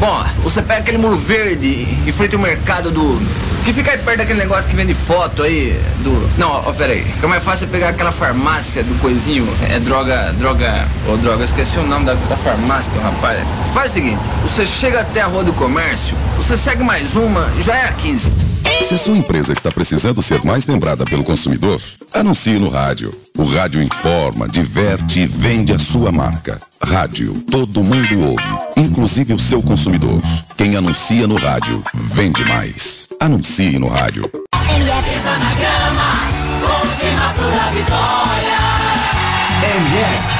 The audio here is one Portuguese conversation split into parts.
Bom, você pega aquele muro verde em frente ao mercado do. Que fica aí perto daquele negócio que vende foto aí do. Não, ó, aí. Fica mais fácil pegar aquela farmácia do coisinho. É droga. Droga. Ô, droga, esqueci o nome da, da farmácia rapaz. Faz o seguinte: você chega até a rua do comércio, você segue mais uma, já é a 15. Se a sua empresa está precisando ser mais lembrada pelo consumidor, anuncie no rádio. O rádio informa, diverte e vende a sua marca. Rádio, todo mundo ouve, inclusive o seu consumidor. Quem anuncia no rádio, vende mais. Anuncie no rádio. MF.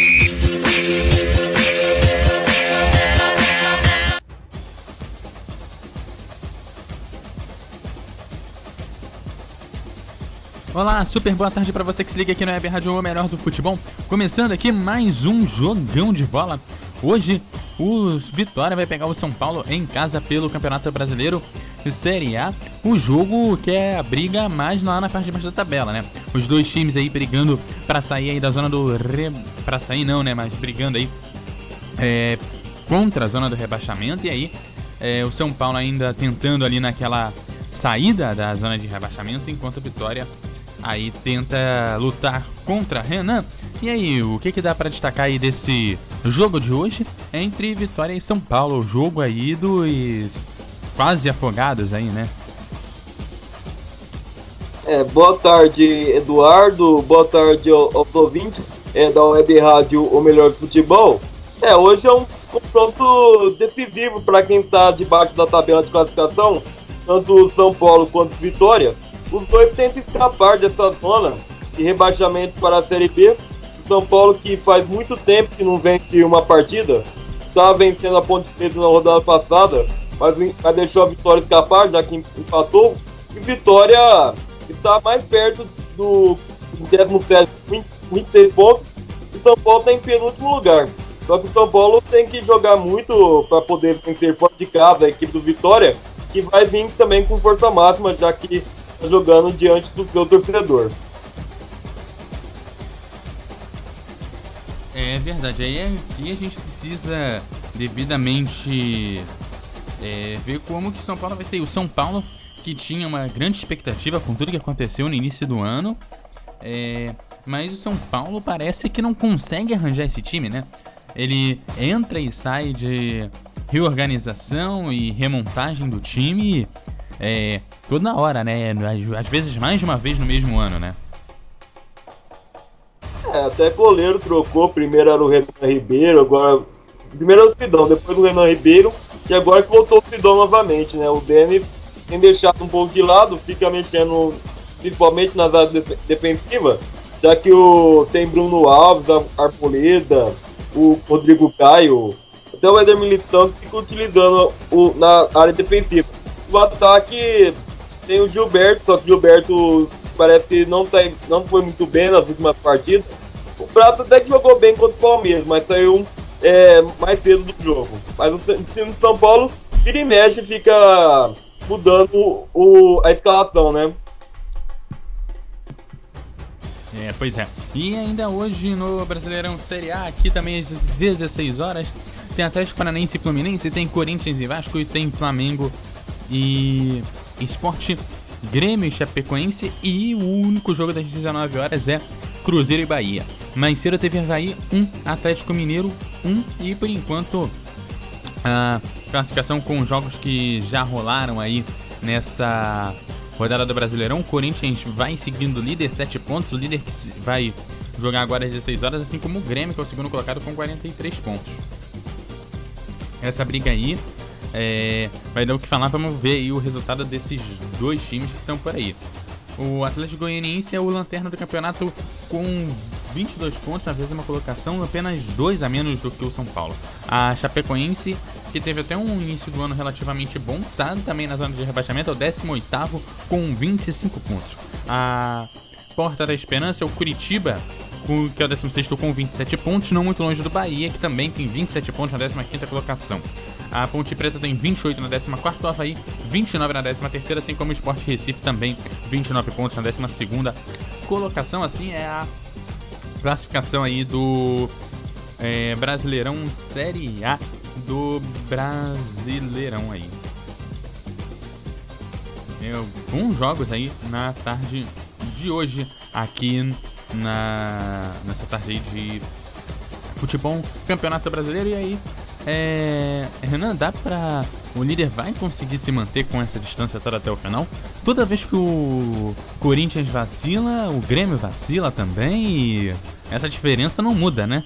Olá, super boa tarde para você que se liga aqui no Web Rádio O Melhor do Futebol. Começando aqui mais um jogão de bola. Hoje, o Vitória vai pegar o São Paulo em casa pelo Campeonato Brasileiro Série A. O jogo que é a briga mais lá na parte de baixo da tabela, né? Os dois times aí brigando para sair aí da zona do re... para sair não, né? Mas brigando aí é, contra a zona do rebaixamento e aí é, o São Paulo ainda tentando ali naquela saída da zona de rebaixamento, enquanto o Vitória aí tenta lutar contra Renan. E aí, o que, que dá para destacar aí desse jogo de hoje entre Vitória e São Paulo? O jogo aí dos quase afogados aí, né? É, boa tarde, Eduardo. Boa tarde aos ouvintes é, da Web Rádio O Melhor Futebol. É, hoje é um confronto decisivo para quem está debaixo da tabela de classificação, tanto São Paulo quanto Vitória. Os dois tentam escapar dessa zona de rebaixamento para a Série B. O São Paulo, que faz muito tempo que não vence uma partida, está vencendo a Ponte Preta na rodada passada, mas, deixou a Vitória escapar, já que empatou. E Vitória está mais perto do 17 com 26 pontos. E São Paulo está em penúltimo lugar. Só que o São Paulo tem que jogar muito para poder vencer fora de casa a equipe do Vitória, que vai vir também com força máxima, já que jogando diante do seu torcedor. É verdade, aí aqui a gente precisa devidamente é, ver como que São Paulo vai sair. O São Paulo que tinha uma grande expectativa com tudo que aconteceu no início do ano, é, mas o São Paulo parece que não consegue arranjar esse time, né? Ele entra e sai de reorganização e remontagem do time é, toda hora, né? Às, às vezes mais de uma vez no mesmo ano, né? É, até goleiro trocou, primeiro era o Renan Ribeiro, agora. Primeiro era o Sidão, depois o Renan Ribeiro, e agora que voltou o Sidão novamente, né? O Denis tem deixado um pouco de lado, fica mexendo principalmente nas áreas de defensivas, já que o, tem Bruno Alves, a Arboleda, o Rodrigo Caio, até o Eder Militão que fica utilizando o, na área defensiva. O ataque tem o Gilberto, só que o Gilberto parece que não, tá, não foi muito bem nas últimas partidas. O Prato até que jogou bem contra o Palmeiras, mas saiu é, mais cedo do jogo. Mas o time de São Paulo, vira e mexe, fica mudando o, a escalação, né? É, pois é. E ainda hoje no Brasileirão Série A, aqui também às 16 horas, tem Atlético Paranaense e Fluminense, tem Corinthians e Vasco e tem Flamengo e Esporte Grêmio e Chapecoense e o único jogo das 19 horas é Cruzeiro e Bahia. Mais cedo teve Havaí 1, Atlético Mineiro 1 e por enquanto a classificação com jogos que já rolaram aí nessa rodada do Brasileirão. O Corinthians vai seguindo o líder, 7 pontos. O líder que vai jogar agora às 16 horas, assim como o Grêmio, que é o segundo colocado com 43 pontos. Essa briga aí é, vai dar o que falar, vamos ver aí o resultado desses dois times que estão por aí. O Atlético Goianiense é o lanterna do campeonato com 22 pontos na mesma colocação, apenas dois a menos do que o São Paulo. A Chapecoense, que teve até um início do ano relativamente bom, está também na zona de rebaixamento, é o 18 com 25 pontos. A Porta da Esperança o Curitiba, que é o 16 com 27 pontos, não muito longe do Bahia, que também tem 27 pontos na 15 colocação. A Ponte Preta tem 28 na 14, o Havaí 29 na 13, assim como o Sport Recife também 29 pontos na 12 colocação. Assim é a classificação aí do é, Brasileirão Série A do Brasileirão aí. É, alguns jogos aí na tarde de hoje aqui na nessa tarde de futebol campeonato brasileiro e aí é, Renan, dá pra. O líder vai conseguir se manter com essa distância toda até o final? Toda vez que o Corinthians vacila, o Grêmio vacila também e essa diferença não muda, né?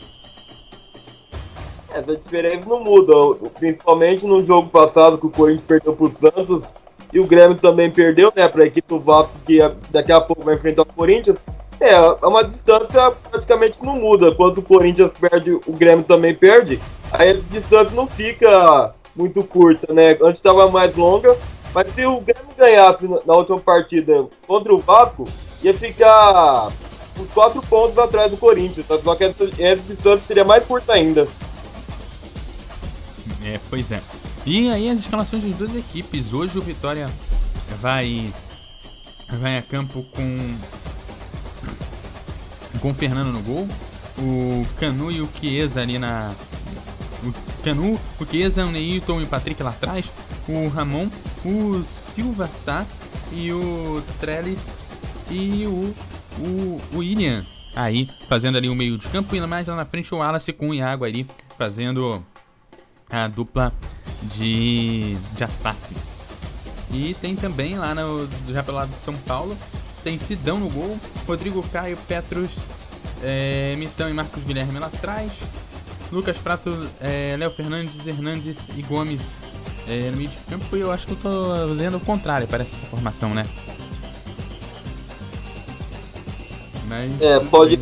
Essa diferença não muda, principalmente no jogo passado que o Corinthians perdeu pro Santos e o Grêmio também perdeu, né, pra equipe do Vasco que daqui a pouco vai enfrentar o Corinthians. É, é uma distância praticamente não muda. Quando o Corinthians perde, o Grêmio também perde. Aí a distância não fica muito curta, né? Antes estava mais longa, mas se o Grêmio ganhasse na última partida contra o Vasco, ia ficar uns 4 pontos atrás do Corinthians. Só que essa, essa distância seria mais curta ainda. É, pois é. E aí as escalações das duas equipes. Hoje o Vitória vai, vai a campo com com o Fernando no gol, o Canu e o Chiesa ali na. O Canu, o Chiesa, o Neilton e o Patrick lá atrás, o Ramon, o Silva Sá e o Trellis e o, o, o William aí fazendo ali o meio de campo e mais lá na frente o Wallace com o Iago ali fazendo a dupla de, de ataque. E tem também lá no, já pelo lado de São Paulo tem Sidão no gol, Rodrigo Caio, Petros, é, Mitão e Marcos Guilherme lá atrás, Lucas Prato, é, Léo Fernandes, Hernandes e Gomes é, no meio de campo. E eu acho que eu tô lendo o contrário, parece essa formação, né? Mas, é, pode.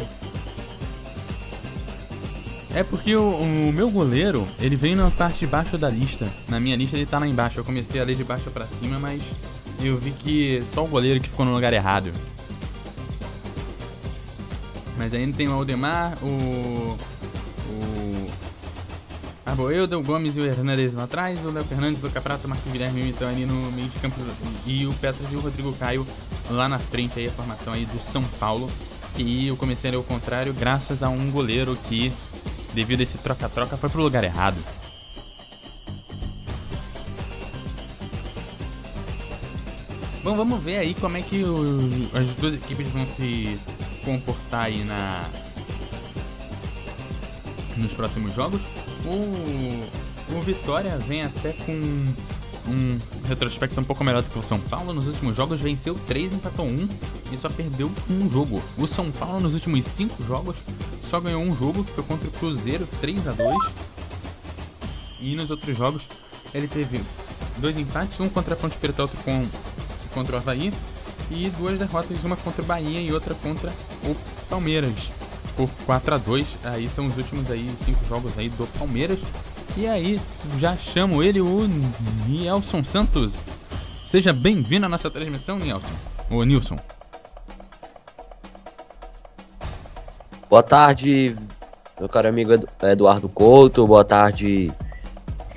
É porque o, o, meu goleiro, ele vem na parte de baixo da lista. Na minha lista ele tá lá embaixo. Eu comecei a ler de baixo para cima, mas eu vi que só o goleiro que ficou no lugar errado. Mas ainda tem o Aldemar, o. O. Arboelda, o Gomes e o Hernandes lá atrás, o Léo Fernandes, o Caprata, o Marcos Guilherme então ali no meio de campo e o Petros e o Rodrigo Caio lá na frente aí a formação aí do São Paulo. E eu comecei a ler o contrário graças a um goleiro que, devido a esse troca-troca, foi pro lugar errado. Bom, vamos ver aí como é que o, as duas equipes vão se comportar aí na nos próximos jogos. O, o Vitória vem até com um retrospecto um pouco melhor do que o São Paulo. Nos últimos jogos venceu 3, empatou 1 e só perdeu um jogo. O São Paulo nos últimos 5 jogos só ganhou um jogo, que foi contra o Cruzeiro, 3 a 2 E nos outros jogos ele teve dois empates, um contra a Ponte Preta, outro com contra o Havaí e duas derrotas, uma contra o Bahia e outra contra o Palmeiras por 4 a 2 Aí são os últimos aí cinco jogos aí do Palmeiras. E aí já chamo ele o Nielson Santos. Seja bem-vindo à nossa transmissão, Nielson. O Nilson. Boa tarde, meu caro amigo Eduardo Couto. Boa tarde,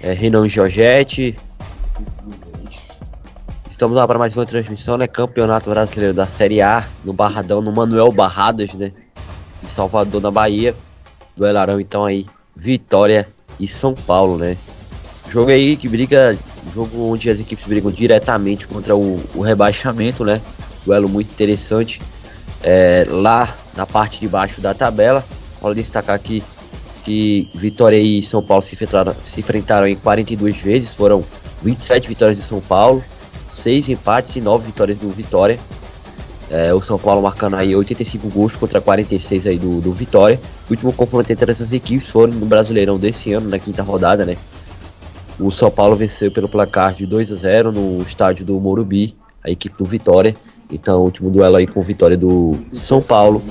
é, Renan Giorgetti. Estamos lá para mais uma transmissão, né? Campeonato Brasileiro da Série A, no Barradão, no Manuel Barradas, né? Em Salvador, na Bahia. Duelarão, então, aí, Vitória e São Paulo, né? Jogo aí que briga, jogo onde as equipes brigam diretamente contra o, o rebaixamento, né? Duelo muito interessante. É, lá na parte de baixo da tabela, vale destacar aqui que Vitória e São Paulo se enfrentaram, se enfrentaram em 42 vezes, foram 27 vitórias de São Paulo, seis empates e nove vitórias do Vitória. É, o São Paulo marcando aí 85 gols contra 46 aí do, do Vitória. O último confronto entre essas equipes foram no Brasileirão desse ano, na quinta rodada, né? O São Paulo venceu pelo placar de 2 a 0 no estádio do Morumbi, a equipe do Vitória. Então, último duelo aí com vitória do São Paulo.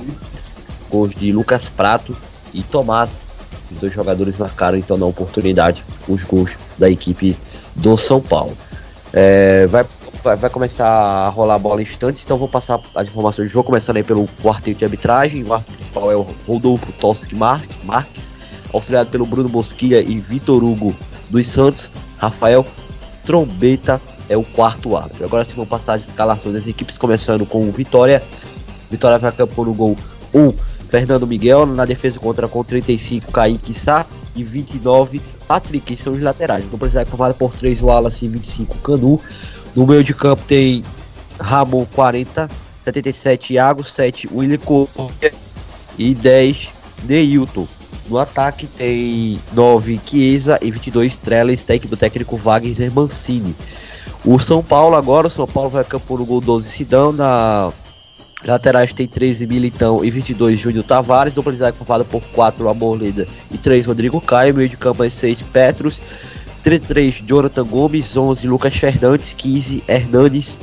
Gols de Lucas Prato e Tomás. Os dois jogadores marcaram então na oportunidade os gols da equipe do São Paulo. É, vai, vai, começar a rolar a bola em instantes, então vou passar as informações. Vou começando aí pelo quarteto de arbitragem. O árbitro principal é o Rodolfo Toski Marques, auxiliado pelo Bruno Mosquilha e Vitor Hugo dos Santos. Rafael Trombeta é o quarto árbitro. Agora se vão passar as escalações das equipes, começando com o Vitória. Vitória vai campo no gol 1, Fernando Miguel. Na defesa contra com 35, Kaique Sá. E 29, Patrick, que são os laterais. Então precisa é formado por 3 Wallace e 25 Canu. No meio de campo tem Ramon 40, 77 Iago, 7 William Correa e 10 Neilton. No ataque tem 9 Chiesa e 22 Trellis, técnico do técnico Wagner Mancini. O São Paulo agora, o São Paulo vai campo no gol 12 Sidão, na laterais tem 13 Militão e 22 Júnior Tavares, dupla de zaga formada por 4 Amorleda e 3 Rodrigo Caio, meio de campo é 6 Petros, 33 Jonathan Gomes, 11 Lucas Fernandes, 15 Hernandes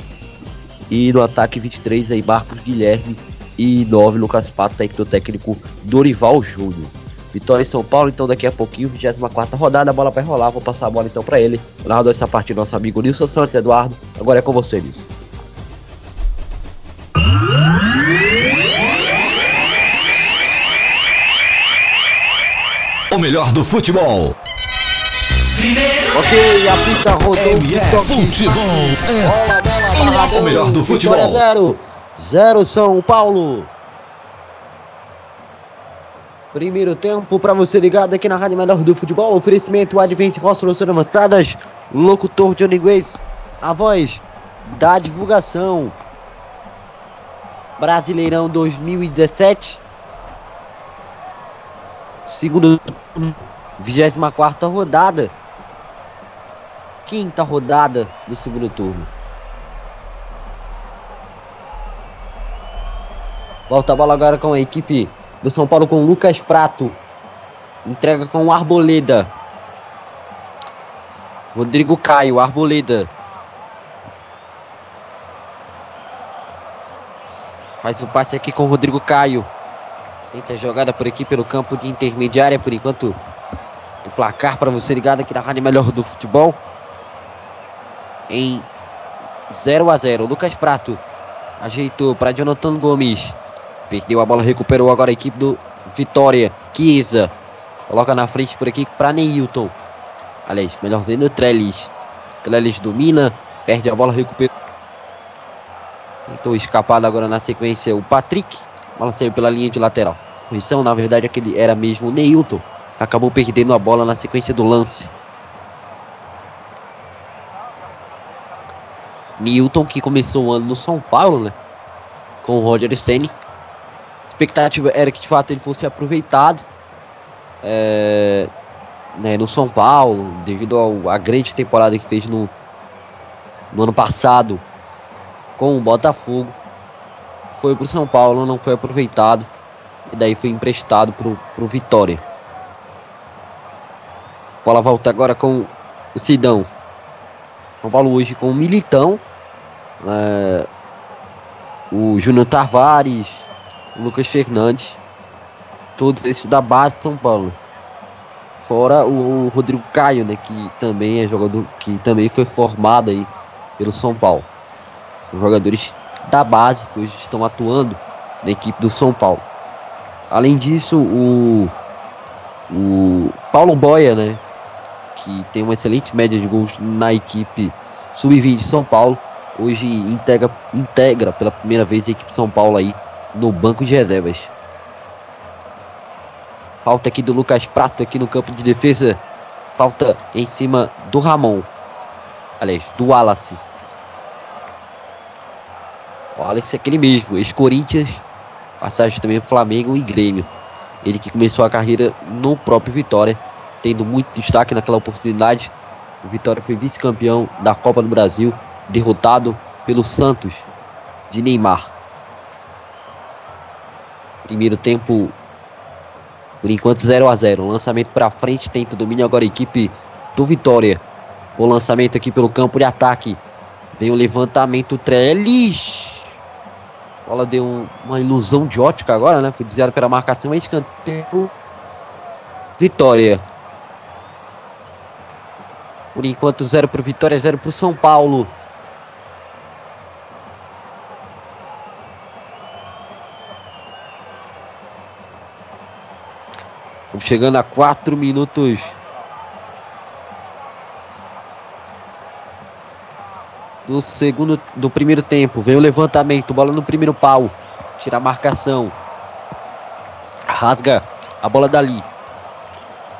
e no ataque 23 aí Marcos Guilherme. E 9 Lucas Pato, técnico técnico Dorival Júnior. Vitória em São Paulo, então daqui a pouquinho, 24 rodada, a bola vai rolar, vou passar a bola então para ele. Narrador essa partida, nosso amigo Nilson Santos, Eduardo. Agora é com você, Nilson. O melhor do futebol. Ok, a pista rodou. Futebol Bola, bola, barradão. O melhor do futebol. Vitória 0. 0 São Paulo. Primeiro tempo para você ligado aqui na Rádio Melhor do Futebol. Oferecimento Advente Construções Avançadas. Locutor Johnny Grace. A voz da divulgação. Brasileirão 2017. Segundo 24 rodada. Quinta rodada do segundo turno. Volta a bola agora com a equipe do São Paulo com Lucas Prato. Entrega com o Arboleda. Rodrigo Caio, Arboleda. Faz o passe aqui com o Rodrigo Caio. Tenta jogada por aqui pelo campo de intermediária. Por enquanto, o placar para você ligado aqui na Rádio Melhor do Futebol. Em 0 a 0 Lucas Prato ajeitou para Jonathan Gomes. Perdeu a bola, recuperou agora a equipe do Vitória. Kiesa coloca na frente por aqui para Neilton. Aliás, melhor dizendo, Trellis. Trellis domina, perde a bola, recupera. Tentou escapar agora na sequência o Patrick. A bola saiu pela linha de lateral. Correção, na verdade, aquele era mesmo o Neilton. Acabou perdendo a bola na sequência do lance. Newton que começou o ano no São Paulo, né? Com o Roger Senni. Expectativa era que de fato ele fosse aproveitado é, né, no São Paulo, devido à grande temporada que fez no, no ano passado com o Botafogo. Foi pro São Paulo, não foi aproveitado. E daí foi emprestado pro, pro Vitória. Bola volta agora com o Sidão. São Paulo hoje com o Militão. É, o Júnior Tavares. O Lucas Fernandes. Todos esses da base de São Paulo. Fora o, o Rodrigo Caio, né? Que também é jogador. Que também foi formado aí pelo São Paulo. Os jogadores da base que hoje estão atuando na equipe do São Paulo. Além disso, o, o Paulo Boia, né, que tem uma excelente média de gols na equipe sub-20 de São Paulo, hoje integra, integra pela primeira vez a equipe de São Paulo aí no banco de reservas. Falta aqui do Lucas Prato aqui no campo de defesa. Falta em cima do Ramon. Aliás, do Wallace. O Wallace é aquele mesmo, ex-Corinthians, passagem também Flamengo e Grêmio. Ele que começou a carreira no próprio Vitória, tendo muito destaque naquela oportunidade. O Vitória foi vice-campeão da Copa do Brasil, derrotado pelo Santos de Neymar. Primeiro tempo, por enquanto 0 a 0 Lançamento para frente, tenta domínio agora a equipe do Vitória. O lançamento aqui pelo campo de ataque. Vem o levantamento, Trellis. Bola deu um, uma ilusão de ótica agora, né? Foi desviado pela marcação, mas escanteio. Vitória. Por enquanto, 0 para Vitória, 0 para São Paulo. Chegando a 4 minutos. Do segundo, do primeiro tempo. Vem o levantamento, bola no primeiro pau. Tira a marcação. Rasga a bola dali.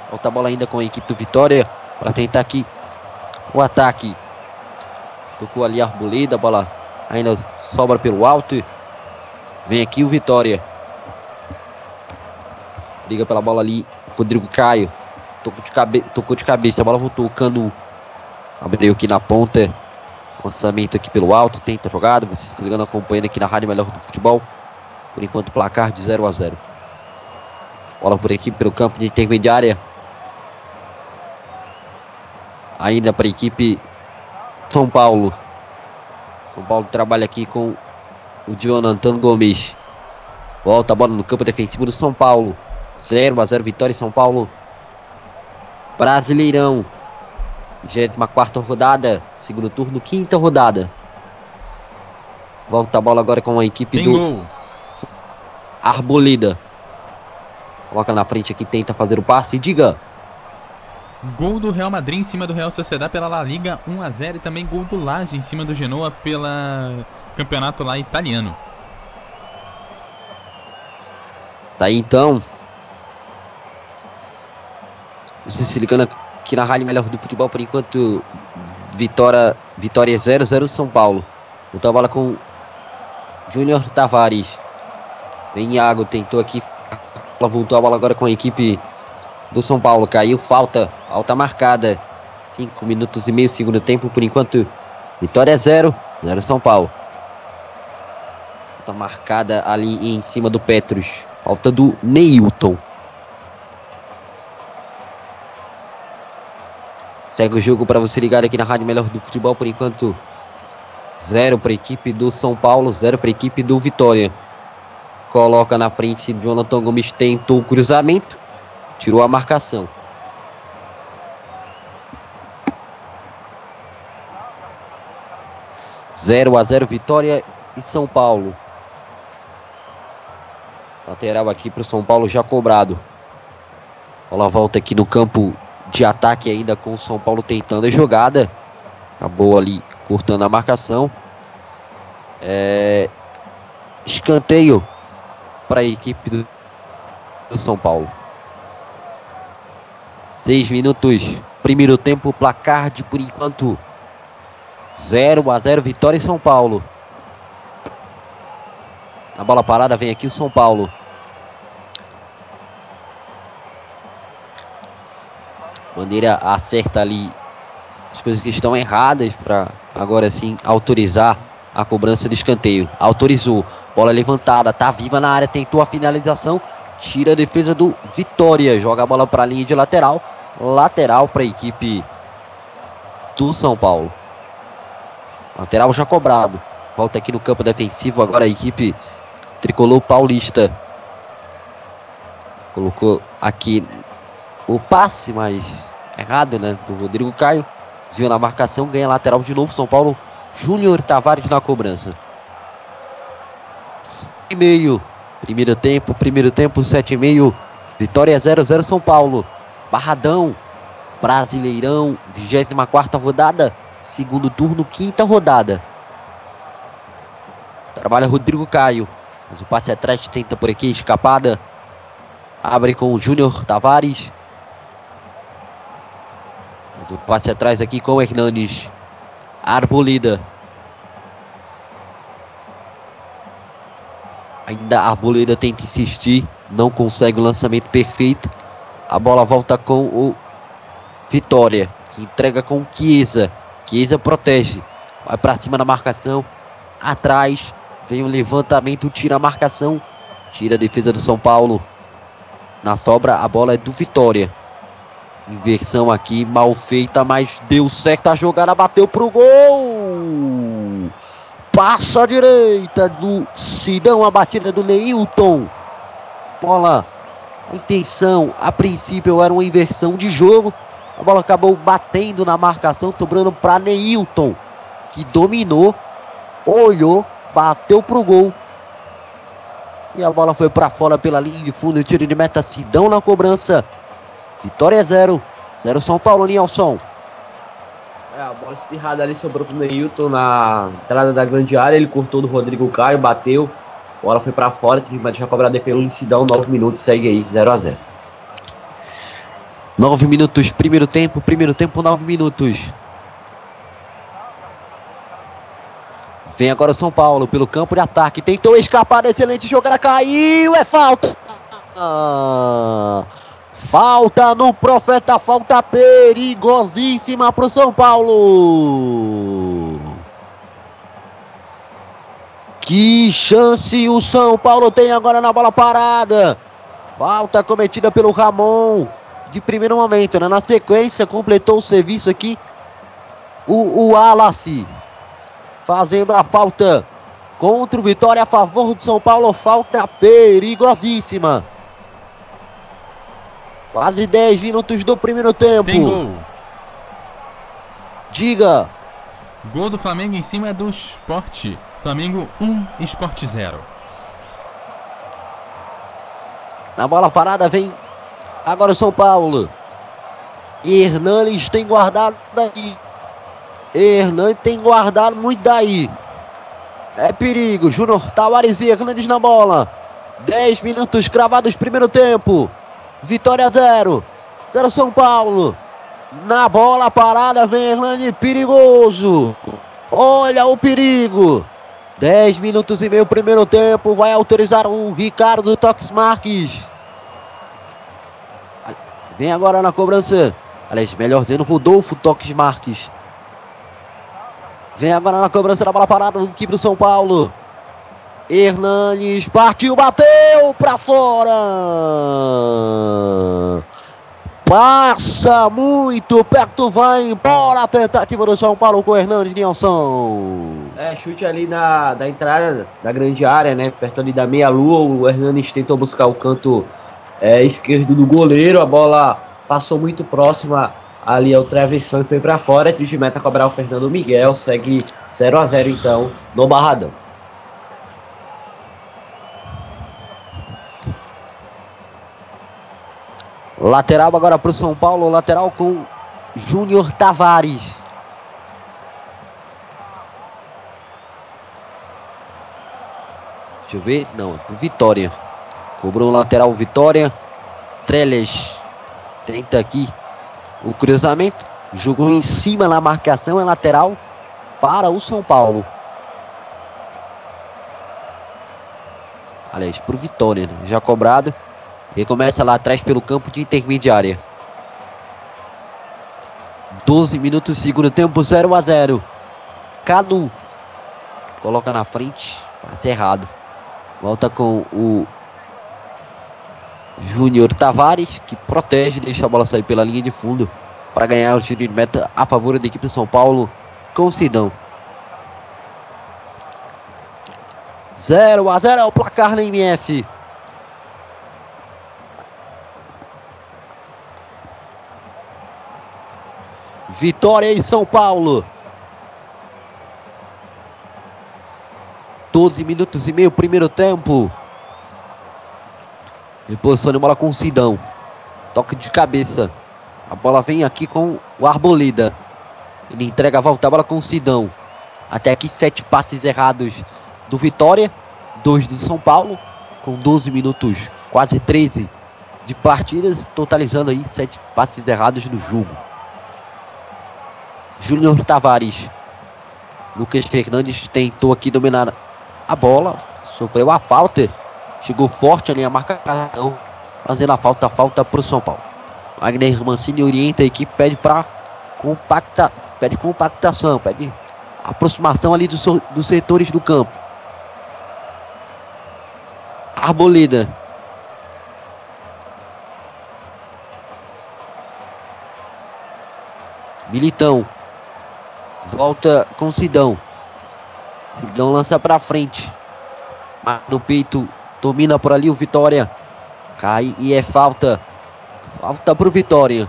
Volta a bola ainda com a equipe do Vitória. Para tentar aqui o ataque. Tocou ali a arboleda, a bola ainda sobra pelo alto. Vem aqui o Vitória. Liga pela bola ali. Rodrigo Caio. Tocou de, cabe tocou de cabeça. A bola voltou. O Canu abriu aqui na ponta. Lançamento aqui pelo alto. Tenta a jogada. Você se ligando, acompanhando aqui na Rádio Melhor do Futebol. Por enquanto, placar de 0 a 0. Bola por aqui pelo campo de intermediária. Ainda para a equipe São Paulo. São Paulo trabalha aqui com o Jonathan Gomes. Volta a bola no campo defensivo do São Paulo. 0 a 0 vitória em São Paulo. Brasileirão. 24 rodada. Segundo turno, quinta rodada. Volta a bola agora com a equipe Tem do gol. Arboleda. Coloca na frente aqui, tenta fazer o passe. Diga. Gol do Real Madrid em cima do Real Sociedad pela La Liga 1 a 0 e também gol do Lazio em cima do Genoa pela campeonato lá italiano. Tá aí então. Você se aqui na Rádio Melhor do Futebol por enquanto. Vitória, Vitória 0, 0 São Paulo. Botou a bola com Júnior Tavares. Vem Iago, tentou aqui. Voltou a bola agora com a equipe do São Paulo. Caiu, falta, falta marcada. 5 minutos e meio, segundo tempo. Por enquanto, Vitória 0, 0 São Paulo. Falta marcada ali em cima do Petros. Falta do Neilton. Segue o jogo para você ligar aqui na Rádio Melhor do Futebol. Por enquanto, zero para a equipe do São Paulo, zero para a equipe do Vitória. Coloca na frente, Jonathan Gomes tentou o cruzamento, tirou a marcação. Zero a zero, Vitória e São Paulo. Lateral aqui para o São Paulo já cobrado. Bola volta aqui no campo de ataque ainda com o São Paulo tentando a jogada. Acabou ali cortando a marcação. É... Escanteio para a equipe do, do São Paulo. Seis minutos. Primeiro tempo, placar de por enquanto 0 a 0 vitória em São Paulo. Na bola parada vem aqui o São Paulo. Maneira acerta ali as coisas que estão erradas para agora sim autorizar a cobrança de escanteio. Autorizou. Bola levantada, tá viva na área, tentou a finalização, tira a defesa do Vitória, joga a bola para a linha de lateral, lateral para a equipe do São Paulo. Lateral já cobrado. Volta aqui no campo defensivo agora a equipe tricolor paulista. Colocou aqui o passe, mas errado, né? Do Rodrigo Caio. Desvia na marcação, ganha lateral de novo. São Paulo, Júnior Tavares na cobrança. E meio. Primeiro tempo, primeiro tempo, 7 e meio. Vitória 0-0 São Paulo. Barradão. Brasileirão, 24 rodada. Segundo turno, quinta rodada. Trabalha Rodrigo Caio. Mas o passe atrás tenta por aqui, escapada. Abre com o Júnior Tavares. Mas o passe atrás aqui com o Hernanes. Arboleda. Ainda Arboleda tenta insistir. Não consegue o lançamento perfeito. A bola volta com o Vitória. Que entrega com o Chiesa. Chiesa protege. Vai para cima da marcação. Atrás. Vem o levantamento. Tira a marcação. Tira a defesa do São Paulo. Na sobra, a bola é do Vitória. Inversão aqui, mal feita, mas deu certo a jogada, bateu pro gol! Passa a direita do Sidão, a batida do Neilton. Bola, a intenção, a princípio era uma inversão de jogo. A bola acabou batendo na marcação, sobrando para Neilton, que dominou, olhou, bateu pro gol. E a bola foi para fora pela linha de fundo, tiro de meta Sidão na cobrança. Vitória 0, 0 São Paulo, Nilson. É, a bola espirrada ali sobrou pro Neilton na entrada da grande área. Ele cortou do Rodrigo Caio, bateu. A bola foi pra fora, teve que deixar cobrada pelo Licidão. 9 minutos, segue aí, 0 a 0 9 minutos, primeiro tempo, primeiro tempo, 9 minutos. Vem agora o São Paulo pelo campo de ataque. Tentou escapar, excelente jogada, caiu, é falta. Ah, falta no Profeta, falta perigosíssima para o São Paulo. Que chance o São Paulo tem agora na bola parada. Falta cometida pelo Ramon de primeiro momento, né? Na sequência, completou o serviço aqui o, o Wallace. Fazendo a falta contra o Vitória a favor do São Paulo. Falta perigosíssima. Quase 10 minutos do primeiro tempo. Tem gol. Diga. Gol do Flamengo em cima do Esporte. Flamengo 1, Esporte 0. Na bola parada vem agora o São Paulo. Hernanes tem guardado daí. Hernanes tem guardado muito daí. É perigo. Júnior Tavares e Hernandes na bola. 10 minutos cravados primeiro tempo. Vitória 0. 0 São Paulo. Na bola parada vem Hernandes perigoso. Olha o perigo. 10 minutos e meio primeiro tempo. Vai autorizar o Ricardo Toques Marques. Vem agora na cobrança. Aliás, melhor dizendo, Rodolfo Toques Marques. Vem agora na cobrança da bola parada do equipe do São Paulo. Hernanes partiu, bateu para fora. Passa muito perto, vai embora a tentativa do São Paulo com o Hernandes Nilson. É, chute ali na, da entrada da grande área, né? Perto ali da meia-lua. O Hernandes tentou buscar o canto é, esquerdo do goleiro. A bola passou muito próxima ali ao travessão e foi para fora. Tris de meta cobrar o Fernando Miguel. Segue 0 a 0 então no Barradão. Lateral agora para o São Paulo. Lateral com Júnior Tavares. Deixa eu ver. Não, é Vitória. Cobrou o lateral Vitória. Trellis tenta aqui o cruzamento. Jogou em cima na marcação. É lateral para o São Paulo. Aliás, para o Vitória. Né? Já cobrado. Recomeça lá atrás pelo campo de intermediária. 12 minutos, segundo tempo, 0 a 0. Cadu coloca na frente, mas errado. Volta com o Júnior Tavares, que protege, deixa a bola sair pela linha de fundo para ganhar o tiro de meta a favor da equipe de São Paulo com o Sidão. 0 a 0 é o placar na MF. Vitória em São Paulo. 12 minutos e meio, primeiro tempo. Reposição bola com o Sidão. Toque de cabeça. A bola vem aqui com o Arboleda. Ele entrega a volta a bola com o Sidão. Até aqui sete passes errados do Vitória. Dois do São Paulo. Com 12 minutos, quase 13 de partidas. Totalizando aí sete passes errados no jogo. Júnior Tavares. Lucas Fernandes tentou aqui dominar a bola. Sofreu a falta. Chegou forte ali a marcação. Fazendo a falta, a falta para o São Paulo. Wagner Mancini orienta a equipe, pede para compacta, pede compactação, pede aproximação ali dos, dos setores do campo. Arboleda. Militão. Volta com Sidão. Sidão lança pra frente. No peito, domina por ali o Vitória. Cai e é falta. Falta pro Vitória.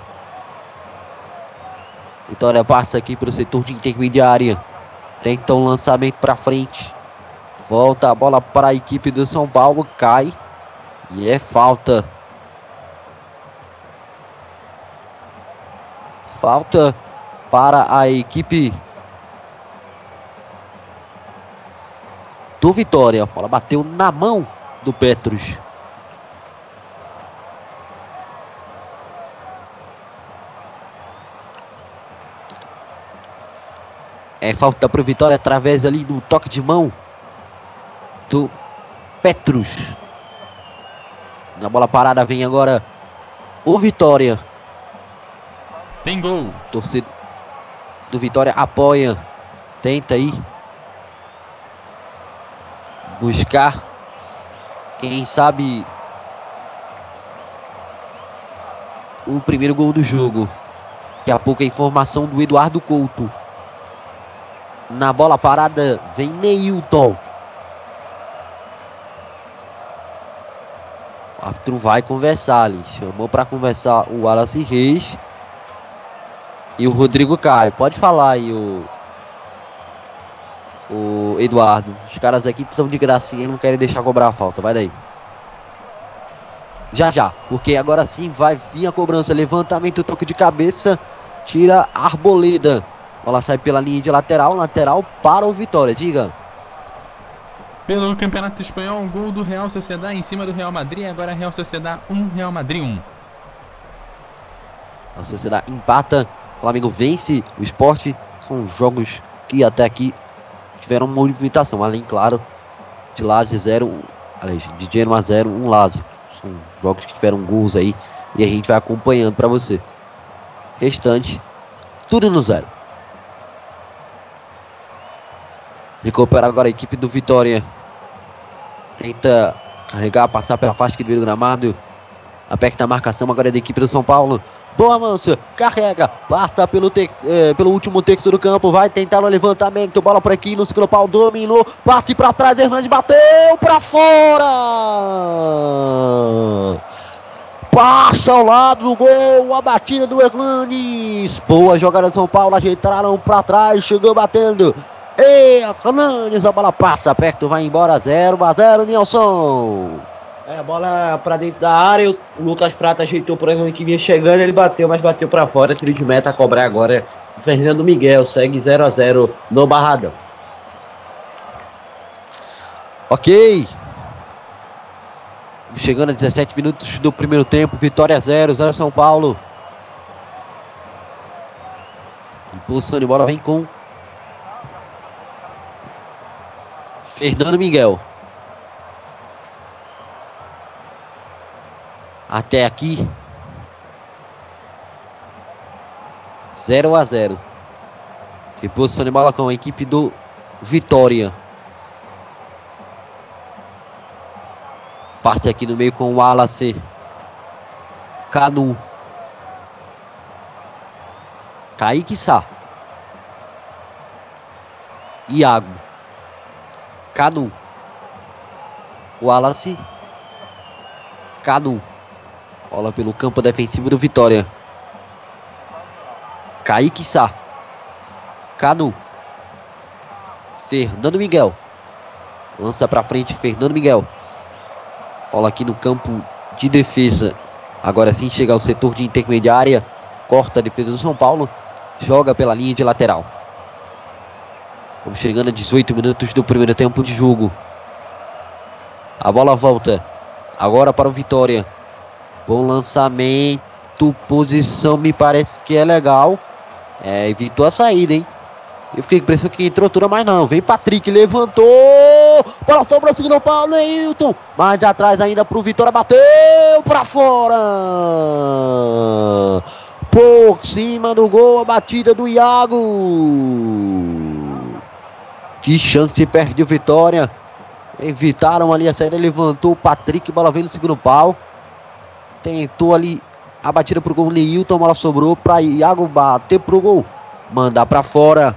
Vitória passa aqui pro setor de intermediária. Tenta um lançamento para frente. Volta a bola para a equipe do São Paulo. Cai. E é falta. Falta para a equipe do Vitória. A bola bateu na mão do Petros. É falta para o Vitória através ali do toque de mão do Petrus. Na bola parada vem agora o Vitória. Tem gol. Torcida do Vitória apoia. Tenta aí buscar quem sabe o primeiro gol do jogo. Daqui a pouco a informação do Eduardo Couto. Na bola parada vem Neilton. O árbitro vai conversar ali. Chamou para conversar o Wallace Reis e o Rodrigo Caio. Pode falar aí o o Eduardo. Os caras aqui são de gracinha, não querem deixar cobrar a falta. Vai daí. Já já, porque agora sim vai vir a cobrança. Levantamento, toque de cabeça. Tira a Arboleda. Bola sai pela linha de lateral, lateral para o Vitória. Diga. Pelo Campeonato Espanhol, um gol do Real Sociedade em cima do Real Madrid. Agora Real Sociedade 1, Real Madrid 1. A Sociedade empata. Flamengo vence o esporte. São jogos que até aqui tiveram movimentação. Além, claro, de Lazio 0, aliás, de Genoa 0, 1 Lazio. São jogos que tiveram gols aí. E a gente vai acompanhando para você. Restante, tudo no zero. Recupera agora a equipe do Vitória. Tenta carregar, passar pela faixa do gramado. Aperta a marcação agora da equipe do São Paulo. Boa Mansa, carrega, passa pelo, tex, eh, pelo último texto do campo, vai tentar o levantamento, bola por aqui. No segundo pau, dominou, passe para trás, Hernandes bateu para fora! Passa ao lado do gol, a batida do Hernandes. Boa jogada de São Paulo, ajeitaram para trás, chegou batendo. Hernandes, a bola passa perto, vai embora, 0 a 0 Nilson. É, a bola pra dentro da área, o Lucas Prata ajeitou por exemplo que vinha chegando, ele bateu, mas bateu para fora, tiro de meta a cobrar agora. Fernando Miguel segue 0 a 0 no Barradão. Ok. Chegando a 17 minutos do primeiro tempo, vitória 0, 0 São Paulo. Impulsão de bola vem com Fernando Miguel. Até aqui. 0 a 0. Reposição de bola com a equipe do Vitória. Passe aqui no meio com o Wallace. Canu. Kaique Sá. Iago. Canu. Wallace. Canu. Bola pelo campo defensivo do Vitória. Kaique Sá. Canu. Fernando Miguel. Lança para frente Fernando Miguel. Bola aqui no campo de defesa. Agora sim chega ao setor de intermediária. Corta a defesa do São Paulo. Joga pela linha de lateral. Estamos chegando a 18 minutos do primeiro tempo de jogo. A bola volta. Agora para o Vitória. Bom lançamento. Posição me parece que é legal. É, evitou a saída, hein? Eu fiquei com a impressão que entrou tudo, mas não. Vem Patrick, levantou. Bola sobrou, segundo Paulo, Neilton. Mais atrás ainda pro Vitória, bateu pra fora. Por cima do gol, a batida do Iago. Que chance perde o Vitória. Evitaram ali a saída, levantou o Patrick, bola veio no segundo pau. Tentou ali a batida pro gol, Neilton, bola sobrou para Iago bater pro gol. Mandar para fora.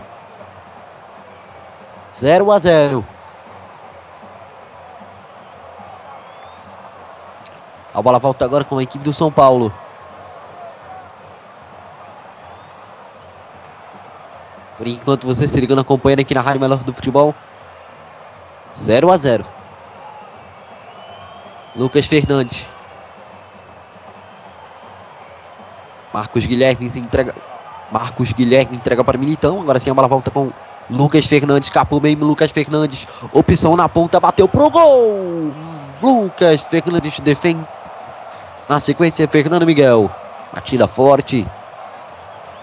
0 a 0. A bola volta agora com a equipe do São Paulo. Por enquanto você se ligando acompanhando aqui na Rádio Melhor do Futebol. 0 a 0. Lucas Fernandes. Marcos Guilherme entrega. Marcos Guilherme entrega para Militão. Agora sim a bola volta com Lucas Fernandes. Capou bem Lucas Fernandes. Opção na ponta. Bateu pro gol. Lucas Fernandes defende. Na sequência, Fernando Miguel. Batida forte.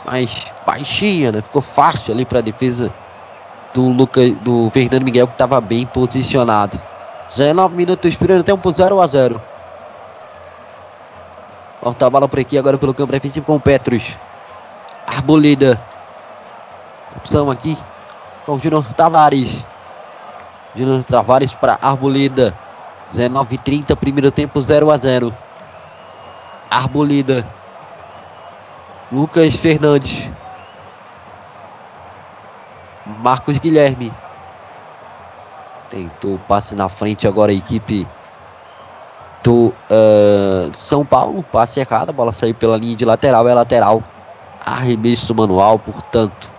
Mas baixinha, né? Ficou fácil ali para a defesa do, Lucas, do Fernando Miguel, que estava bem posicionado. 19 minutos, primeiro tempo 0 a 0 Volta a bola por aqui agora pelo campo defensivo com o Petros. Arboleda. Opção aqui com o Júnior Tavares. Júnior Tavares para Arboleda. 19 30 primeiro tempo 0 a 0 Arboleda. Lucas Fernandes. Marcos Guilherme. Tentou passe na frente agora a equipe do uh, São Paulo. Passe errado, a bola saiu pela linha de lateral, é lateral. Arremesso manual, portanto.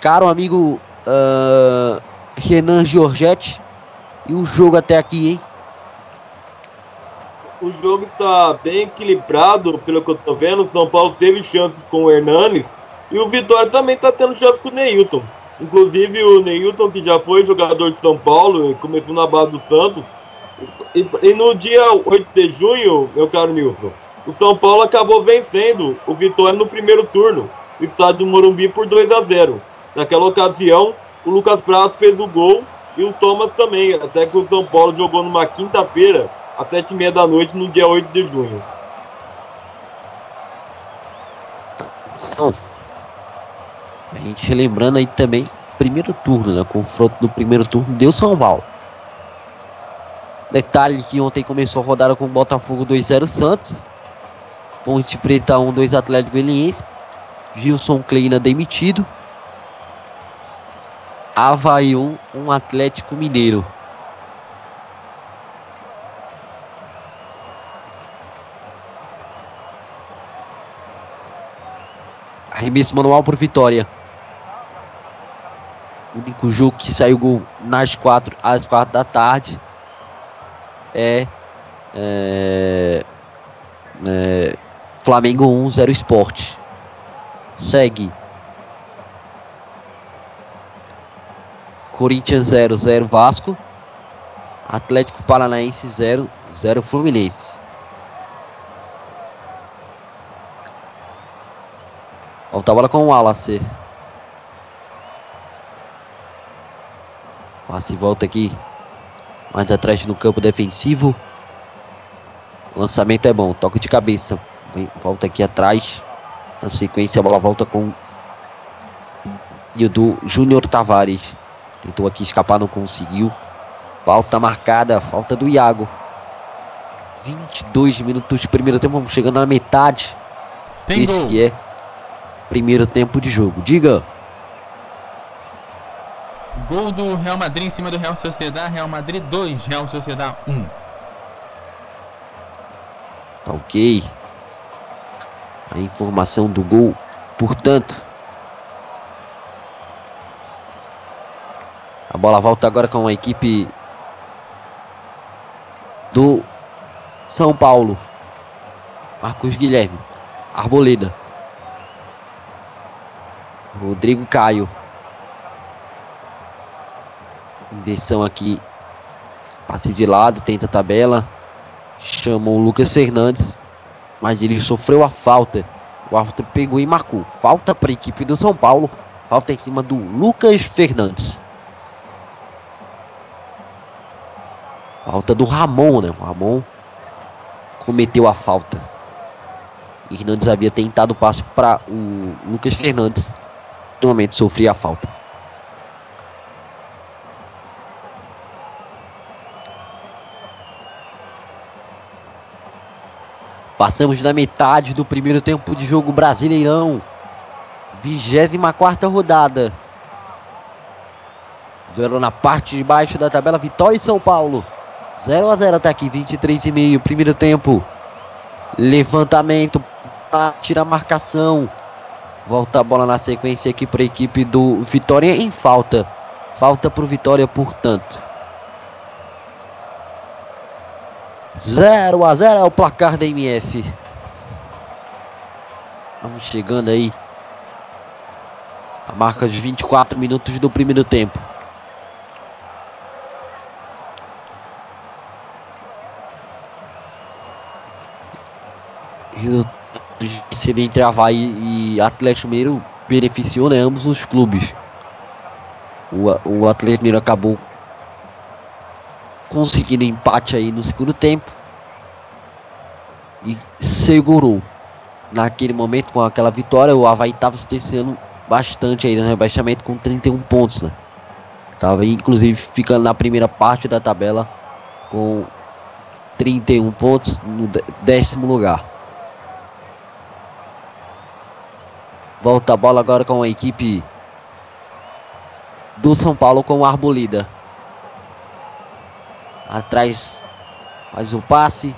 Caro amigo uh, Renan Giorgetti. E o jogo até aqui, hein? O jogo está bem equilibrado, pelo que eu tô vendo. São Paulo teve chances com o Hernanes. E o Vitória também está tendo chances com o Neilton. Inclusive o Neilton, que já foi jogador de São Paulo, começou na base do Santos. E, e, no dia 8 de junho, meu caro Nilson, o São Paulo acabou vencendo o Vitória no primeiro turno, no estádio do Morumbi, por 2 a 0 Naquela ocasião, o Lucas Prato fez o gol e o Thomas também, até que o São Paulo jogou numa quinta-feira, às 7h30 da noite, no dia 8 de junho. A gente lembrando aí também, primeiro turno, né? Confronto do primeiro turno deu São Paulo. Detalhe que ontem começou a rodada com o Botafogo 2-0 Santos. Ponte Preta 1-2 Atlético Goianiense. Gilson Kleina demitido. Havaí 1, um Atlético Mineiro. Arremesso manual por vitória. O único jogo que saiu gol nas quatro, às quatro da tarde é, é, é Flamengo 1, 0 Esporte. Segue. Corinthians 0, 0 Vasco. Atlético Paranaense 0, 0 Fluminense. Volta a bola com o Wallace. Passe volta aqui. Mais atrás no campo defensivo. Lançamento é bom. Toque de cabeça. Vem, volta aqui atrás. Na sequência a bola volta com o do Júnior Tavares. Tentou aqui escapar, não conseguiu. Falta marcada, falta do Iago. 22 minutos de primeiro tempo, vamos chegando na metade. Tem Esse gol. que é primeiro tempo de jogo. Diga. Gol do Real Madrid em cima do Real Sociedad. Real Madrid 2, Real Sociedad 1. Tá ok. A informação do gol, portanto. A bola volta agora com a equipe do São Paulo. Marcos Guilherme. Arboleda. Rodrigo Caio. Inversão aqui. Passe de lado, tenta a tabela. Chamou o Lucas Fernandes. Mas ele sofreu a falta. O árbitro pegou e marcou. Falta para a equipe do São Paulo. Falta em cima do Lucas Fernandes. Falta do Ramon, né? O Ramon cometeu a falta. Hernandes havia tentado o passe para o Lucas Fernandes. No momento sofria a falta. Passamos da metade do primeiro tempo de jogo Brasileirão. 24 rodada. Duelo na parte de baixo da tabela. Vitória e São Paulo. 0 a 0 até aqui. 23 e meio. Primeiro tempo. Levantamento. Tira a marcação. Volta a bola na sequência aqui para a equipe do Vitória em falta. Falta para o Vitória, portanto. 0 a 0 é o placar da MF. Vamos chegando aí. A marca de 24 minutos do primeiro tempo. Resultado entre Havaí e Atlético Mineiro beneficiou né, ambos os clubes. O, o Atlético Mineiro acabou conseguindo empate aí no segundo tempo e segurou naquele momento com aquela vitória. O Havaí estava se terceiro bastante aí no rebaixamento com 31 pontos, né? Tava inclusive ficando na primeira parte da tabela com 31 pontos no décimo lugar. Volta a bola agora com a equipe do São Paulo com o Arbolida. Atrás faz o passe.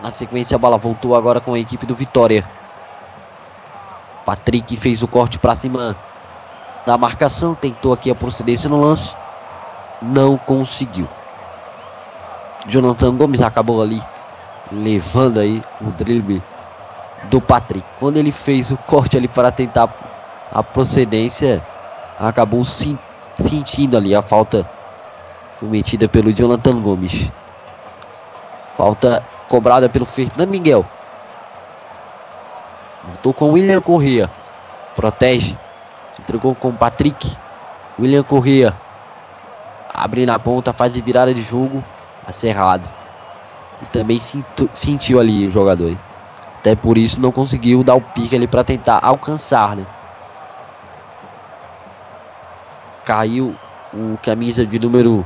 Na sequência a bola voltou agora com a equipe do Vitória. Patrick fez o corte para cima da marcação, tentou aqui a procedência no lance, não conseguiu. Jonathan Gomes acabou ali levando aí o drible do Patrick. Quando ele fez o corte ali para tentar a procedência, acabou sim, sentindo ali a falta cometida pelo Jonathan Gomes. Falta cobrada pelo Fernando Miguel. Voltou com William Corrêa. Protege. Entregou com Patrick. William Corrêa. Abre na ponta, faz de virada de jogo. Acerrado. E também sentiu ali o jogador. Até por isso não conseguiu dar o pique ali para tentar alcançar, né? Caiu o camisa de número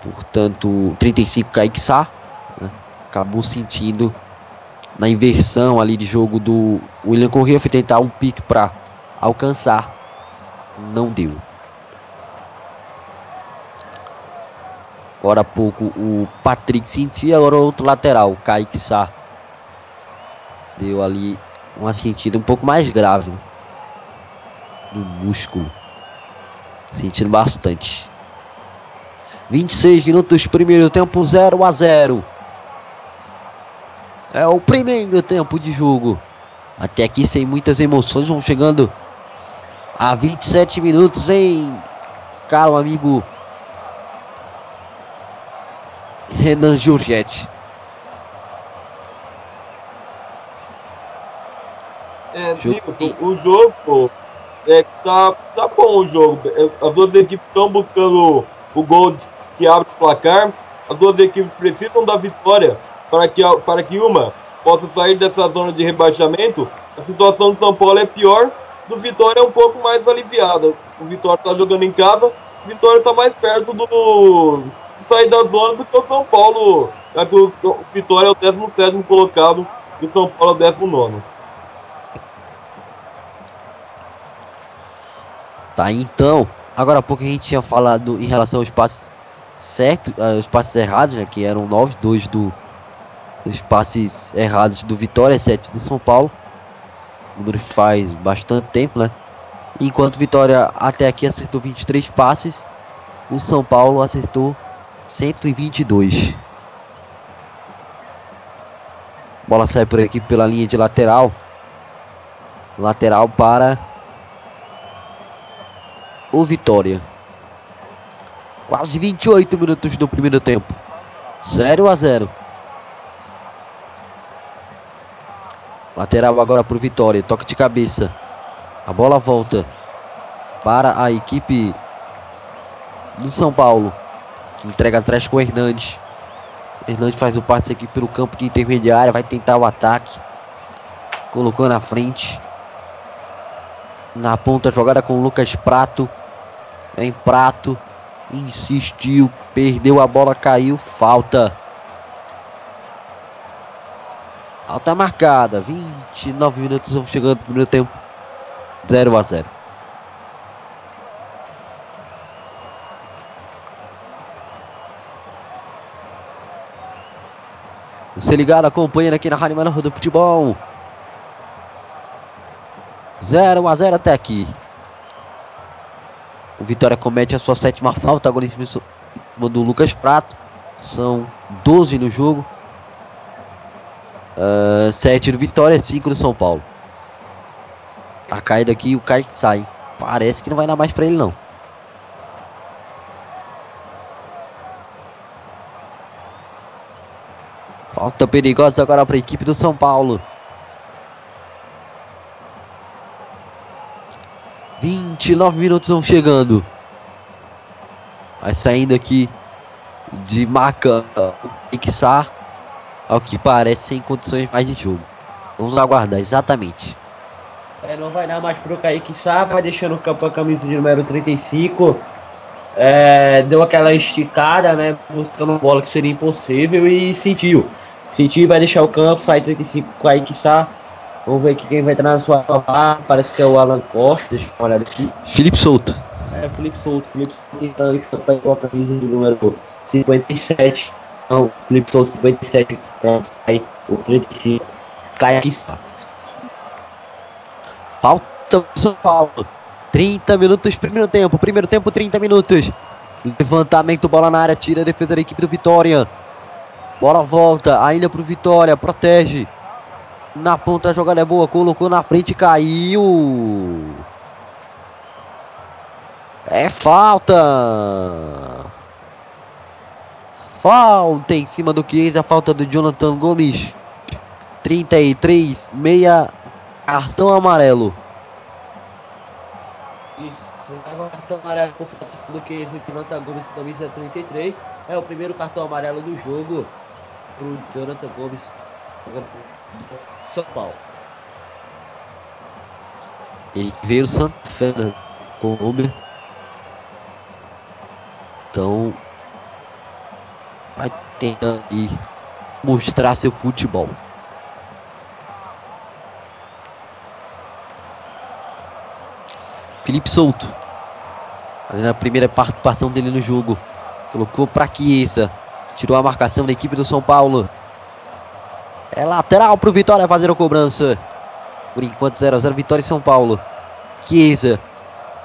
portanto 35 Kaique Sá né? acabou sentindo na inversão ali de jogo do William Corrêa foi tentar um pique para alcançar. Não deu. Agora há pouco o Patrick sentiu agora outro lateral Kaique Sá. Deu ali uma sentida um pouco mais grave no músculo sentindo bastante 26 minutos, primeiro tempo 0 a 0. É o primeiro tempo de jogo. Até aqui sem muitas emoções, vamos chegando a 27 minutos, hein? Caro amigo Renan Giorgetti. É, Nilson, o jogo é, tá, tá bom o jogo. As duas equipes estão buscando o gol que abre o placar. As duas equipes precisam da vitória para que, para que uma possa sair dessa zona de rebaixamento. A situação do São Paulo é pior, do Vitória é um pouco mais aliviada. O Vitória está jogando em casa, o Vitória está mais perto do de sair da zona do que o São Paulo. Já que o, o Vitória é o 17 colocado e o São Paulo é o 19. Tá, então, agora há pouco a gente tinha falado em relação aos passos certo, uh, os passes errados, né, que eram 9, 2 do, dos passes errados do Vitória, 7 do São Paulo. O número faz bastante tempo, né? Enquanto Vitória até aqui acertou 23 passes, o São Paulo acertou 122. Bola sai por aqui pela linha de lateral. Lateral para o Vitória. Quase 28 minutos do primeiro tempo. 0 a 0. Lateral agora para o Vitória. Toque de cabeça. A bola volta para a equipe do São Paulo. Que entrega atrás com o Hernandes. Hernandes faz o passe aqui pelo campo de intermediária. Vai tentar o ataque. Colocou na frente. Na ponta jogada com o Lucas Prato. Em Prato insistiu, perdeu a bola, caiu, falta. Falta marcada. 29 minutos vão chegando no primeiro tempo. 0 a 0. Você ligado, acompanhando aqui na Rádio Melhor do Futebol. 0 a 0 até aqui. O Vitória comete a sua sétima falta agora em cima do Lucas Prato. São 12 no jogo. Uh, ah, 7 do Vitória, 5 do São Paulo. Tá caído aqui o Kaique sai. Parece que não vai dar mais pra ele não. Falta perigosa agora para a equipe do São Paulo. 29 minutos vão chegando. Vai saindo aqui de marca o Pixar. Ao que parece sem condições mais de jogo. Vamos aguardar, exatamente. É, não vai dar mais pro Kaique Sá, vai deixando o campo a camisa de número 35. É, deu aquela esticada, né? Buscando bola que seria impossível e sentiu. Sentiu vai deixar o campo, sai 35 com Kaique Sá. Vamos ver aqui quem vai entrar na sua barra. Parece que é o Alan Costa. Deixa eu olhar aqui. Felipe Souto. É, Felipe Souto. Felipe Souto então, com a camisa de número 57. Não, Felipe Souto 57. Então sai o 35. Cai aqui. Falta o São Paulo. 30 minutos, primeiro tempo. Primeiro tempo, 30 minutos. Levantamento, bola na área, tira a defesa da equipe do Vitória. Bola volta, ainda pro Vitória, protege. Na ponta a jogada é boa, colocou na frente, caiu. É falta. Falta em cima do Chiesa, a falta do Jonathan Gomes. 33, meia, cartão amarelo. Isso, cartão amarelo com falta do Chiesa, Jonathan Gomes, camisa 33. É o primeiro cartão amarelo do jogo pro Jonathan Gomes. São Paulo. Ele veio Santa Fé né, com o. Então vai tentar aí mostrar seu futebol. Felipe Souto. Fazendo a primeira participação dele no jogo. Colocou para Chiesa. Tirou a marcação da equipe do São Paulo. É lateral pro Vitória fazer a cobrança. Por enquanto 0 x 0 Vitória e São Paulo. Chiesa.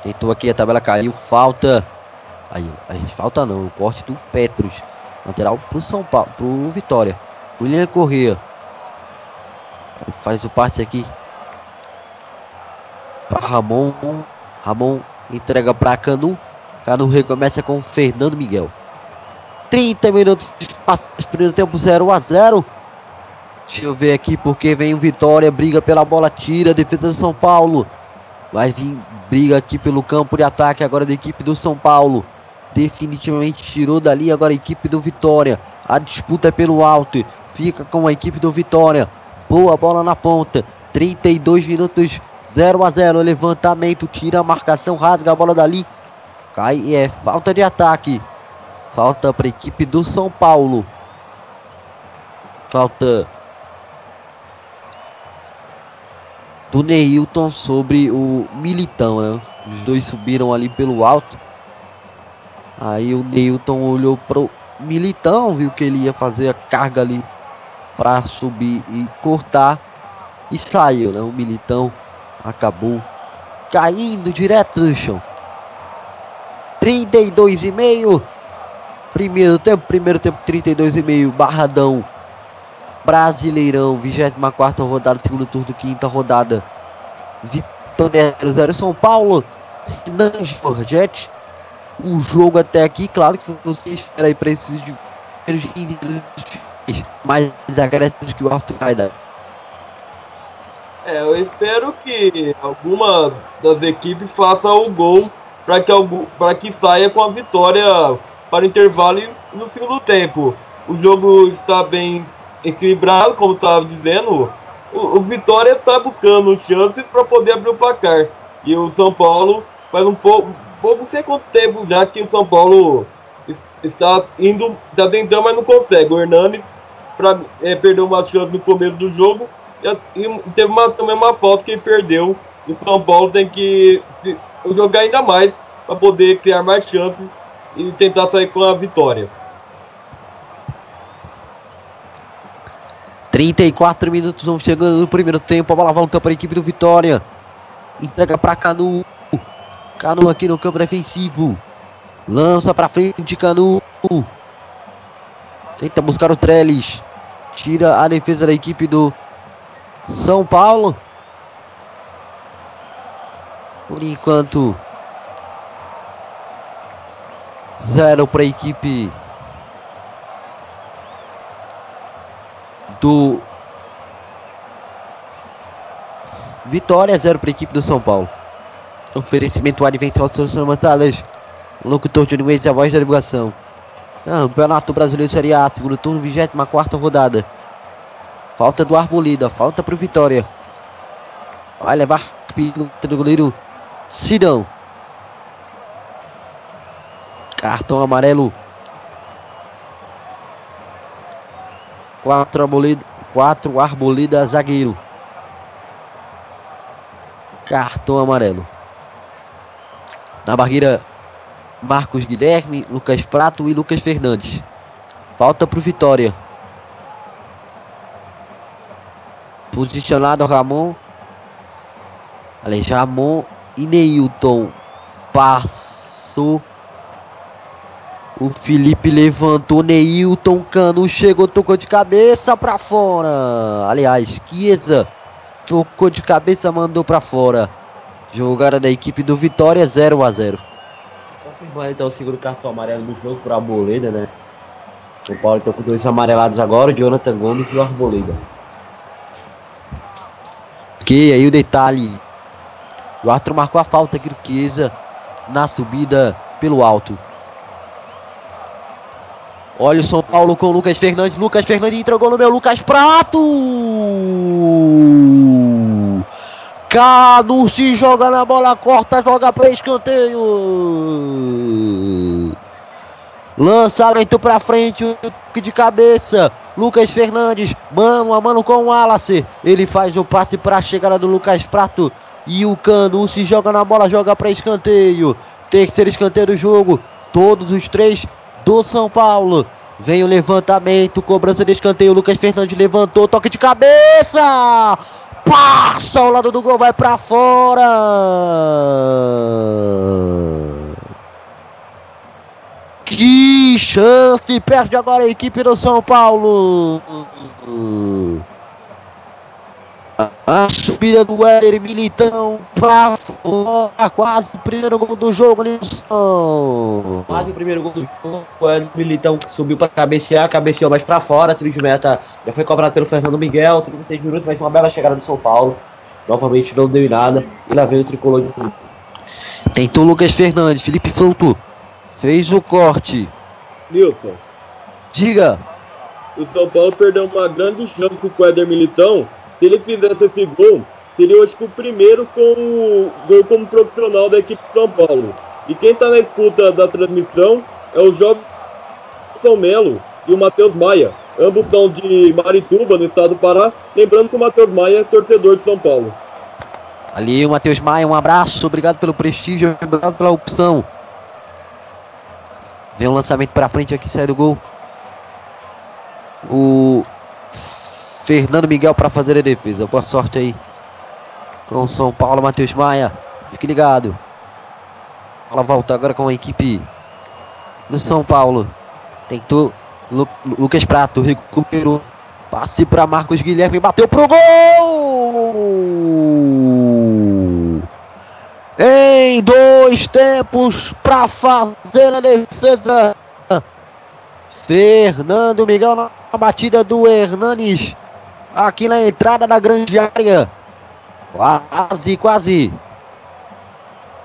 Tentou aqui, a tabela caiu. Falta. Aí, aí falta não. O corte do Petros. Lateral pro São Paulo. Pro Vitória. William Corrêa. Faz o passe aqui. Para Ramon. Ramon entrega para Canu. Canu recomeça com Fernando Miguel. 30 minutos de primeiro tempo 0 a 0 Deixa eu ver aqui porque vem o Vitória, briga pela bola, tira a defesa do São Paulo. Vai vir briga aqui pelo campo de ataque agora da equipe do São Paulo. Definitivamente tirou dali agora a equipe do Vitória. A disputa é pelo alto. Fica com a equipe do Vitória. Boa bola na ponta. 32 minutos 0 a 0. Levantamento, tira a marcação, rasga a bola dali. Cai e é falta de ataque. Falta para a equipe do São Paulo. Falta do Neilton sobre o Militão, né? Os dois subiram ali pelo alto. Aí o Neilton olhou pro Militão, viu que ele ia fazer a carga ali para subir e cortar e saiu, né? O Militão acabou caindo direto no chão. 32 e meio. Primeiro tempo, primeiro tempo 32 e meio, Barradão Brasileirão, 24 rodada, segundo turno, quinta rodada. Vitória 0 São Paulo, Renan Jorgette. O jogo até aqui, claro que você espera aí para esses mais agressivos que o Arthur vai dar. É, eu espero que alguma das equipes faça o gol para que, que saia com a vitória para o intervalo no segundo tempo. O jogo está bem equilibrado, como estava dizendo, o, o Vitória está buscando chances para poder abrir o placar. E o São Paulo faz um pouco, não sei quanto tempo já que o São Paulo está indo, está tentando, mas não consegue. O Hernanes pra, é, perdeu uma chance no começo do jogo e, e teve uma, também uma falta que ele perdeu. E o São Paulo tem que se, jogar ainda mais para poder criar mais chances e tentar sair com a vitória. 34 minutos vão chegando no primeiro tempo. A bola volta para a equipe do Vitória. Entrega para Canu. Canu aqui no campo defensivo. Lança para frente, Canu. Tenta buscar o Trellis. Tira a defesa da equipe do São Paulo. Por enquanto, zero para a equipe do Vitória, zero para a equipe do São Paulo. Oferecimento Advento aos seus Salas. Locutor de Nunes a voz da divulgação. Campeonato Brasileiro Série A, segundo turno, 24 rodada. Falta do Arbolida, falta para o Vitória. Vai levar do goleiro Sidão. Cartão amarelo. Quatro arbolida, quatro arbolida zagueiro. Cartão amarelo. Na barreira, Marcos Guilherme, Lucas Prato e Lucas Fernandes. Falta para o Vitória. Posicionado Ramon. Aliás, Ramon e Neilton. Passou. O Felipe levantou. Neilton Cano chegou, tocou de cabeça para fora. Aliás, Chiesa tocou de cabeça, mandou para fora. Jogada da equipe do Vitória 0 a 0 Confirmando então o segundo cartão amarelo do jogo para Arboleda, né? São Paulo então com dois amarelados agora, o Jonathan Gomes e o Arboleda. Ok, aí o detalhe. O Arthur marcou a falta aqui do Chiesa na subida pelo alto. Olha o São Paulo com o Lucas Fernandes. Lucas Fernandes entregou no meu Lucas Prato. Cadu se joga na bola, corta, joga para escanteio. Lançamento para frente, de cabeça. Lucas Fernandes, mano a mano com o Wallace. Ele faz o passe para a chegada do Lucas Prato. E o Canu se joga na bola, joga para escanteio. Terceiro escanteio do jogo. Todos os três do São Paulo. Vem o levantamento, cobrança de escanteio. Lucas Fernandes levantou, toque de cabeça. Passa ao lado do gol, vai para fora. Que chance! Perde agora a equipe do São Paulo. A subida do Éder Militão pra fora, quase o primeiro gol do jogo, Nilson. Quase o primeiro gol do jogo, o Éder Militão subiu para cabecear, cabeceou mais para fora, trio de meta já foi cobrado pelo Fernando Miguel, 36 minutos, mas uma bela chegada do São Paulo. Novamente não deu em nada, e lá vem o tricolor de Tentou Lucas Fernandes, Felipe Souto fez o corte. Nilson. Diga. O São Paulo perdeu uma grande chance com o Éder Militão se ele fizesse esse gol, seria acho que o primeiro com o gol como profissional da equipe de São Paulo. E quem está na escuta da transmissão é o Jovem São Melo e o Matheus Maia. Ambos são de Marituba, no estado do Pará. Lembrando que o Matheus Maia é torcedor de São Paulo. Ali o Matheus Maia, um abraço, obrigado pelo prestígio, obrigado pela opção. Vem um lançamento para frente aqui, sai do gol. O Fernando Miguel para fazer a defesa. Boa sorte aí. Com o São Paulo, Matheus Maia. Fique ligado. Ela volta agora com a equipe do São Paulo. Tentou Lu Lucas Prato, recuperou. Passe para Marcos Guilherme, bateu pro gol! Em dois tempos para fazer a defesa. Fernando Miguel na batida do Hernanes aqui na entrada da grande área. Quase, quase.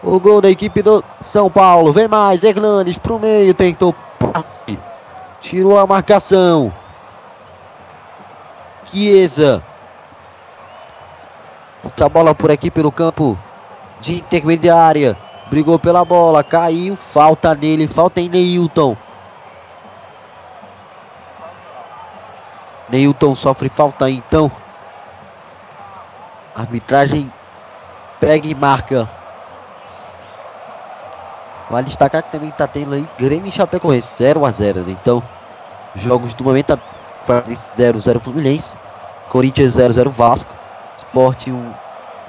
O gol da equipe do São Paulo. Vem mais, Hernandes pro meio, tentou passe. Tirou a marcação. Chiesa. Essa bola por aqui pelo campo de intermediária. Brigou pela bola, caiu. Falta nele, falta em Neilton. Neilton sofre falta então. Arbitragem pega e marca. Vale destacar que também está tendo aí Grêmio e Chapecoense 0 a 0 né? Então, jogos do momento 0 0 Fluminense, Corinthians 0 0 Vasco, Sport 1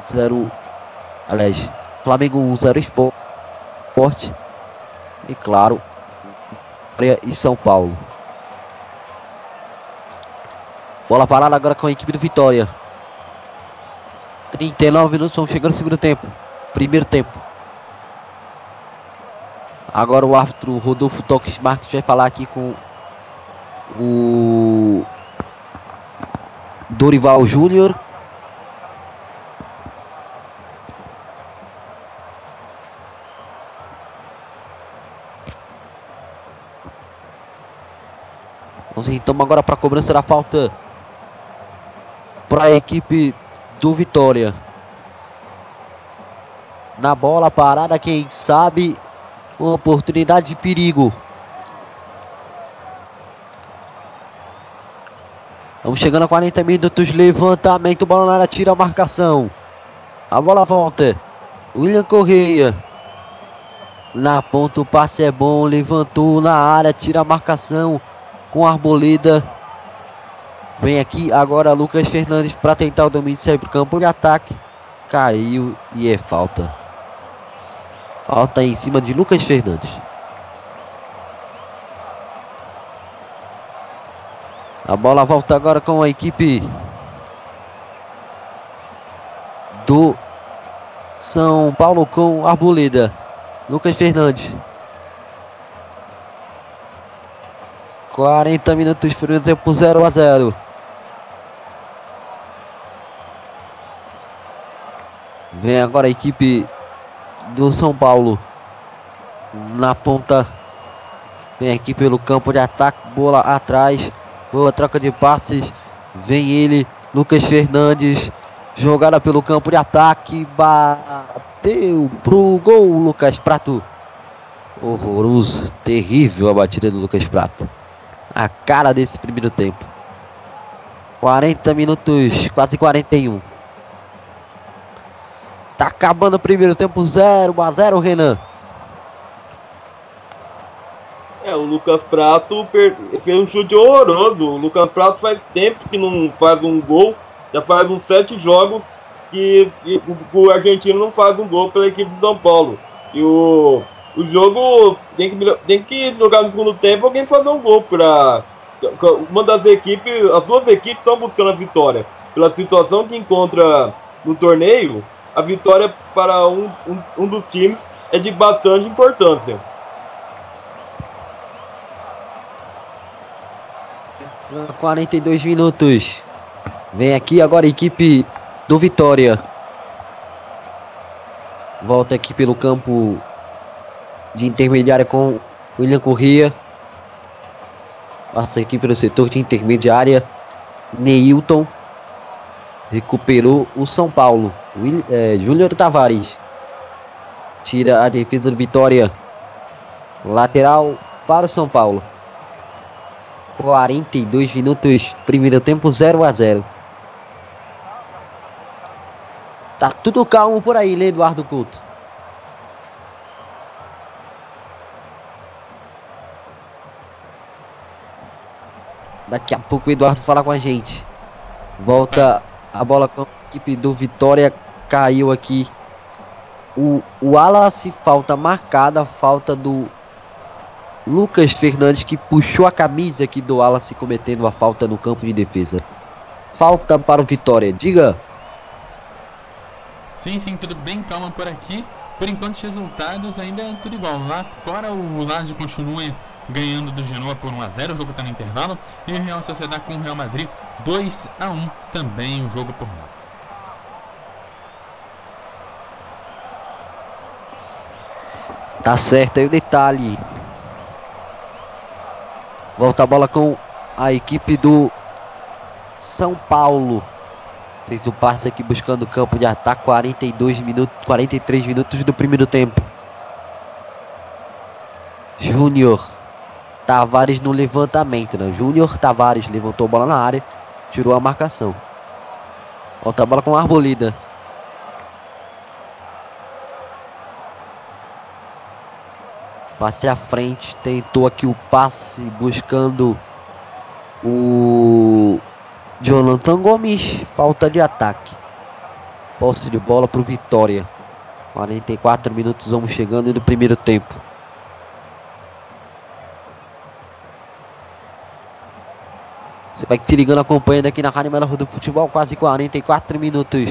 0 aliás, Flamengo 1 0 Sport e claro, e São Paulo. Bola parada agora com a equipe do Vitória. 39 minutos, vamos chegando no segundo tempo. Primeiro tempo. Agora o árbitro Rodolfo Toques Marques vai falar aqui com o Dorival Júnior. Vamos então agora para a cobrança da falta para a equipe do Vitória. Na bola parada, quem sabe uma oportunidade de perigo. Vamos chegando a 40 minutos. Levantamento. Bola na área. Tira a marcação. A bola volta. William Correia. Na ponta o passe é bom. Levantou na área. Tira a marcação. Com a arboleda. Vem aqui agora Lucas Fernandes para tentar o domínio. Sai para o campo de ataque. Caiu e é falta. Falta em cima de Lucas Fernandes. A bola volta agora com a equipe do São Paulo com Arboleda. Lucas Fernandes. 40 minutos, frio tempo 0 a 0. Vem agora a equipe do São Paulo. Na ponta. Vem aqui pelo campo de ataque. Bola atrás. Boa troca de passes. Vem ele. Lucas Fernandes. Jogada pelo campo de ataque. Bateu pro gol. Lucas Prato. Horroroso. Terrível a batida do Lucas Prato. A cara desse primeiro tempo. 40 minutos. Quase 41. Tá acabando o primeiro tempo 0 a 0 Renan. É, o Lucas Prato fez um chute horroroso. O Lucas Prato faz tempo que não faz um gol. Já faz uns sete jogos que, que o argentino não faz um gol pela equipe de São Paulo. E o, o jogo tem que, tem que jogar no segundo tempo alguém fazer um gol para uma das equipes, as duas equipes estão buscando a vitória. Pela situação que encontra no torneio, a vitória para um, um, um dos times é de bastante importância. Quarenta e dois minutos. Vem aqui agora a equipe do Vitória. Volta aqui pelo campo de intermediária com William Corrêa. Passa aqui pelo setor de intermediária. Neilton. Recuperou o São Paulo. É, Júnior Tavares. Tira a defesa do Vitória. Lateral para o São Paulo. 42 minutos. Primeiro tempo 0 a 0. Tá tudo calmo por aí, Eduardo Couto? Daqui a pouco o Eduardo fala com a gente. Volta a bola com a equipe do Vitória. Caiu aqui. O, o Wallace, falta marcada. Falta do Lucas Fernandes que puxou a camisa aqui do Wallace cometendo a falta no campo de defesa. Falta para o Vitória. Diga. Sim, sim, tudo bem calma por aqui. Por enquanto, os resultados ainda é tudo igual. Lá fora, o Lazio continua ganhando do Genoa por 1 a 0 O jogo está no intervalo. E Real Sociedade com o Real Madrid 2 a 1 também o jogo por lá. Tá certo aí o detalhe. Volta a bola com a equipe do São Paulo. Fez o passe aqui buscando o campo de ataque. 42 minutos, 43 minutos do primeiro tempo. Júnior Tavares no levantamento, né? Júnior Tavares levantou a bola na área, tirou a marcação. Volta a bola com a Arbolida. Passe à frente, tentou aqui o passe buscando o Jonathan Gomes, falta de ataque. Posse de bola para o Vitória. 44 minutos vamos chegando no primeiro tempo. Você vai te ligando acompanhando aqui na Rádio Melhor do Futebol, quase 44 minutos.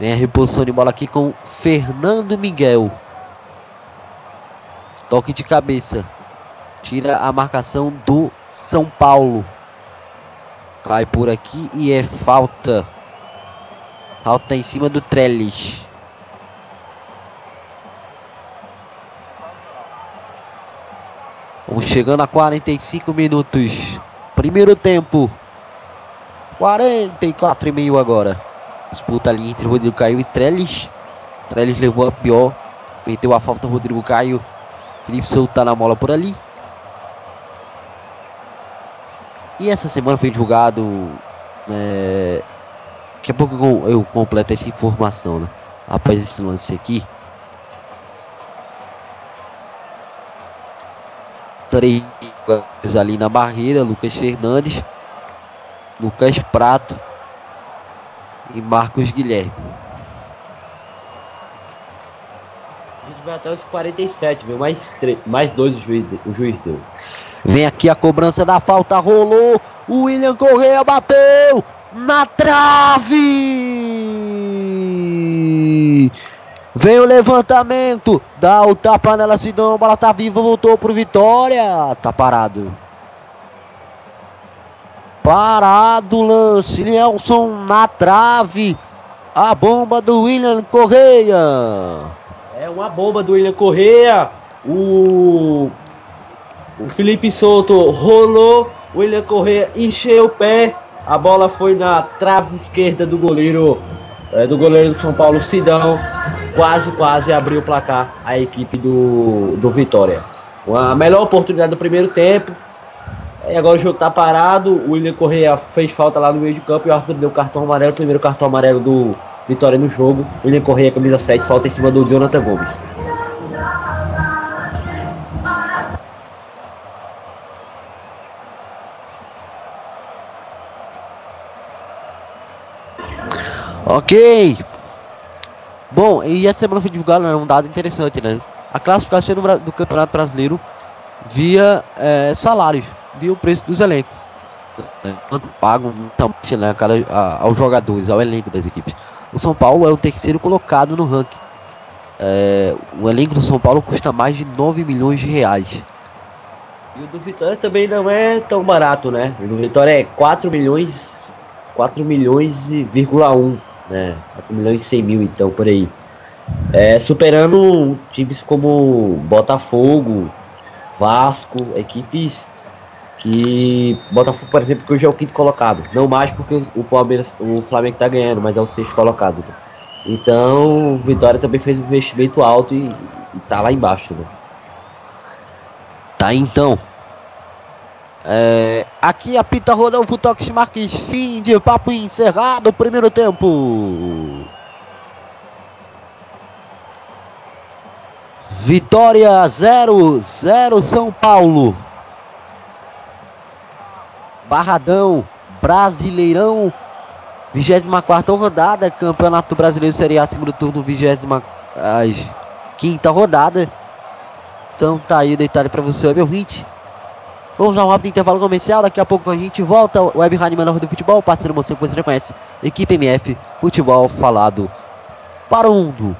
Vem a reposição de bola aqui com Fernando Miguel. Toque de cabeça. Tira a marcação do São Paulo. Cai por aqui e é falta. Falta em cima do Trellis. Vamos chegando a 45 minutos. Primeiro tempo. 44 e meio agora. Disputa ali entre Rodrigo Caio e Trellis. Trellis levou a pior. Meteu a falta Rodrigo Caio. Felipe Souto tá na bola por ali. E essa semana foi divulgado. É... Daqui a pouco eu completo essa informação, né? Após esse lance aqui. Três ali na barreira: Lucas Fernandes, Lucas Prato e Marcos Guilherme. A gente vai até os 47, viu? Mais, mais dois o juiz, o juiz deu. Vem aqui a cobrança da falta, rolou. O William Correia bateu na trave. Vem o levantamento, dá o tapa nela, Sidão, a bola tá viva, voltou pro Vitória. Tá parado. Parado o lance, Nelson na trave. A bomba do William Correia. É uma bomba do William Correia. O, o Felipe Souto rolou. William Correia encheu o pé. A bola foi na trave esquerda do goleiro é, do goleiro do São Paulo, Sidão. Quase, quase abriu o placar a equipe do, do Vitória. A melhor oportunidade do primeiro tempo. E agora o jogo tá parado. O William Correia fez falta lá no meio de campo e o Arthur deu cartão amarelo. Primeiro cartão amarelo do Vitória no jogo. William Correia, camisa 7, falta em cima do Jonathan Gomes. Ok. Bom, e essa semana foi divulgado né, um dado interessante, né? A classificação do, do Campeonato Brasileiro via é, salários, via o preço dos elencos. Quanto pagam então, né, cada, a, aos jogadores, ao elenco das equipes. O São Paulo é o terceiro colocado no ranking. É, o elenco do São Paulo custa mais de 9 milhões de reais. E o do Vitória também não é tão barato, né? O do Vitória é 4 milhões, 4 milhões e vírgula 1 né? 4 milhões e 100 mil, então, por aí. É, superando times como Botafogo, Vasco, equipes que. Botafogo, por exemplo, que hoje é o quinto colocado. Não mais porque o Palmeiras, o Flamengo tá ganhando, mas é o sexto colocado. Então, o Vitória também fez um investimento alto e, e tá lá embaixo, né? Tá então. É, aqui apita Rodolfo Toques Marques, fim de papo encerrado, primeiro tempo. Vitória 0, 0 São Paulo. Barradão, Brasileirão, 24 rodada, Campeonato Brasileiro Série A, segundo turno, 25 quinta rodada. Então tá aí o detalhe para você, meu 20. Vamos dar um rápido intervalo comercial. Daqui a pouco a gente volta. Web Rádio Menor do Futebol, parceiro você que você já conhece. Equipe MF, futebol falado para o mundo.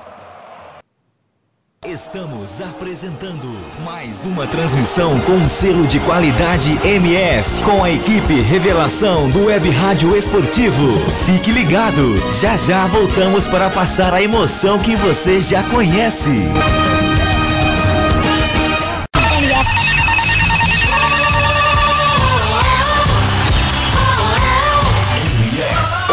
Estamos apresentando mais uma transmissão com selo de qualidade MF, com a equipe Revelação do Web Rádio Esportivo. Fique ligado, já já voltamos para passar a emoção que você já conhece.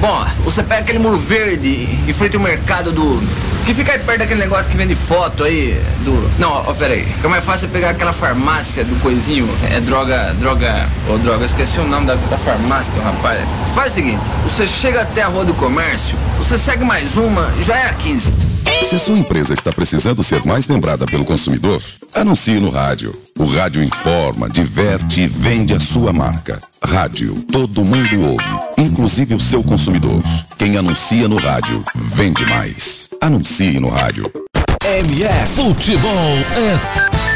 Bom, você pega aquele muro verde em frente ao mercado do. Que fica aí perto daquele negócio que vende foto aí do. Não, ó, pera aí. Fica mais fácil pegar aquela farmácia do coisinho. É droga. Droga. Ô, droga, esqueci o nome da, da farmácia, teu rapaz. Faz o seguinte: você chega até a rua do comércio, você segue mais uma, já é a 15. Se a sua empresa está precisando ser mais lembrada pelo consumidor, anuncie no rádio. O rádio informa, diverte e vende a sua marca. Rádio, todo mundo ouve, inclusive o seu consumidor. Quem anuncia no rádio, vende mais. Anuncie no rádio. MF Futebol é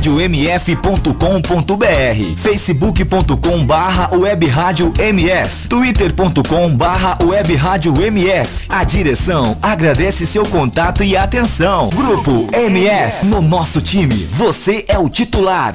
radiomf.com.br, facebook.com barra web rádio mf, twitter.com barra web rádio mf. A direção agradece seu contato e atenção. Grupo MF, no nosso time, você é o titular.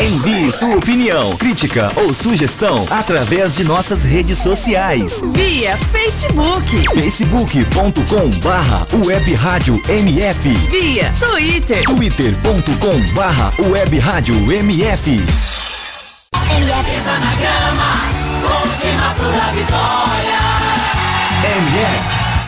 Envie sua opinião, crítica ou sugestão através de nossas redes sociais. Via Facebook. facebook.com barra web rádio MF. Via Twitter. twitter.com barra web rádio MF. MF. na grama, última sua vitória. MF.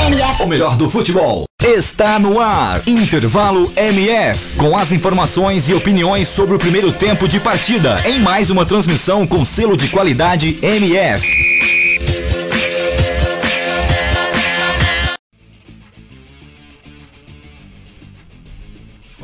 MF. o melhor do futebol. Está no ar. Intervalo MF. Com as informações e opiniões sobre o primeiro tempo de partida. Em mais uma transmissão com selo de qualidade MF.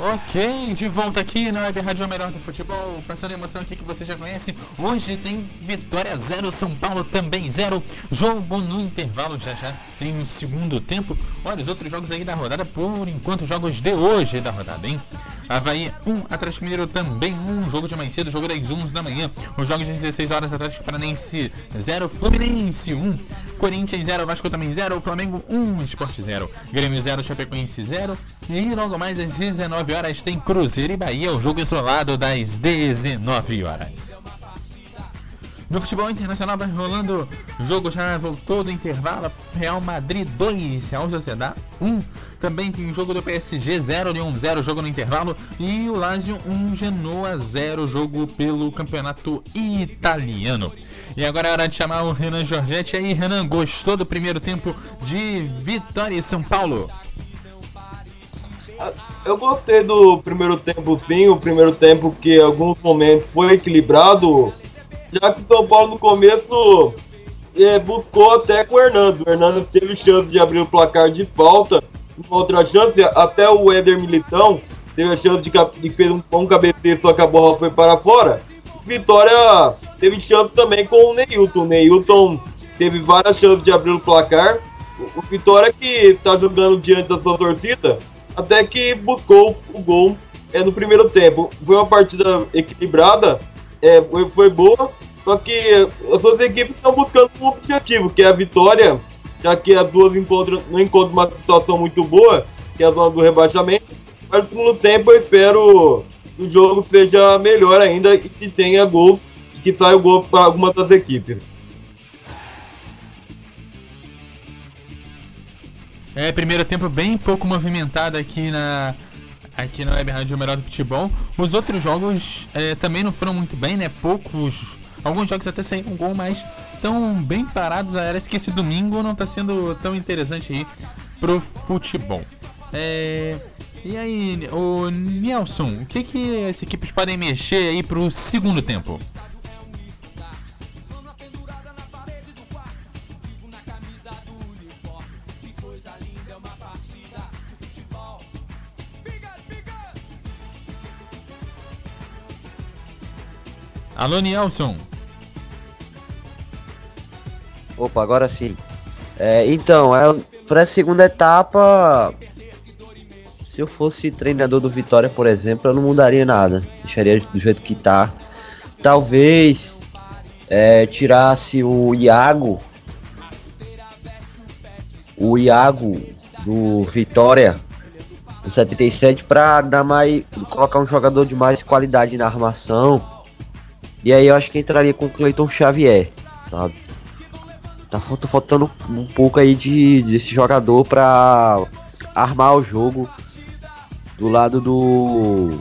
Ok, de volta aqui na Web Rádio Melhor do Futebol, passando emoção aqui que você já conhece. Hoje tem Vitória 0, São Paulo também 0. Jogo no intervalo, já já tem o segundo tempo. Olha, os outros jogos aí da rodada, por enquanto, jogos de hoje da rodada, hein? Havaí 1, Atlético Mineiro também 1, jogo de mais cedo, jogo das 11 da manhã. Os jogos de 16 horas, Atlético Paranense 0, Fluminense 1, Corinthians 0, Vasco também 0, Flamengo 1, Esporte 0, Grêmio 0, Chapecoense 0. E logo mais às 19 horas tem Cruzeiro e Bahia, o jogo isolado das 19 horas. No futebol internacional vai rolando jogo já voltou do intervalo. Real Madrid 2, Real Sociedad 1. Também tem jogo do PSG 0 de 1 0 jogo no intervalo e o Lazio 1 Genoa 0 jogo pelo campeonato italiano. E agora é hora de chamar o Renan Giorgetti aí, Renan, gostou do primeiro tempo de Vitória e São Paulo? Eu gostei do primeiro tempo sim, o primeiro tempo que em alguns momentos foi equilibrado, já que o São Paulo no começo é, buscou até com o Hernandes. O Hernandes teve chance de abrir o placar de falta, uma outra chance, até o Éder Militão teve a chance de, de um, um cabeceio, só que a bola foi para fora. Vitória teve chance também com o Neilton. O Neilton teve várias chances de abrir o placar. O Vitória que está jogando diante da sua torcida, até que buscou o gol é, no primeiro tempo. Foi uma partida equilibrada, é, foi, foi boa, só que as duas equipes estão buscando um objetivo, que é a vitória, já que as duas encontram, não encontram uma situação muito boa, que é a zona do rebaixamento. Mas no segundo tempo eu espero que o jogo seja melhor ainda e que tenha gols e que saia o gol para alguma das equipes. É, primeiro tempo bem pouco movimentado aqui na aqui na Web Rádio Melhor do Futebol. Os outros jogos é, também não foram muito bem, né? Poucos. Alguns jogos até saíram um gol, mas estão bem parados. Parece que esse domingo não está sendo tão interessante aí pro futebol. É, e aí, o Nelson, o que, que as equipes podem mexer aí pro segundo tempo? Alô, Nelson. Opa, agora sim. É, então, é, para a segunda etapa, se eu fosse treinador do Vitória, por exemplo, eu não mudaria nada. Deixaria do jeito que tá. Talvez é, tirasse o Iago. O Iago do Vitória no 77 para dar mais. colocar um jogador de mais qualidade na armação e aí eu acho que entraria com o Cleiton Xavier, sabe? Tá faltando um pouco aí de desse jogador pra armar o jogo do lado do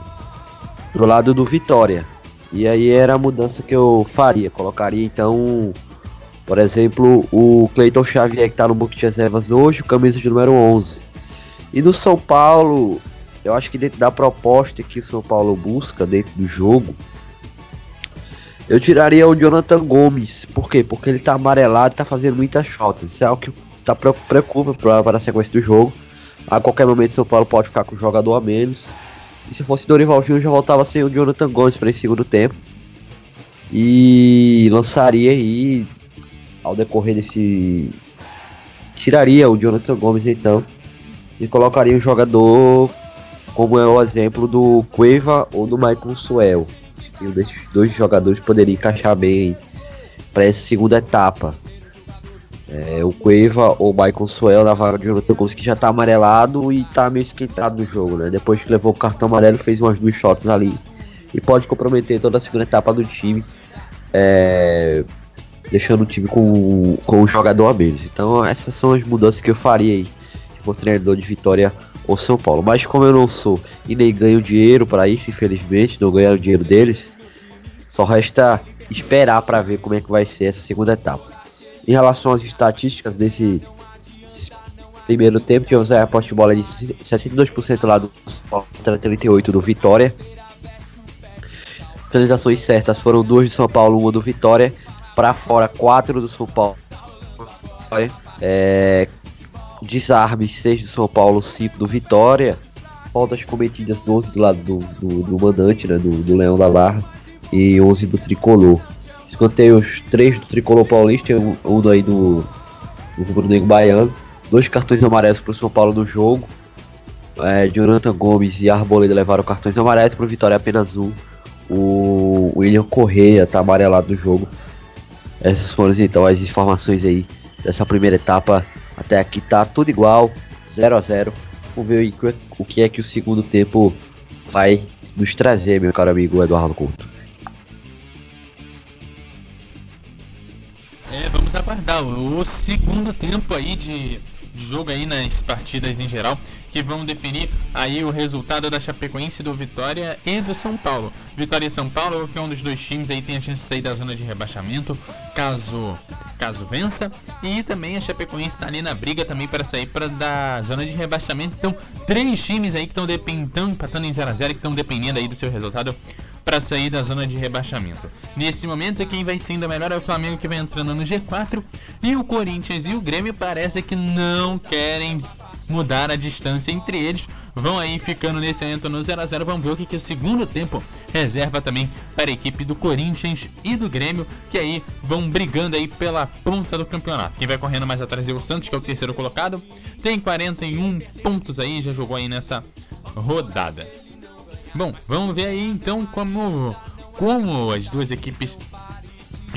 do lado do Vitória. E aí era a mudança que eu faria. Colocaria então, por exemplo, o Cleiton Xavier que tá no banco de reservas hoje, camisa de número 11. E no São Paulo, eu acho que dentro da proposta que o São Paulo busca dentro do jogo, eu tiraria o Jonathan Gomes. Por quê? Porque ele tá amarelado e tá fazendo muitas faltas. Isso é algo que tá preocupa para a sequência do jogo. A qualquer momento São Paulo pode ficar com o jogador a menos. E se fosse Dorival Júnior já voltava sem o Jonathan Gomes para esse segundo tempo. E lançaria aí ao decorrer desse. Tiraria o Jonathan Gomes então. E colocaria um jogador como é o exemplo do Cueva ou do Michael Suel um desses dois jogadores poderia encaixar bem para essa segunda etapa. É, o Cueva ou o Michael Suel na vaga de Jonathan que já tá amarelado e tá meio esquentado no jogo, né? Depois que levou o cartão amarelo, fez umas duas shots ali e pode comprometer toda a segunda etapa do time, é, deixando o time com, com o jogador a menos. Então essas são as mudanças que eu faria aí se fosse treinador de Vitória o São Paulo. Mas como eu não sou e nem ganho dinheiro para isso, infelizmente, não ganhar o dinheiro deles, só resta esperar para ver como é que vai ser essa segunda etapa. Em relação às estatísticas desse primeiro tempo, tivemos a poste de bola de 62% lá do contra 38% do Vitória. Finalizações certas foram duas do São Paulo, uma do Vitória. Para fora, quatro do São Paulo. É, desarmes 6 do São Paulo, 5 do Vitória. Faltas cometidas 12 do lado do, do, do mandante, né, do, do, Leão da Barra, e 11 do Tricolor. Escanteios 3 do Tricolor Paulista, um, um aí do, do Rubro Negro Baiano. Dois cartões amarelos para o São Paulo no jogo. É, Jonathan Gomes e Arboleda levaram cartões amarelos para o Vitória apenas um. O William Correia está amarelado no jogo. Essas foram então as informações aí dessa primeira etapa até aqui tá tudo igual, 0 a 0 Vamos ver o que é que o segundo tempo vai nos trazer, meu caro amigo Eduardo Couto. É, vamos aguardar o segundo tempo aí de de jogo aí nas partidas em geral, que vão definir aí o resultado da Chapecoense, do Vitória e do São Paulo. Vitória e São Paulo, que é um dos dois times aí tem a chance de sair da zona de rebaixamento, caso caso vença, e também a Chapecoense está ali na briga também para sair para da zona de rebaixamento. Então, três times aí que estão dependendo, empatando em 0 a 0 que estão dependendo aí do seu resultado para sair da zona de rebaixamento. Nesse momento, quem vai sendo melhor é o Flamengo que vai entrando no G4 e o Corinthians e o Grêmio parece que não querem mudar a distância entre eles. Vão aí ficando nesse momento no 0 a 0 Vamos ver o que, que o segundo tempo reserva também para a equipe do Corinthians e do Grêmio, que aí vão brigando aí pela ponta do campeonato. Quem vai correndo mais atrás é o Santos, que é o terceiro colocado. Tem 41 pontos aí, já jogou aí nessa rodada. Bom, vamos ver aí então como, como as duas equipes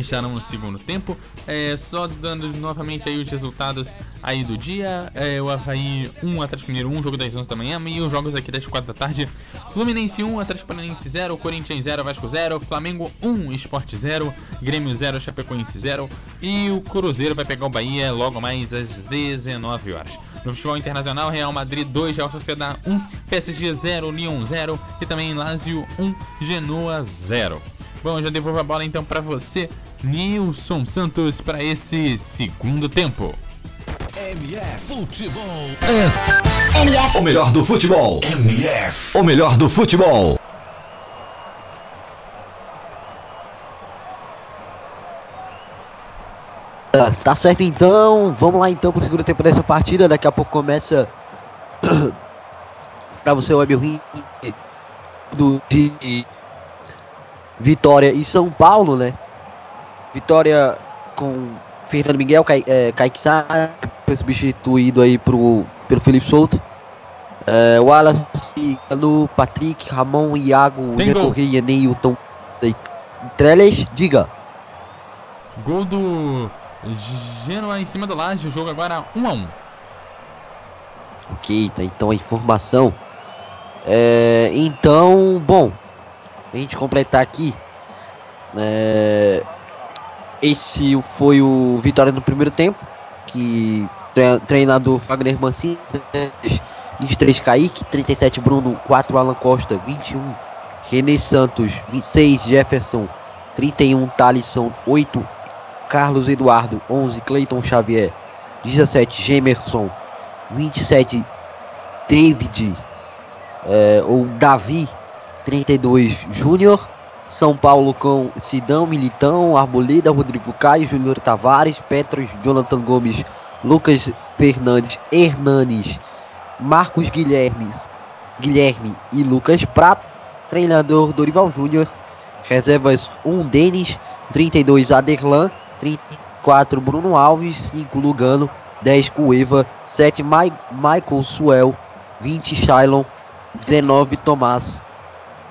estarão no segundo tempo. É, só dando novamente aí os resultados aí do dia. É, o Havaí 1, Atlético Mineiro 1, jogo das 11 da manhã. E os jogos aqui das 4 da tarde. Fluminense 1, Atlético Paranaense 0, Corinthians 0, Vasco 0, Flamengo 1, Sport 0, Grêmio 0, Chapecoense 0. E o Cruzeiro vai pegar o Bahia logo mais às 19 horas. No futebol internacional, Real Madrid 2, Real Sociedad 1, PSG 0, Lyon 0 e também Lazio 1, Genoa 0. Bom, eu já devolvo a bola então para você, Nilson Santos, para esse segundo tempo. MF Futebol. MF. O melhor do futebol. MF. O melhor do futebol. Tá, tá certo então, vamos lá então pro segundo tempo dessa partida. Daqui a pouco começa para você o web do de Vitória e São Paulo, né? Vitória com Fernando Miguel, Ca, é, Kaique Sá, foi substituído aí pro, pelo Felipe Souto. É, Wallace, Galo, Patrick, Ramon, Iago. Correia, Neilton, Trellis, diga. Gol do Genoa em cima do Lazio, o jogo agora 1 a 1 Ok, tá então a informação. É, então, bom, a gente completar aqui. é, esse foi o Vitória no primeiro tempo. Que tre- treinador Fagner Mancini, 23 Kaique, 37 Bruno, 4 Alan Costa, 21 René Santos, 26 Jefferson, 31 Thalisson, 8 Carlos Eduardo, 11 Cleiton Xavier, 17 Gemerson, 27 David é, ou Davi 32 Júnior São Paulo com Sidão Militão Arboleda Rodrigo Caio Júnior Tavares Petros Jonathan Gomes Lucas Fernandes Hernanes Marcos Guilherme Guilherme e Lucas Prato treinador Dorival Júnior reservas 1 Denis 32 Aderlan 34 Bruno Alves 5 Lugano 10 Cueva 7 Mai Michael Suel 20 Shailon 19 Tomás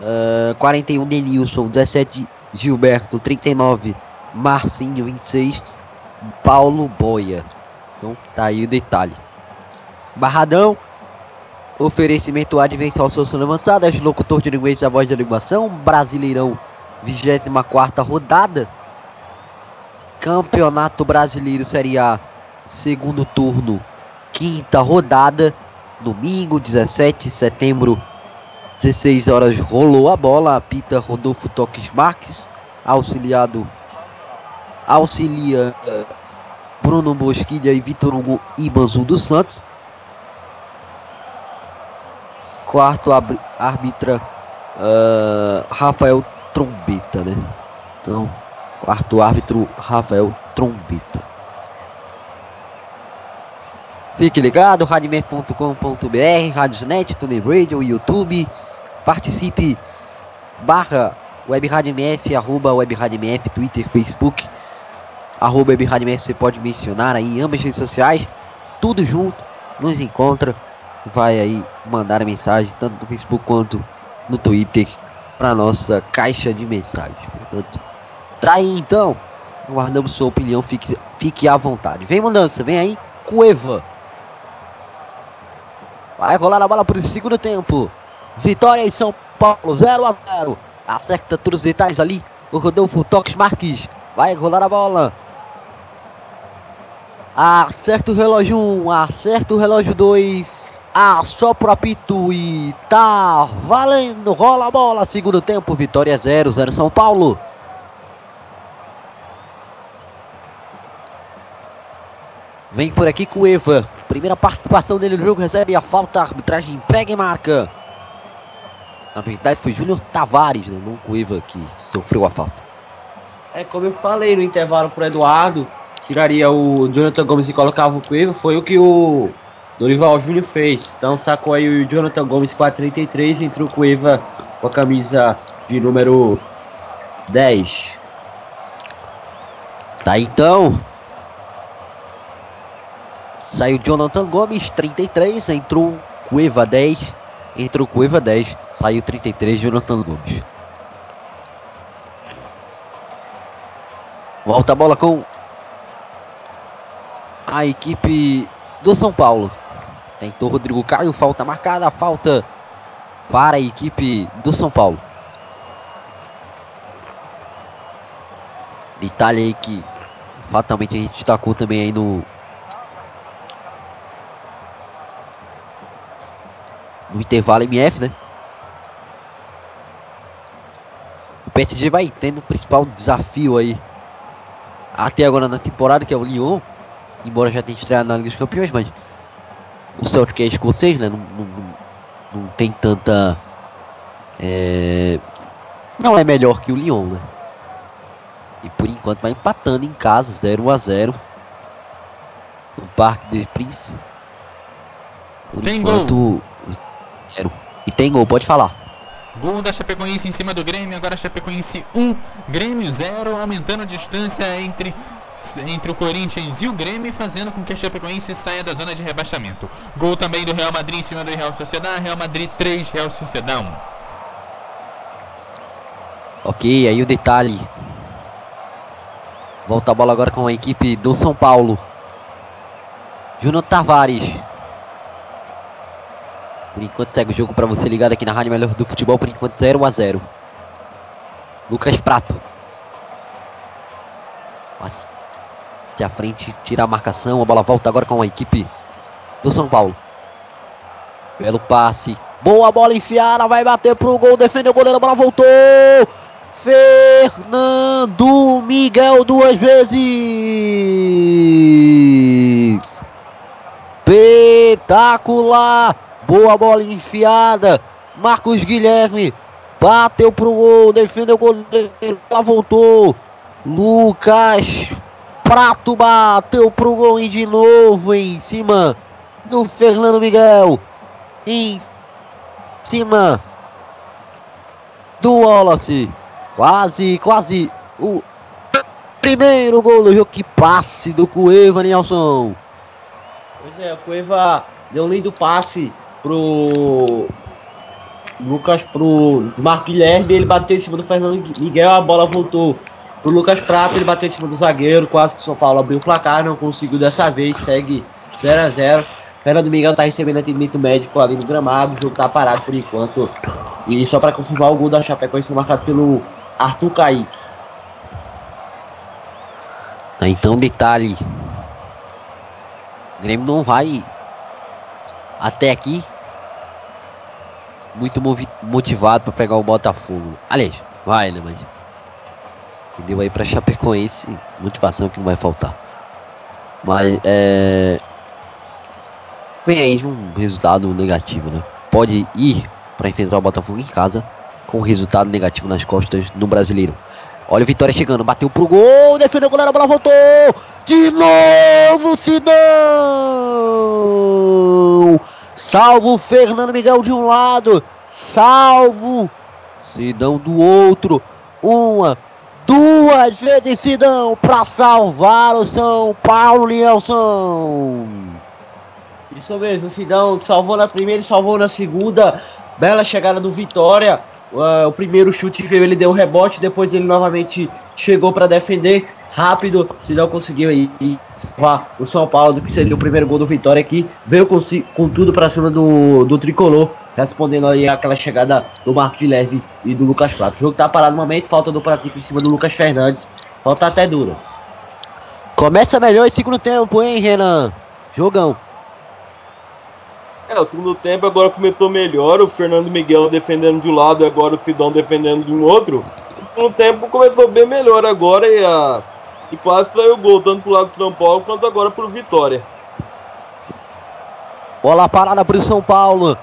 eh, 41 Denilson 17 Gilberto 39 Marcinho 26 Paulo Boia. Então tá aí o detalhe. Barradão Oferecimento Advencial Soluções Avançadas Locutor de linguagem da voz da linguação Brasileirão 24 rodada Campeonato Brasileiro Série A Segundo turno Quinta rodada Domingo 17 de setembro 16 horas rolou a bola Apita Rodolfo Toques Marques Auxiliado Auxilia eh, Bruno Bosquilha e Vitor Hugo Ibanzu dos Santos Quarto abri- árbitra ah, Rafael Trombeta, né? Então, quarto árbitro Rafael Trombeta. Fique ligado, radiomer.com.br, Radiosnet, Tuner Radio, YouTube. Participe, barra Web Rádio MF, arroba Web Rádio MF, Twitter, Facebook, arroba Web Rádio MF, você pode mencionar aí ambas as redes sociais, tudo junto, nos encontra, vai aí mandar a mensagem, tanto no Facebook quanto no Twitter, para nossa caixa de mensagens. Portanto, tá aí então, guardamos sua opinião, fique, fique à vontade. Vem mudança, vem aí, Cueva. Vai rolar a bola para o segundo tempo. Vitória em São Paulo, 0 a 0. Acerta todos os detalhes ali. O Rodolfo Toques Marques. Vai rolar a bola. Acerta o relógio 1, acerta o relógio 2, assopra o apito e tá valendo, rola a bola, segundo tempo, vitória 0, 0 São Paulo. Vem por aqui com o Eva, primeira participação dele no jogo, recebe a falta, a arbitragem prega e marca. Na verdade foi Júnior Tavares, né? não o Eva que sofreu a falta. É como eu falei no intervalo pro Eduardo, tiraria o Jonathan Gomes e colocava o Cueva, foi o que o Dorival Júnior fez. Então sacou aí o Jonathan Gomes com a 33 e entrou o Cueva com a camisa de número 10. Tá então. Saiu Jonathan Gomes, 33, entrou Cueva 10, entrou Cueva 10, saiu 33 Jonathan Gomes. Volta a bola com a equipe do São Paulo. Tentou Rodrigo Caio, falta marcada, falta para a equipe do São Paulo. Detalhe aí que fatalmente a gente destacou também aí no intervalo MF, né? O PSG vai tendo o principal desafio aí até agora na temporada, que é o Lyon. Embora já tenha estreado na Liga dos Campeões, mas o Celtic é escocês, né? Não, não, não tem tanta. É, não é melhor que o Lyon, né? E por enquanto vai empatando em casa, 0 a 0 no Parque des Princes. Por Tem enquanto, gol. Zero. E tem gol, pode falar. Gol da Chapecoense em cima do Grêmio, agora Chapecoense 1, Grêmio 0, aumentando a distância entre, entre o Corinthians e o Grêmio, fazendo com que a Chapecoense saia da zona de rebaixamento. Gol também do Real Madrid em cima do Real Sociedad, Real Madrid 3, Real Sociedad 1. Ok, aí o detalhe. Volta a bola agora com a equipe do São Paulo. Júnior Tavares. Por enquanto segue o jogo para você ligado aqui na Rádio Melhor do Futebol. Por enquanto 0 a 0 Lucas Prato. Passe à frente, tira a marcação. A bola volta agora com a equipe do São Paulo. Belo passe. Boa bola enfiada. Vai bater pro gol. Defendeu o goleiro. A bola voltou. Fernando Miguel duas vezes. Espetacular. Boa bola enfiada. Marcos Guilherme bateu pro gol. Defendeu o goleiro. Ela voltou. Lucas Prato bateu pro gol e de novo em cima do Fernando Miguel. Em cima do Wallace. Quase, quase o primeiro gol do jogo. Que passe do Cueva, Nelson. Pois é, o Cueva deu um lindo passe pro Lucas, pro Marco Guilherme, ele bateu em cima do Fernando Miguel, a bola voltou pro Lucas Prato, ele bateu em cima do zagueiro, quase que o São Paulo abriu o placar, não conseguiu dessa vez, segue 0 a 0 Fernando Miguel tá recebendo atendimento médico ali no gramado, o jogo tá parado por enquanto. E só para confirmar o gol da Chapecoense foi marcado pelo Arthur Kaique. Tá, então, detalhe. O Grêmio não vai até aqui muito motivado para pegar o Botafogo. Aliás, vai, né? Mas deu aí para Chapecoense motivação que não vai faltar. Mas é. Vem aí um resultado negativo, né? Pode ir para enfrentar o Botafogo em casa com resultado negativo nas costas no Brasileiro. Olha o Vitória chegando, bateu pro gol, defendeu o goleiro, a bola voltou. De novo, Sidão! Salvo Fernando Miguel de um lado, salvo Sidão do outro. Uma, duas vezes Sidão para salvar o São Paulo, Nelson. Isso mesmo, Sidão salvou na primeira e salvou na segunda. Bela chegada do Vitória. Uh, o primeiro chute veio, ele deu rebote, depois ele novamente chegou para defender rápido. Sidão conseguiu aí salvar o São Paulo do que seria o primeiro gol do Vitória aqui. Veio com, com tudo para cima do, do tricolor, respondendo aí aquela chegada do Marco de Leve e do Lucas Prato. O jogo tá parado no momento, falta do Pratico em cima do Lucas Fernandes. Falta até dura. Começa melhor esse segundo tempo, hein, Renan? Jogão. É, o segundo tempo agora começou melhor, o Fernando Miguel defendendo de um lado e agora o Sidão defendendo de um outro. O segundo tempo começou bem melhor agora e, a, e quase saiu o gol, tanto pro lado do São Paulo quanto agora pro Vitória. Bola parada pro São Paulo.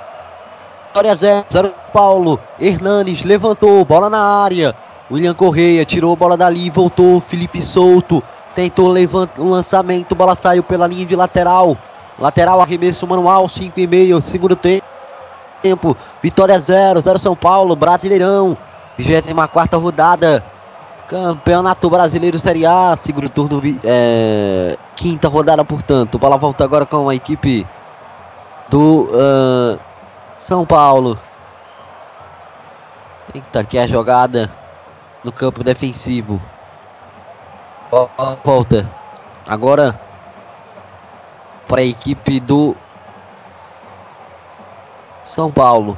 Vitória 0, 0 Paulo. Hernanes levantou, bola na área. William Correia tirou a bola dali, voltou. Felipe Souto tentou levantar o lançamento, bola saiu pela linha de lateral. Lateral arremesso manual, 5 e meio, segundo tempo. Vitória 0, 0 São Paulo, Brasileirão. 24 rodada. Campeonato Brasileiro Série A, segundo turno, é, quinta rodada, portanto. Bola volta agora com a equipe do uh, São Paulo. Tenta aqui a jogada no campo defensivo. Volta. Agora para a equipe do São Paulo.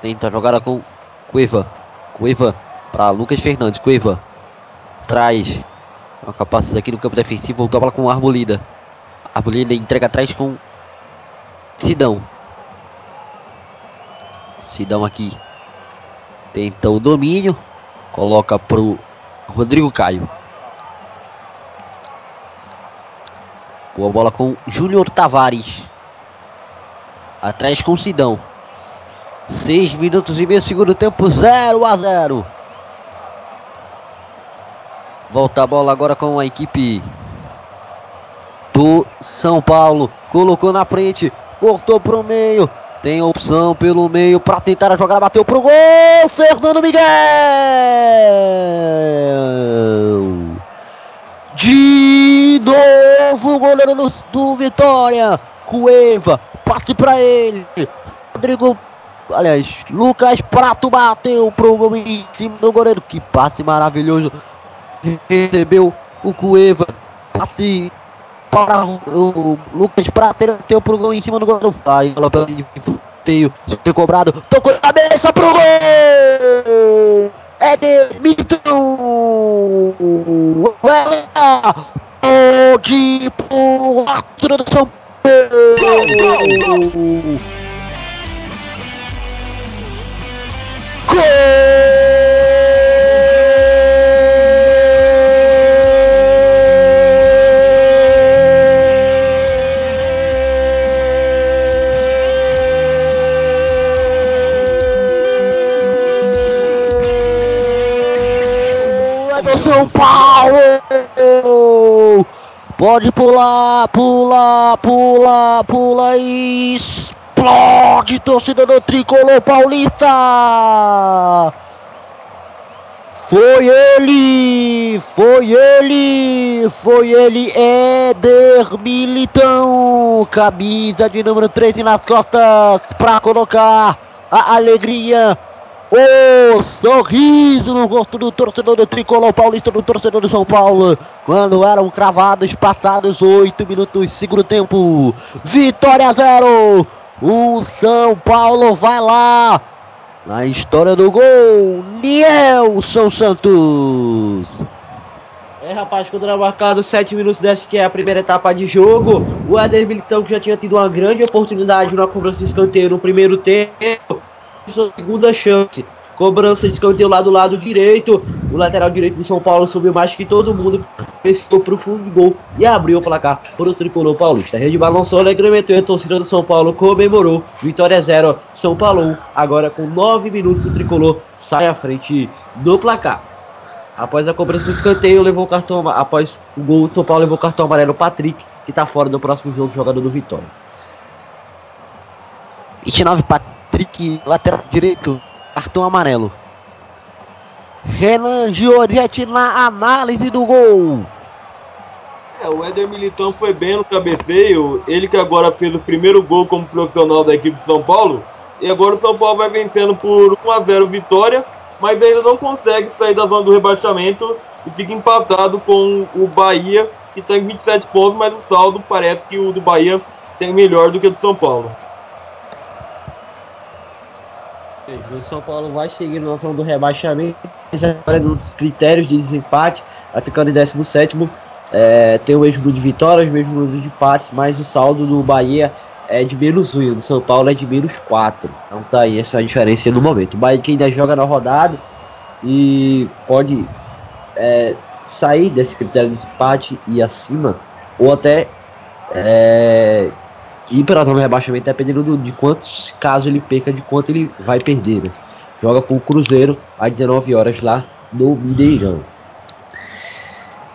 Tenta a jogada com Cueva. Cueva para Lucas Fernandes. Cueva traz uma capacidade aqui no campo defensivo. Voltou a bola com Arbolida. Arbolida entrega atrás com Sidão. Sidão aqui. Tenta o domínio. Coloca pro Rodrigo Caio. Boa bola com Júnior Tavares. Atrás com Sidão. 6 minutos e meio, segundo tempo, 0 a 0. Volta a bola agora com a equipe do São Paulo. Colocou na frente, cortou pro meio. Tem opção pelo meio para tentar a jogada, bateu pro gol. Fernando Miguel. De novo o goleiro do, do Vitória. Cueva, passe para ele. Rodrigo, aliás, Lucas Prato bateu pro gol em cima do goleiro. Que passe maravilhoso. Recebeu o Cueva. Passe para o Lucas Prato. Teu pro gol em cima do goleiro. Aí, ela pelo teio. Foi cobrado. Tocou a cabeça pro gol. É de Milton. De pro Arthur do São Paulo. do Paulo! Pode pular, pular, pular, pula e explode, torcida do Tricolor Paulista! Foi ele, foi ele, foi ele, Éder Militão, camisa de número 13 nas costas para colocar a alegria o sorriso no rosto do torcedor do tricolor paulista, do torcedor do São Paulo, quando eram cravados passados oito minutos, segundo tempo. Vitória zero. O São Paulo vai lá. Na história do gol, Nielson Santos. É, rapaz, quando era marcado 7 minutos dessa que é a primeira etapa de jogo, o Éder Militão que já tinha tido uma grande oportunidade na cobrança de escanteio no primeiro tempo, segunda chance. Cobrança de escanteio lá do lado direito. O lateral direito do São Paulo subiu mais que todo mundo. Pescou pro fundo do gol e abriu o placar para o tricolor paulista. Rede balançou alegremente a torcida do São Paulo comemorou. Vitória 0, São Paulo. Agora com 9 minutos, o tricolor sai à frente do placar. Após a cobrança do escanteio, levou o cartão. Após o gol, o São Paulo levou o cartão amarelo Patrick, que está fora do próximo jogo, jogador do Vitória. 29 Patrick, lateral direito, cartão amarelo. Renan Giorgetti na análise do gol. É, o Éder Militão foi bem no cabeceio. Ele que agora fez o primeiro gol como profissional da equipe de São Paulo. E agora o São Paulo vai vencendo por 1 a 0 vitória, mas ainda não consegue sair da zona do rebaixamento e fica empatado com o Bahia, que tem 27 pontos, mas o saldo parece que o do Bahia tem melhor do que o do São Paulo. O São Paulo vai seguir na zona do rebaixamento, agora nos critérios de desempate, vai ficando em 17 é, tem o mesmo número de vitórias, o mesmo número de empates, mas o saldo do Bahia é de menos 1 e do São Paulo é de menos 4. Então tá aí essa diferença no momento. O Bahia que ainda joga na rodada e pode é, sair desse critério de empate e acima, ou até é, ir para a zona de rebaixamento, dependendo do- de quantos casos ele perca, de quanto ele vai perder. né? Joga com o Cruzeiro às 19 horas lá no Mineirão.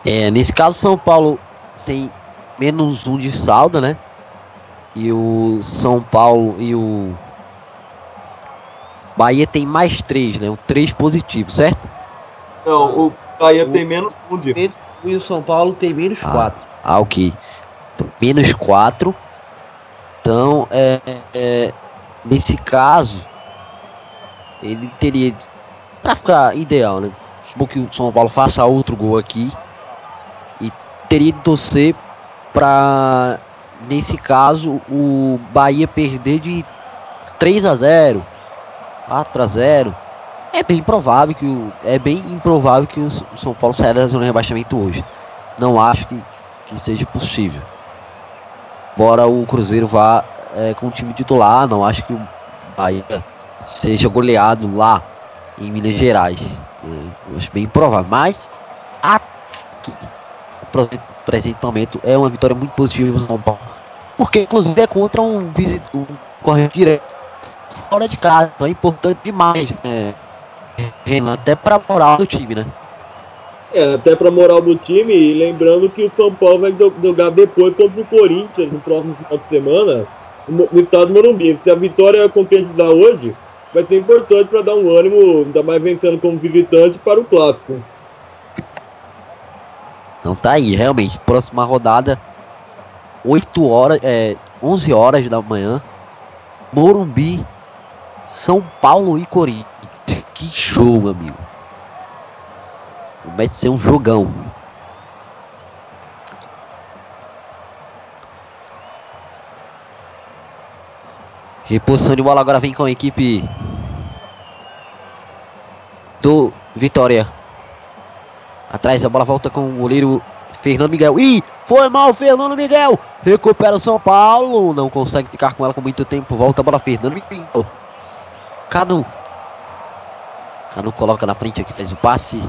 É, nesse caso, São Paulo tem menos um de saldo, né? E o São Paulo e o Bahia tem mais três, né? Um três positivo, certo? Não, o Bahia tem menos um de. E o São Paulo tem menos Ah. 4. Ah, ok. Menos quatro. Então, é, é, nesse caso, ele teria. Pra ficar ideal, né? Supor que o São Paulo faça outro gol aqui. E teria de torcer pra. Nesse caso, o Bahia perder de 3 a 0 4 a 0 É bem provável que o. É bem improvável que o São Paulo saia da zona de rebaixamento hoje. Não acho que, que seja possível. Embora o Cruzeiro vá é, com o time titular, não acho que o Bahia seja goleado lá em Minas Gerais. Acho bem improvável. Mas aqui, presente momento é uma vitória muito positiva para São Paulo. Porque inclusive é contra um, visit, um corrente direto fora de casa. Então é importante demais, né? Renan, até para moral do time, né? É, até pra moral do time, e lembrando que o São Paulo vai jo- jogar depois contra o Corinthians no próximo final de semana, no, estado do Morumbi. Se a vitória concretizar hoje, vai ser importante para dar um ânimo, ainda mais vencendo como visitante para o clássico. Então tá aí, realmente. Próxima rodada, 8 horas, é, 11 horas da manhã. Morumbi, São Paulo e Corinthians. Que show, amigo. Vai ser um jogão. Reposição de bola agora vem com a equipe do Vitória. Atrás a bola volta com o goleiro Fernando Miguel. Ih, foi mal Fernando Miguel. Recupera o São Paulo. Não consegue ficar com ela por muito tempo. Volta a bola Fernando Miguel. Canu. Canu coloca na frente aqui, fez o passe.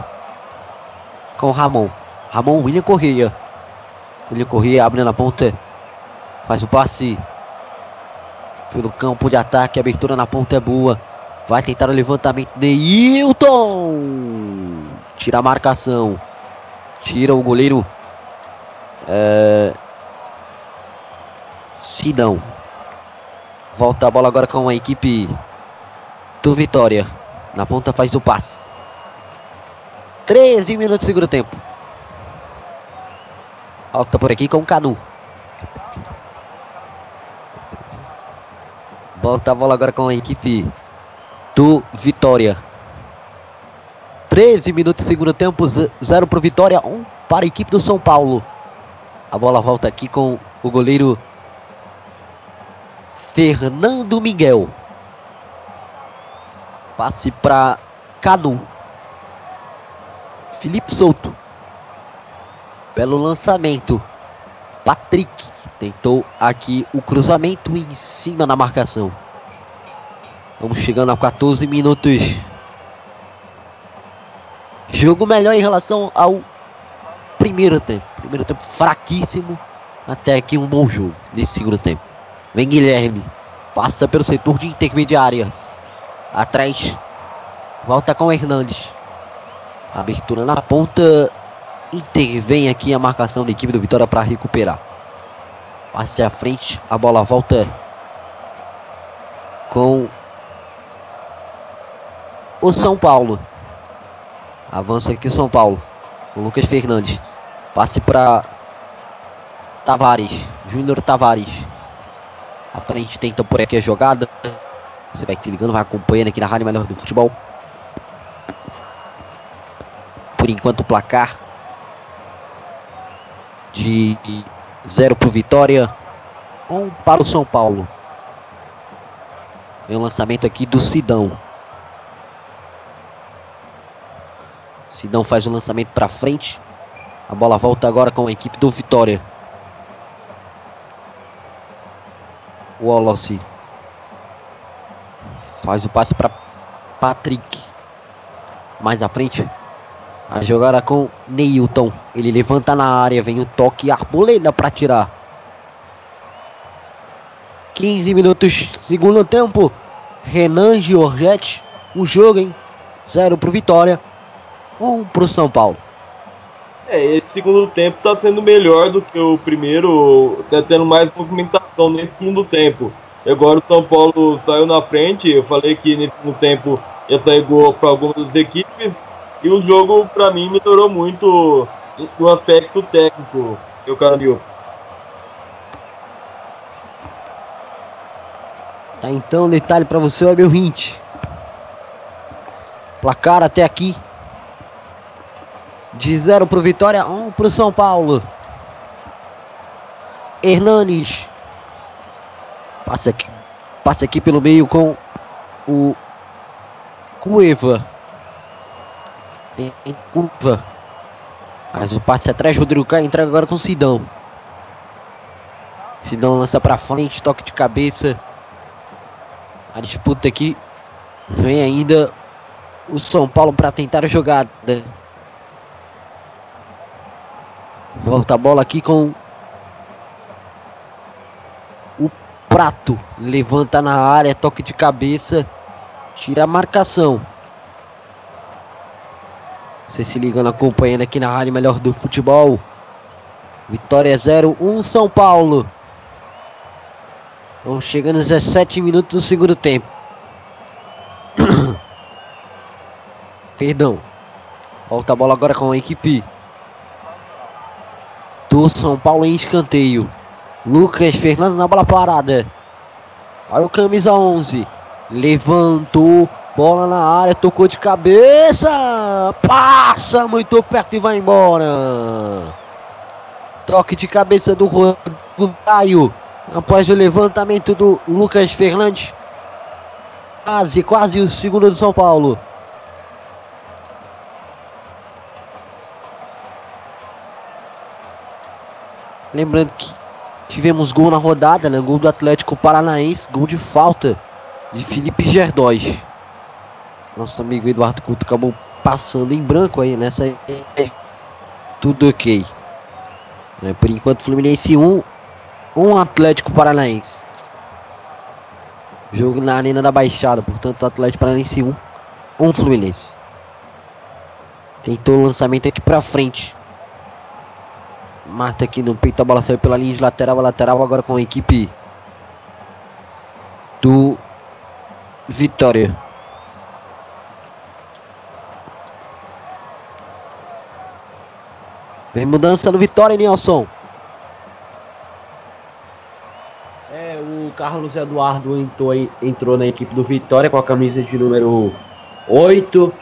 Com o Ramon. Ramon, William Correia. William Correia abre na ponta. Faz o passe. Pelo campo de ataque. Abertura na ponta é boa. Vai tentar o levantamento. Neilton. Tira a marcação. Tira o goleiro. É... Sidão. Volta a bola agora com a equipe do Vitória. Na ponta faz o passe. 13 minutos de segundo tempo. Volta por aqui com o Canu. Volta a bola agora com a equipe do Vitória. 13 minutos de segundo tempo, 0 para o Vitória, 1 um para a equipe do São Paulo. A bola volta aqui com o goleiro Fernando Miguel. Passe para Canu. Felipe Souto. Belo lançamento. Patrick tentou aqui o cruzamento em cima na marcação. Vamos chegando a 14 minutos. Jogo melhor em relação ao primeiro tempo. Primeiro tempo fraquíssimo. Até aqui um bom jogo nesse segundo tempo. Vem Guilherme. Passa pelo setor de intermediária. Atrás. Volta com o Hernandes. Abertura na ponta. Intervém aqui a marcação da equipe do Vitória para recuperar. Passe à frente. A bola volta com o São Paulo. Avança aqui o São Paulo. O Lucas Fernandes. Passe para Tavares. Júnior Tavares. A frente tenta por aqui a jogada. Você vai se ligando, vai acompanhando aqui na Rádio Melhor do Futebol. Por enquanto o placar de 0 para o Vitória, 1 um para o São Paulo. Vem o lançamento aqui do Sidão. Sidão faz o lançamento para frente. A bola volta agora com a equipe do Vitória. Wallace. Faz o passe para Patrick. Mais à frente. A jogada com Neilton. Ele levanta na área. Vem o toque. Arboleda para tirar. 15 minutos, segundo tempo. Renan Giorgetti. O jogo, hein? Zero pro Vitória. Um pro São Paulo. É, esse segundo tempo tá sendo melhor do que o primeiro, tá tendo mais movimentação nesse segundo tempo. Agora o São Paulo saiu na frente, eu falei que nesse segundo tempo ia sair gol para algumas das equipes, e o jogo para mim melhorou muito no aspecto técnico, meu caro Nilson. Tá então um detalhe para você, ó, meu 20. Placar até aqui. De 0 pro Vitória, 1 um pro São Paulo. Hernanes. Passa aqui, passa aqui pelo meio com o Cueva. Tem curva. Mas o passe atrás, Rodrigo Caio entrega agora com o Sidão. Sidão lança para frente, toque de cabeça. A disputa aqui vem ainda o São Paulo para tentar a jogada. Volta a bola aqui com o Prato. Levanta na área, toque de cabeça. Tira a marcação. Você se ligando, acompanhando aqui na Rádio Melhor do Futebol. Vitória 0, 1 São Paulo. Vamos chegando aos 17 minutos do segundo tempo. Perdão. Volta a bola agora com a equipe do São Paulo em escanteio. Lucas Fernando na bola parada. Olha o camisa 11. Levantou. Bola na área. Tocou de cabeça. Passa muito perto e vai embora. Toque de cabeça do Rodrigo. Após o levantamento do Lucas Fernandes. Quase, quase o segundo do São Paulo. Lembrando que tivemos gol na rodada, né? Gol do Atlético Paranaense, gol de falta de Felipe Gerdóis. Nosso amigo Eduardo Couto acabou passando em branco aí nessa. Tudo ok. Né? Por enquanto, Fluminense 1, um Atlético Paranaense. Jogo na Arena da Baixada, portanto, Atlético Paranaense 1, um Fluminense. Tentou o lançamento aqui pra frente. Mata aqui no peito, a bola saiu pela linha de lateral a lateral agora com a equipe do Vitória. Vem mudança no Vitória, Nelson. É, o Carlos Eduardo entrou, entrou na equipe do Vitória com a camisa de número 8.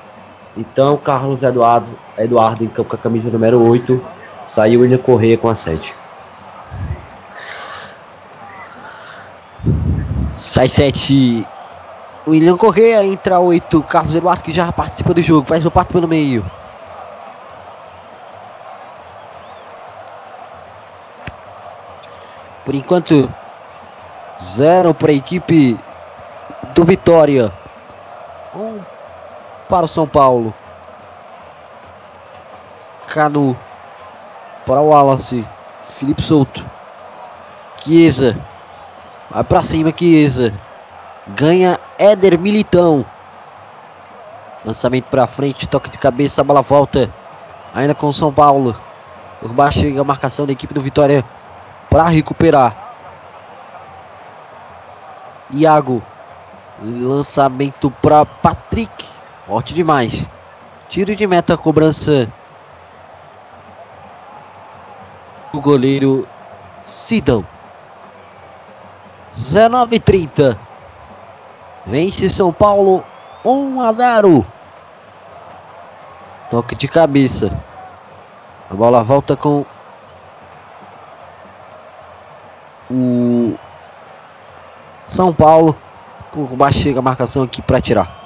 Então, Carlos Eduardo, Eduardo em campo com a camisa número 8. Saiu William Correia com a 7. Sai 7. William Correia entra 8. Carlos Eduardo que já participa do jogo. Faz o pato pelo meio. Por enquanto, zero para a equipe do Vitória. Um para o São Paulo. Canu para o Wallace. Felipe Souto. Chiesa. Vai para cima, Chiesa. Ganha Éder Militão. Lançamento para frente, toque de cabeça, a bola volta. Ainda com o São Paulo. Por baixo chega a marcação da equipe do Vitória para recuperar. Iago. Lançamento para Patrick. Forte demais. Tiro de meta, cobrança do goleiro Sidão. 19:30. Vence São Paulo 1 a 0. Toque de cabeça. A bola volta com o São Paulo. Por baixo chega a marcação aqui para tirar.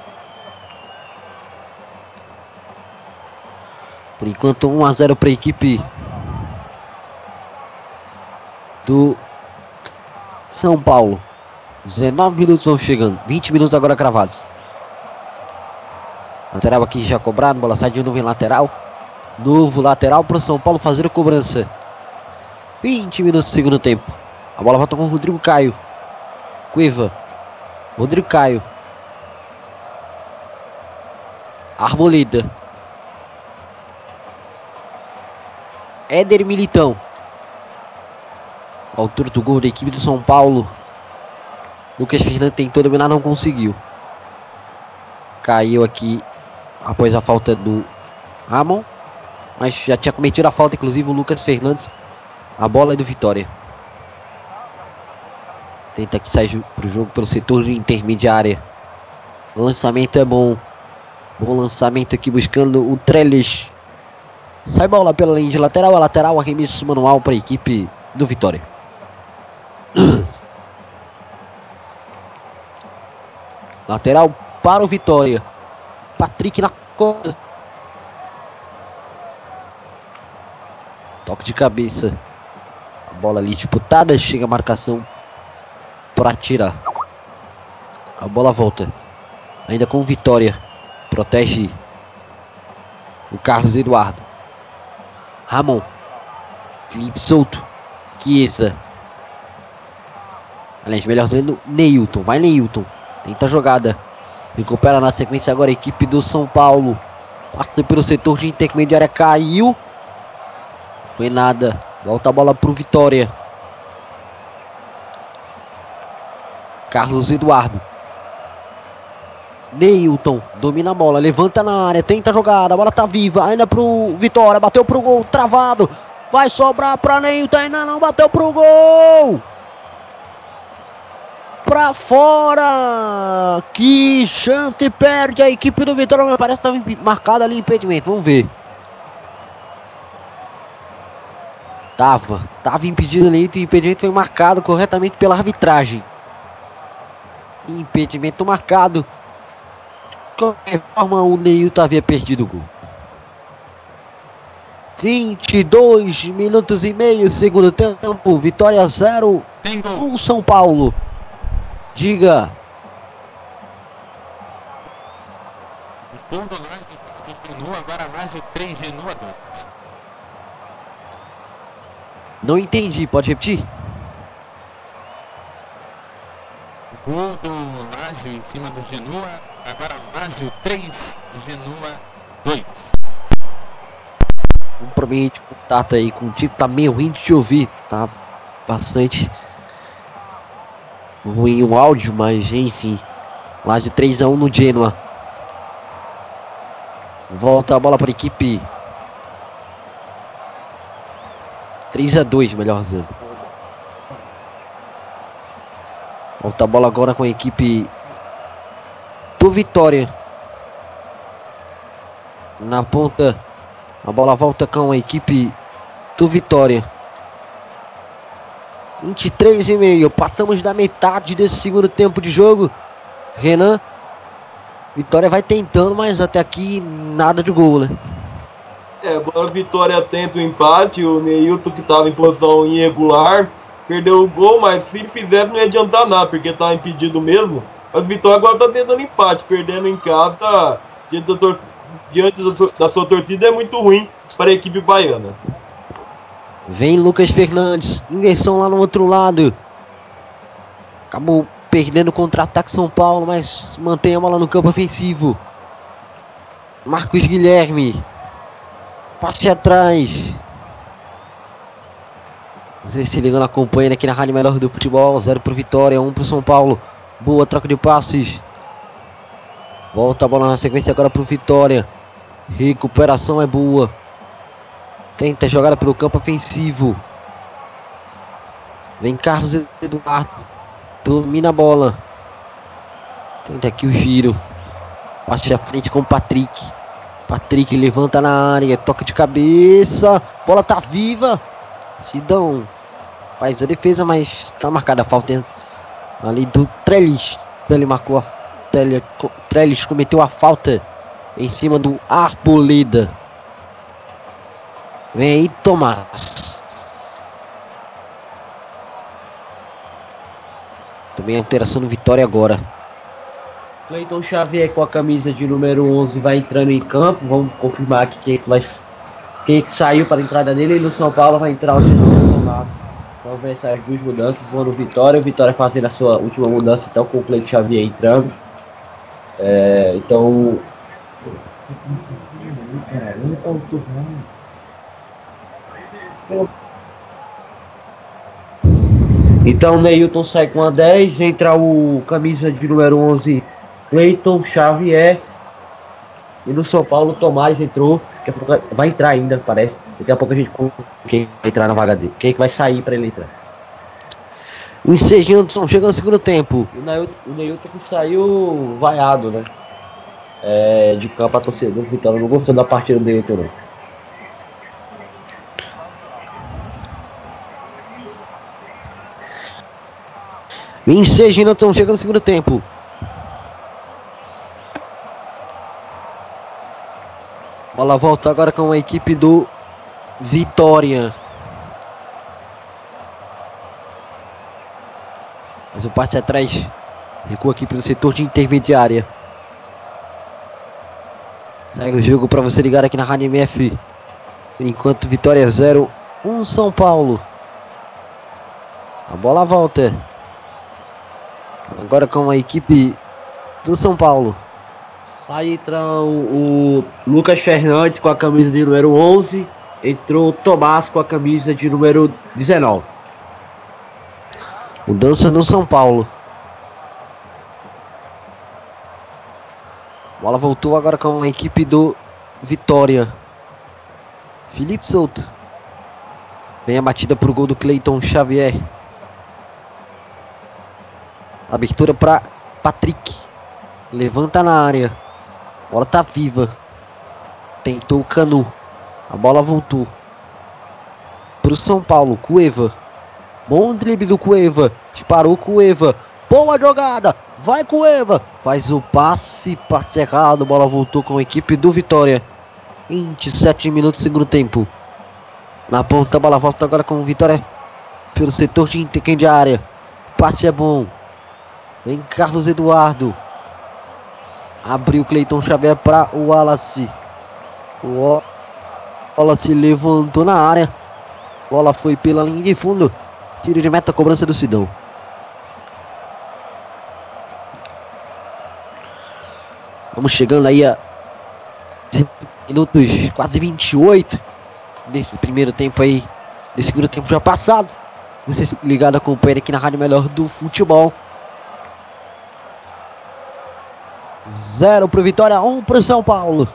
Por enquanto 1 a 0 para a equipe do São Paulo. 19 minutos vão chegando. 20 minutos agora cravados. Lateral aqui já cobrado. Bola sai de novo em lateral. Novo lateral para o São Paulo fazer a cobrança. 20 minutos do segundo tempo. A bola volta com o Rodrigo Caio. Cueva. Rodrigo Caio. Arboleda. Éder Militão. Altura do gol da equipe do São Paulo. Lucas Fernandes tentou dominar, não conseguiu. Caiu aqui após a falta do Ramon. Mas já tinha cometido a falta, inclusive, o Lucas Fernandes. A bola é do Vitória. Tenta aqui sair para o jogo pelo setor de intermediária. Lançamento é bom. Bom lançamento aqui buscando o Trellis. Sai bola pela linha de lateral. A lateral, arremesso manual para a equipe do Vitória. lateral para o Vitória. Patrick na costa. Toque de cabeça. A bola ali disputada. Chega a marcação para tirar. A bola volta. Ainda com Vitória. Protege o Carlos Eduardo. Ramon. Felipe Souto. Chiesa. Aliás, melhor dizendo, Neilton. Vai, Neilton. Tenta a jogada. Recupera na sequência agora a equipe do São Paulo. Passa pelo setor de intermediária. Caiu. Foi nada. Volta a bola pro Vitória. Carlos Eduardo. Neilton domina a bola, levanta na área, tenta a jogada, a bola tá viva, ainda pro Vitória, bateu pro gol, travado, vai sobrar pra Neilton, ainda não bateu pro gol! Pra fora! Que chance perde a equipe do Vitória, mas parece que estava marcado ali impedimento, vamos ver. Tava, tava impedido ali, o impedimento foi marcado corretamente pela arbitragem. Impedimento marcado qualquer forma, o Neilton havia perdido o gol. 22 minutos e meio, segundo tempo. Vitória 0 com São Paulo. Diga. O gol do continua agora mais de 3 Genua 2. Não entendi, pode repetir? Gol do Lázio em cima do Genua. Agora Lázio 3, Genua 2. Compromete contato aí com o tipo, tá meio ruim de te ouvir, tá bastante ruim o áudio, mas enfim. Lázio 3 a 1 no Genoa. Volta a bola para a equipe 3 a 2, melhor dizendo. Volta a bola agora com a equipe do Vitória. Na ponta, a bola volta com a equipe do Vitória. 23 e meio, passamos da metade desse segundo tempo de jogo. Renan, Vitória vai tentando, mas até aqui nada de gol, né? É, a Vitória tenta o empate, o Neilton que estava em posição irregular perdeu o gol, mas se fizer não ia adiantar nada, porque tá impedido mesmo. Mas o Vitória agora tá tentando empate, perdendo em casa diante, da, tor diante da sua torcida é muito ruim para a equipe baiana. Vem Lucas Fernandes, inversão lá no outro lado. Acabou perdendo contra-ataque São Paulo, mas mantém a bola no campo ofensivo. Marcos Guilherme. Passe atrás. Você se ligando, acompanhando aqui na Rádio Melhor do Futebol. 0 pro Vitória, 1 um pro São Paulo. Boa troca de passes. Volta a bola na sequência agora pro Vitória. Recuperação é boa. Tenta jogada pelo campo ofensivo. Vem Carlos Eduardo. Domina a bola. Tenta aqui o giro. Passe à frente com o Patrick. Patrick levanta na área. Toca de cabeça. Bola tá viva. Sidão faz a defesa, mas tá marcada a falta ali do Trellis. Ele marcou a Trellis cometeu a falta em cima do Arboleda. Vem aí, Tomás. Também alteração no Vitória agora. Cleiton Xavier com a camisa de número 11 vai entrando em campo. Vamos confirmar aqui quem é vai quem é saiu para a entrada dele. E no São Paulo vai entrar o Tomás. Então vai essas duas mudanças. Vão no Vitória. O Vitória fazendo a sua última mudança então com o Cleiton Xavier entrando. É, então. Então o Neilton sai com a 10, entra o camisa de número 11, Cleiton Xavier. E no São Paulo, Tomás entrou. pouco Vai entrar ainda, parece. Daqui a pouco a gente conta quem vai entrar na vaga dele. Quem é que vai sair para ele entrar. Encerrando, chegando no segundo tempo. O Neilton, o que saiu vaiado, né? É, de campo a torcedor do Vitória. Não gostou da partida do Neilton, não. Estão chegando no segundo tempo. Bola volta agora com a equipe do Vitória. Mas o passe atrás recua aqui para o setor de intermediária. Segue o jogo para você ligar aqui na Rádio MF. Por enquanto, Vitória 0, 1 São Paulo. A bola volta. Agora com a equipe do São Paulo. Aí entrou o Lucas Fernandes com a camisa de número 11. Entrou o Tomás com a camisa de número 19. Mudança no São Paulo. Bola voltou agora com a equipe do Vitória. Felipe Souto. Vem a batida para o gol do Cleiton Xavier. Abertura para Patrick. Levanta na área. A bola tá viva. Tentou o Canu. A bola voltou. Pro São Paulo. Cueva. Bom drible do Cueva. Disparou Cueva. Boa jogada. Vai Cueva. Faz o passe. Passe errado. Bola voltou com a equipe do Vitória. 27 minutos segundo tempo. Na ponta a bola volta agora com o Vitória. Pelo setor de intermediária. Passe é bom. Vem Carlos Eduardo. Abriu Cleiton Xavier para o Wallace. O Wallace levantou na área. Bola foi pela linha de fundo. Tiro de meta, cobrança do Sidão. Vamos chegando aí a minutos, quase 28 desse primeiro tempo aí, desse segundo tempo já passado. Você ligado acompanha aqui na Rádio Melhor do Futebol. 0 para o Vitória, 1 um para o São Paulo.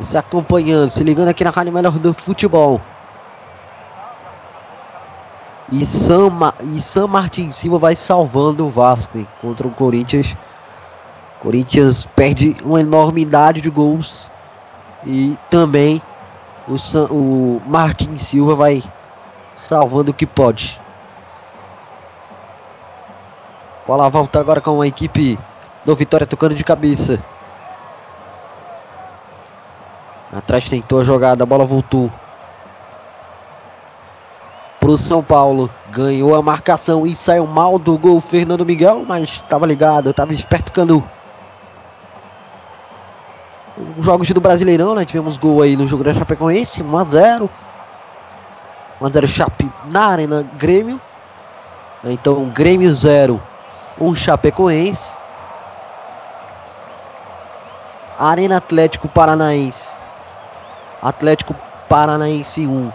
Se acompanhando, se ligando aqui na Rádio Melhor do Futebol. E Sam, e Sam Martin Silva vai salvando o Vasco hein, contra o Corinthians. Corinthians perde uma enormidade de gols. E também o, Sam, o Martin Silva vai salvando o que pode. Bola volta agora com a equipe do Vitória tocando de cabeça. Atrás tentou a jogada, a bola voltou. Pro São Paulo. Ganhou a marcação e saiu mal do gol Fernando Miguel, mas estava ligado, estava esperto Canu. Jogos do Brasileirão, né? Tivemos gol aí no jogo da Chapecoense, 1x0. 1x0 Chape na Arena Grêmio. Então, Grêmio 0, um Chapecoense. Arena Atlético Paranaense. Atlético Paranaense 1.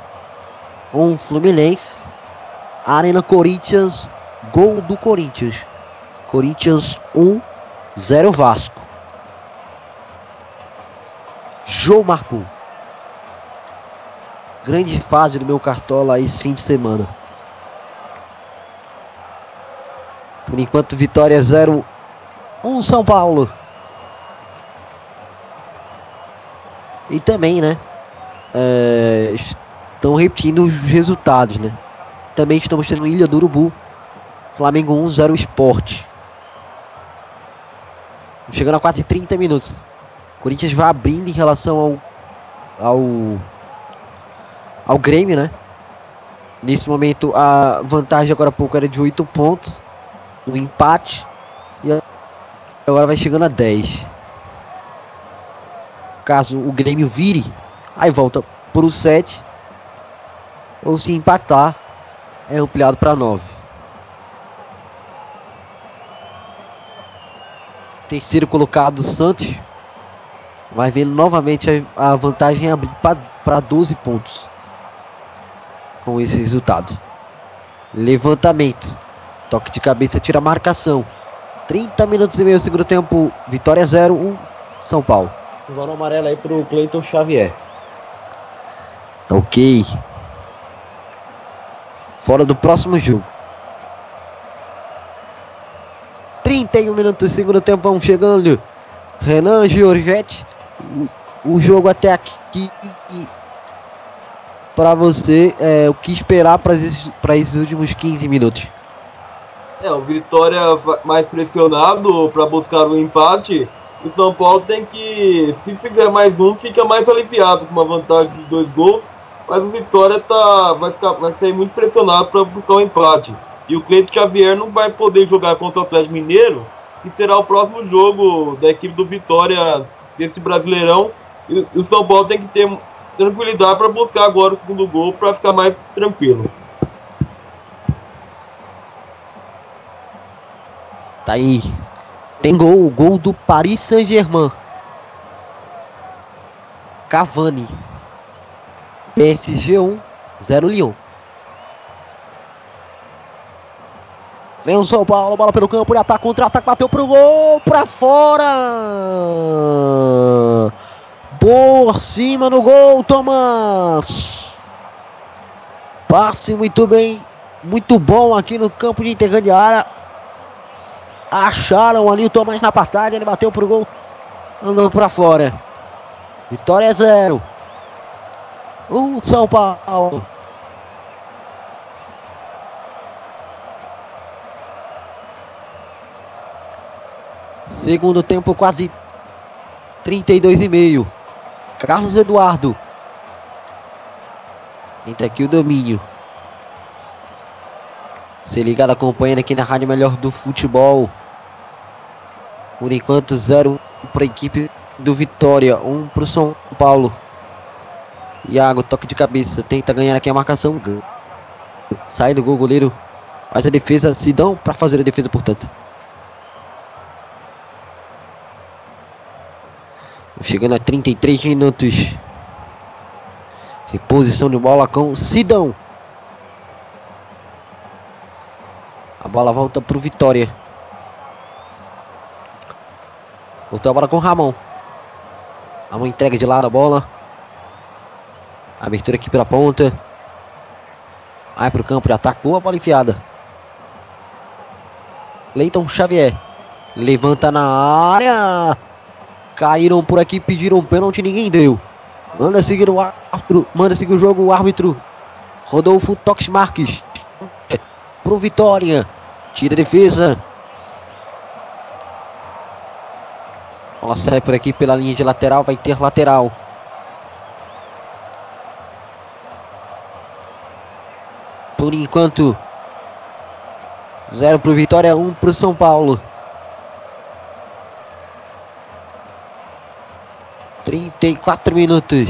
1 Fluminense. Arena Corinthians. Gol do Corinthians. Corinthians 1. 0 Vasco. João marcou. Grande fase do meu cartola esse fim de semana. Por enquanto, vitória 0 1 São Paulo. E também, né? É, estão repetindo os resultados, né? Também estamos tendo Ilha do Urubu. Flamengo 1 0 Esporte. Chegando a quase 30 minutos. Corinthians vai abrindo em relação ao ao ao Grêmio, né? Nesse momento a vantagem agora há pouco era de 8 pontos no empate e agora vai chegando a 10. Caso o Grêmio vire, aí volta para o 7 ou se empatar é ampliado para 9. Terceiro colocado Santos vai vendo novamente a, a vantagem abrir para 12 pontos com esses resultados. Levantamento, toque de cabeça, tira a marcação. 30 minutos e meio segundo tempo, vitória 0, 1, São Paulo. Silvano amarelo aí pro Cleiton Xavier. Ok. Fora do próximo jogo. 31 minutos, segundo tempo, vão chegando. Renan Giorgetti. O, o jogo até aqui. Para você, é, o que esperar para esses, esses últimos 15 minutos? É, o Vitória mais pressionado para buscar o empate. O São Paulo tem que, se fizer mais um, fica mais aliviado com uma vantagem de dois gols. Mas o Vitória tá, vai, ficar, vai ser muito pressionado para buscar o um empate. E o Cleiton Xavier não vai poder jogar contra o Atlético Mineiro, que será o próximo jogo da equipe do Vitória desse Brasileirão. E o São Paulo tem que ter tranquilidade para buscar agora o segundo gol para ficar mais tranquilo. Tá aí. Tem gol, o gol do Paris Saint-Germain. Cavani. PSG 1, 0 Lyon. Vem o São Paulo, bola pelo campo, ele ataca, contra-ataque, bateu pro gol, pra fora! Por cima no gol, Tomás! Passe muito bem, muito bom aqui no campo de intermediária. Acharam ali o Tomás na passagem, ele bateu pro gol, andou pra fora. Vitória 0. Um São Paulo. Segundo tempo, quase 32 e meio. Carlos Eduardo. Entra aqui o domínio. Se ligado acompanhando aqui na Rádio Melhor do Futebol. Por enquanto, zero para a equipe do Vitória, um para o São Paulo. Iago, toque de cabeça, tenta ganhar aqui a marcação. Sai do gol, goleiro. Faz a defesa, Sidão para fazer a defesa, portanto. Chegando a 33 minutos. Reposição de bola com Sidão. A bola volta para o Vitória. Voltou a bola com Ramon. Ramon entrega de lado a bola. Abertura aqui pela ponta. Vai para o campo de ataque. Boa bola enfiada. Leiton Xavier. Levanta na área. Caíram por aqui, pediram pênalti, ninguém deu. Manda seguir o árbitro, manda seguir o jogo o árbitro. Rodolfo Toques Marques. Pro Vitória. Tira a defesa. Bola sai por aqui pela linha de lateral, vai ter lateral. Por enquanto, zero pro Vitória, um pro São Paulo. 34 minutos.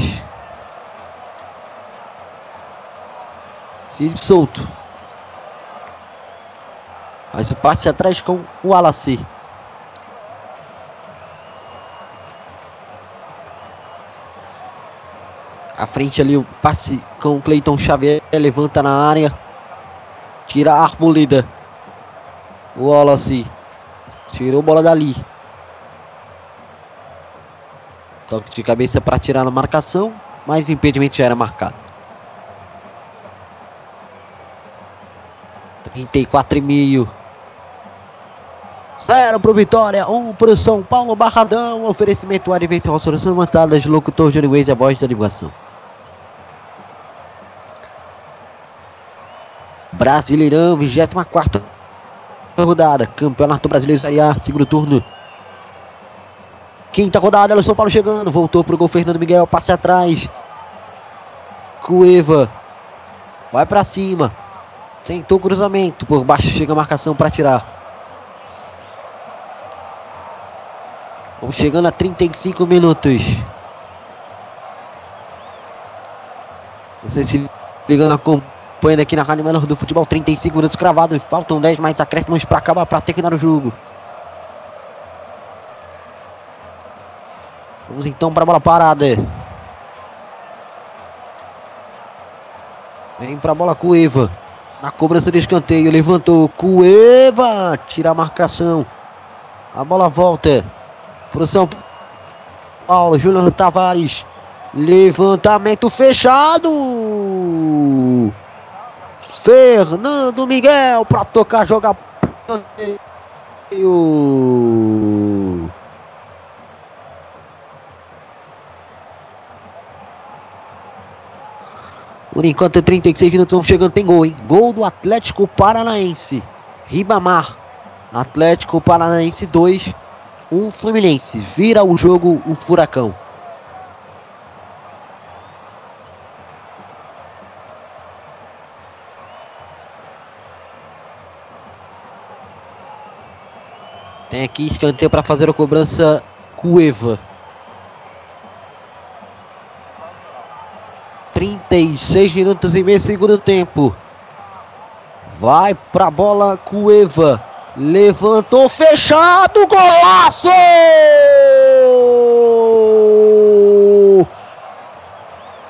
Felipe solto. Mas o passe atrás com o Alaci. À frente ali o passe com o Cleiton Xavier. Levanta na área. Tira a arboleda. Wallace. Tirou bola dali. Toque de cabeça para tirar na marcação. Mas o impedimento já era marcado. 34,5. Zero pro Vitória, um pro São Paulo Barradão. Oferecimento Advenção Soluções Avançadas, locutor Johnny Waze, a voz da animação. Brasileirão, 24 rodada. Campeonato Brasileiro Série segundo turno. Quinta rodada, o São Paulo chegando. Voltou pro gol Fernando Miguel, passe atrás. Cueva. Vai pra cima. Tentou cruzamento. Por baixo chega a marcação para tirar. Vamos chegando a 35 minutos. Você se ligando, acompanhando aqui na Rádio Menor do Futebol. 35 minutos cravados. Faltam 10 mais acréscimos para acabar, para terminar o jogo. Vamos então para a bola parada. Vem para a bola Cueva. Na cobrança de escanteio. Levantou. Cueva. Tira a marcação. A bola volta. Para o São Paulo. Juliano Tavares. Levantamento fechado. Fernando Miguel para tocar, jogar. Por enquanto, 36 minutos vão chegando. Tem gol, hein? Gol do Atlético Paranaense. Ribamar. Atlético Paranaense 2. 1 um Fluminense. Vira o jogo o Furacão. Tem aqui escanteio para fazer a cobrança Cueva. 36 minutos e meio segundo tempo. Vai pra bola Cueva. Levantou fechado, golaço!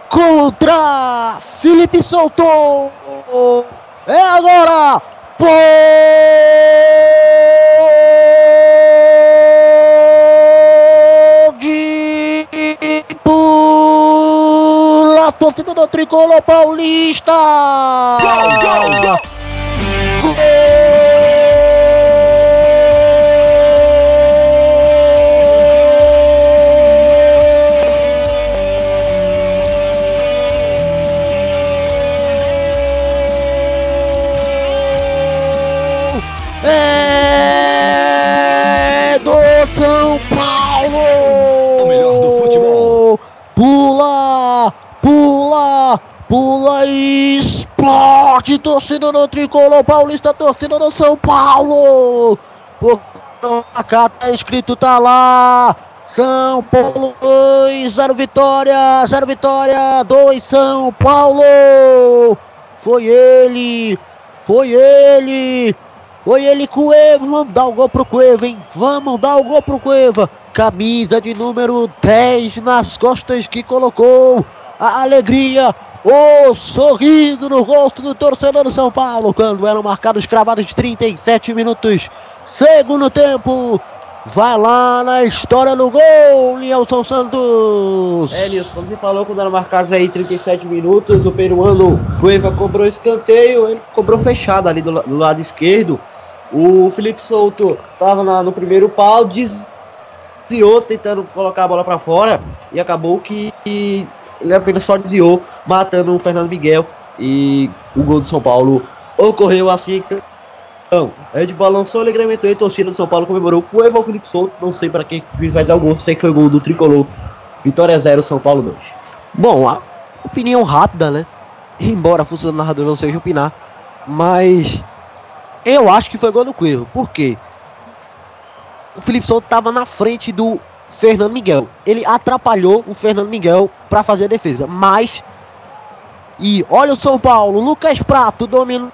Contra Felipe soltou. É agora. Pode por a torcida do Tricolor Paulista. Gol, gol, gol. Pula, e explode. Torcida do Tricolor Paulista, torcida do São Paulo. Por cá tá escrito, tá lá. São Paulo 2, 0 vitória, 0 vitória, 2 São Paulo. Foi ele, foi ele, foi ele Cueva. Vamos dar o gol pro Cueva, hein? Vamos dar o gol pro Cueva. Camisa de número 10 nas costas que colocou a alegria, o sorriso no rosto do torcedor do São Paulo quando eram marcados cravados 37 minutos. Segundo tempo. Vai lá na história do gol, Nilson Santos. É, Nilson, como você falou, quando eram marcados aí 37 minutos, o peruano Cueva cobrou escanteio, ele cobrou fechado ali do, do lado esquerdo. O Felipe Souto estava no primeiro pau, desviou tentando colocar a bola para fora e acabou que ele apenas só desviou, matando o Fernando Miguel. E o gol do São Paulo ocorreu assim. Então, gente balançou alegremente a torcida do São Paulo comemorou. Cueva o Felipe Souto, não sei para quem vai dar o gol, sei que foi gol do Tricolor. Vitória 0, São Paulo 2. Bom, a opinião rápida, né? Embora a função do narrador não seja opinar, mas eu acho que foi gol do Cueva. Por quê? O Felipe Souto estava na frente do Fernando Miguel. Ele atrapalhou o Fernando Miguel para fazer a defesa, mas e olha o São Paulo, Lucas Prato dominou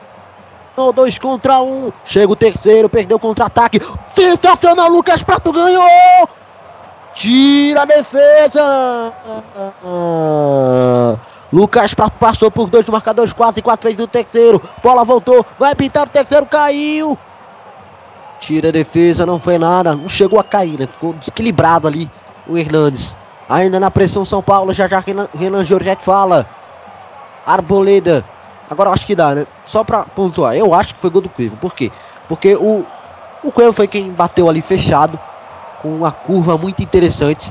dois contra um. Chega o terceiro, perdeu o contra-ataque. Sensacional, Lucas Prato ganhou! Tira a defesa! Lucas Prato passou por dois marcadores, quase, quase fez o terceiro. Bola voltou, vai pintar o terceiro, caiu. Tira a defesa, não foi nada. Não chegou a cair, né? Ficou desequilibrado ali o Hernandes. Ainda na pressão São Paulo, já já Renan, Giorgetti fala. Arboleda. Agora eu acho que dá, né? Só pra pontuar, eu acho que foi gol do Cuevo. Por quê? Porque o, o Cuevo foi quem bateu ali fechado. Com uma curva muito interessante.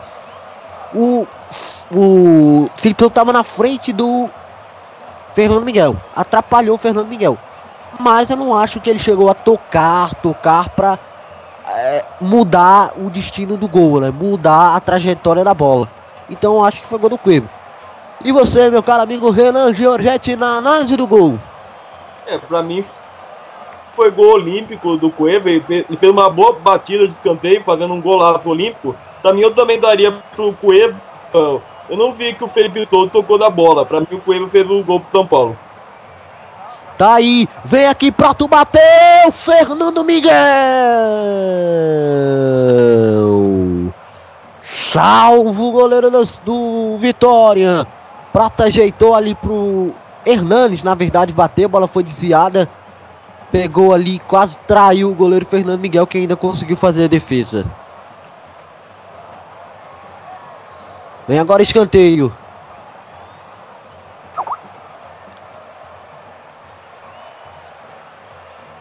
O, o Felipe estava na frente do Fernando Miguel. Atrapalhou o Fernando Miguel. Mas eu não acho que ele chegou a tocar, tocar pra é, mudar o destino do gol, né? Mudar a trajetória da bola. Então eu acho que foi gol do Cueva. E você, meu caro amigo Renan Giorgetti, na análise do gol? É, pra mim foi gol olímpico do Cueva. Ele fez, uma boa batida de escanteio, fazendo um golaço olímpico. Pra mim, eu também daria pro Cueva. Eu não vi que o Felipe Souza tocou da bola. Pra mim, o Cueva fez o gol pro São Paulo. Tá aí, vem aqui pra tu bater, Fernando Miguel! Salvo o goleiro do, do Vitória. Prata ajeitou ali pro Hernanes, na verdade, bateu, a bola foi desviada. Pegou ali, quase traiu o goleiro Fernando Miguel, que ainda conseguiu fazer a defesa. Vem agora escanteio.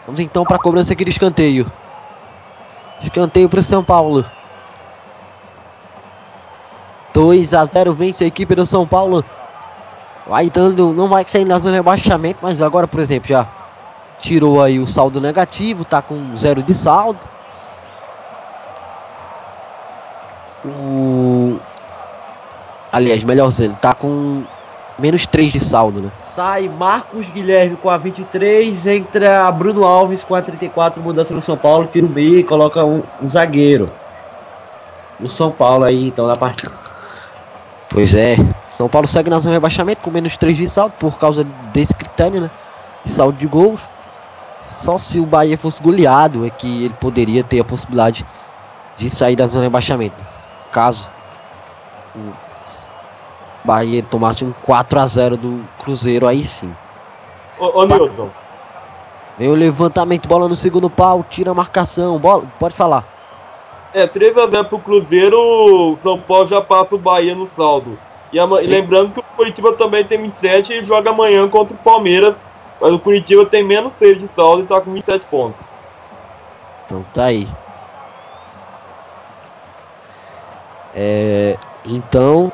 Vamos então para a cobrança aqui do escanteio. Escanteio para o São Paulo. 2 a 0 vence a equipe do São Paulo. Vai dando, não vai sair na zona de rebaixamento, mas agora, por exemplo, já tirou aí o saldo negativo, tá com zero de saldo. O aliás, melhor dizendo, tá com menos 3 de saldo, né? Sai Marcos Guilherme com a 23, entra Bruno Alves com a 34, mudança no São Paulo, tira o meio e coloca um, um zagueiro. No São Paulo aí, então, na partida. Pois é, São Paulo segue na zona de rebaixamento com menos 3 de saldo por causa desse critério, né? De saldo de gols. Só se o Bahia fosse goleado é que ele poderia ter a possibilidade de sair da zona de rebaixamento. Caso Bahia tomasse um 4 a 0 do Cruzeiro, aí sim. Ô, ô Nilton. Vem o levantamento, bola no segundo pau, tira a marcação, bola, pode falar. É, 3x0 pro Cruzeiro, o São Paulo já passa o Bahia no saldo. E, ama- e lembrando que o Curitiba também tem 27 e joga amanhã contra o Palmeiras. Mas o Curitiba tem menos 6 de saldo e tá com 27 pontos. Então tá aí. É, então,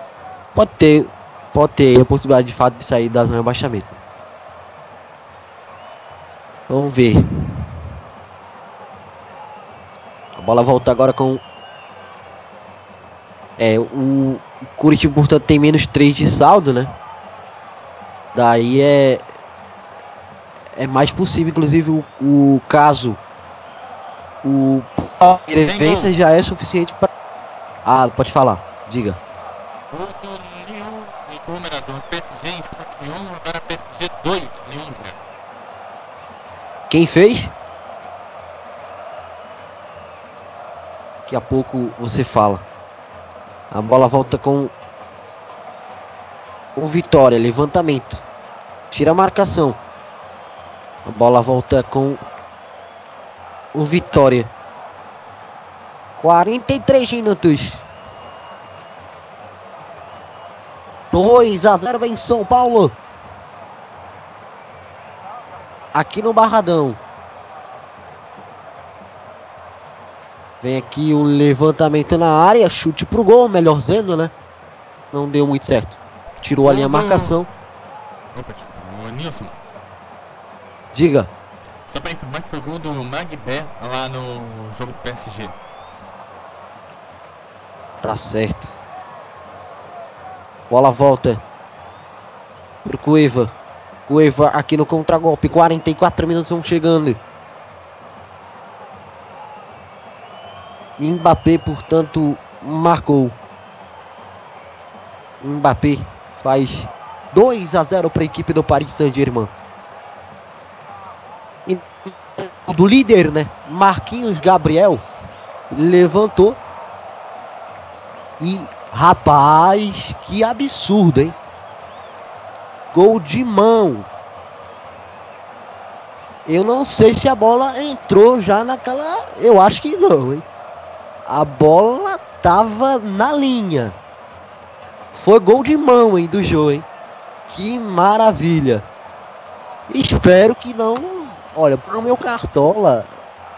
pode ter, pode ter a possibilidade de fato de sair da zona de rebaixamento. Vamos ver. A bola volta agora com. É, o Curitiba, portanto, tem menos 3 de saldo, né? Daí é. É mais possível, inclusive, o, o caso. O Palmeiras vença já é suficiente para. Ah, pode falar, diga. O do Lyon, o número do PSG está com 1, agora PSG 2, Lyon 0. Quem fez? Daqui a pouco você fala. A bola volta com o Vitória, levantamento. Tira a marcação. A bola volta com o Vitória. 43 minutos. 2 a 0 em São Paulo. Aqui no Barradão. Vem aqui o levantamento na área, chute pro gol, melhor dizendo, né? Não deu muito certo. Tirou ali a marcação. Opa, desculpa. O Nilson, Diga. só pra informar que foi gol do Magbé lá no jogo do PSG. Tá certo. Bola volta. Pro Cueva. Cueva aqui no contragolpe. 44 minutos vão chegando. Mbappé, portanto, marcou. Mbappé faz 2 a 0 para a equipe do Paris Saint-Germain. Do líder, né? Marquinhos Gabriel levantou e rapaz, que absurdo, hein? Gol de mão. Eu não sei se a bola entrou já naquela. Eu acho que não, hein? A bola tava na linha. Foi gol de mão, hein, do Jô, hein? Que maravilha. Espero que não. Olha, pro meu cartola,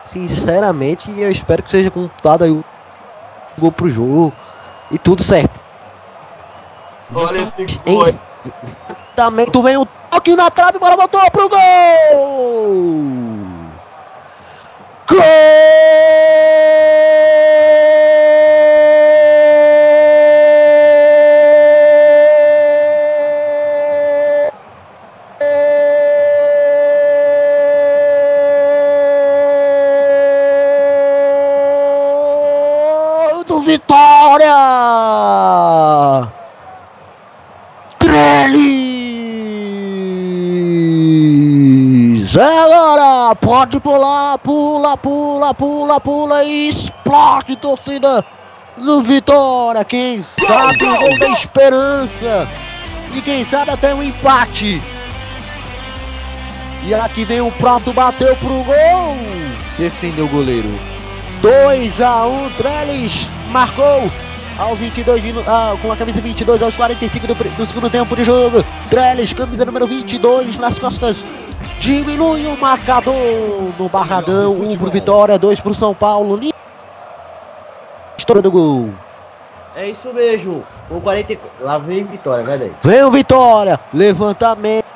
sinceramente, eu espero que seja computado aí o gol pro jogo e tudo certo. Olha Em tu vem o toque na trave, bola voltou pro gol! Gol Vitória! Trellis! É agora! Pode pular, pula, pula, pula, pula e explode, torcida do Vitória! Quem sabe o gol da esperança! E quem sabe até um empate! E aqui vem o prato, bateu pro gol! Defendeu o goleiro. 2 a 1 Trellis marcou aos 22 minutos, ah, com a camisa 22 aos 45 do, do segundo tempo de jogo. Trellis, camisa número 22 nas costas. Diminui o marcador no Barradão. 1 um pro Vitória, 2 pro São Paulo. História do gol. É isso mesmo. Com 40. Lá vem Vitória, vai daí. Vem o Vitória. Levantamento.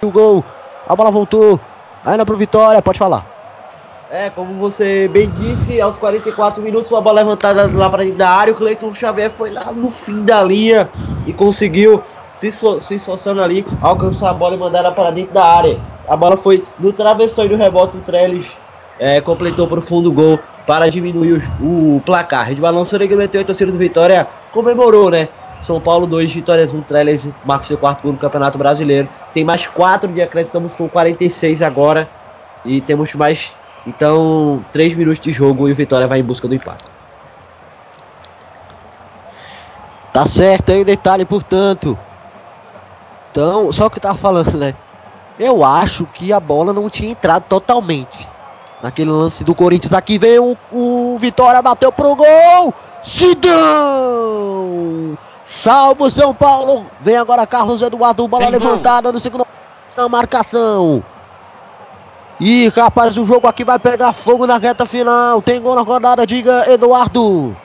O gol. A bola voltou. Ainda pro Vitória. Pode falar. É, como você bem disse, aos 44 minutos, uma bola levantada lá para dentro da área. O Cleiton Xavier foi lá no fim da linha e conseguiu se, se esforçando ali, alcançar a bola e mandar ela para dentro da área. A bola foi no travessão e no rebote. O Trellis é, completou para o fundo gol para diminuir o, o placar. De balanço, ele meteu a torcida do Vitória comemorou, né? São Paulo 2, Vitórias 1, Trellis marca seu quarto gol no Campeonato Brasileiro. Tem mais 4 de acréscimo, estamos com 46 agora. E temos mais. Então, 3 minutos de jogo e o Vitória vai em busca do empate. Tá certo aí o detalhe, portanto. Então, só o que eu tava falando, né? Eu acho que a bola não tinha entrado totalmente. Naquele lance do Corinthians aqui veio o, o Vitória, bateu pro gol. Sidão! Salvo São Paulo. Vem agora Carlos Eduardo, bola Tem levantada no segundo na marcação. Ih, rapaz, o jogo aqui vai pegar fogo na reta final. Tem gol na rodada, diga Eduardo.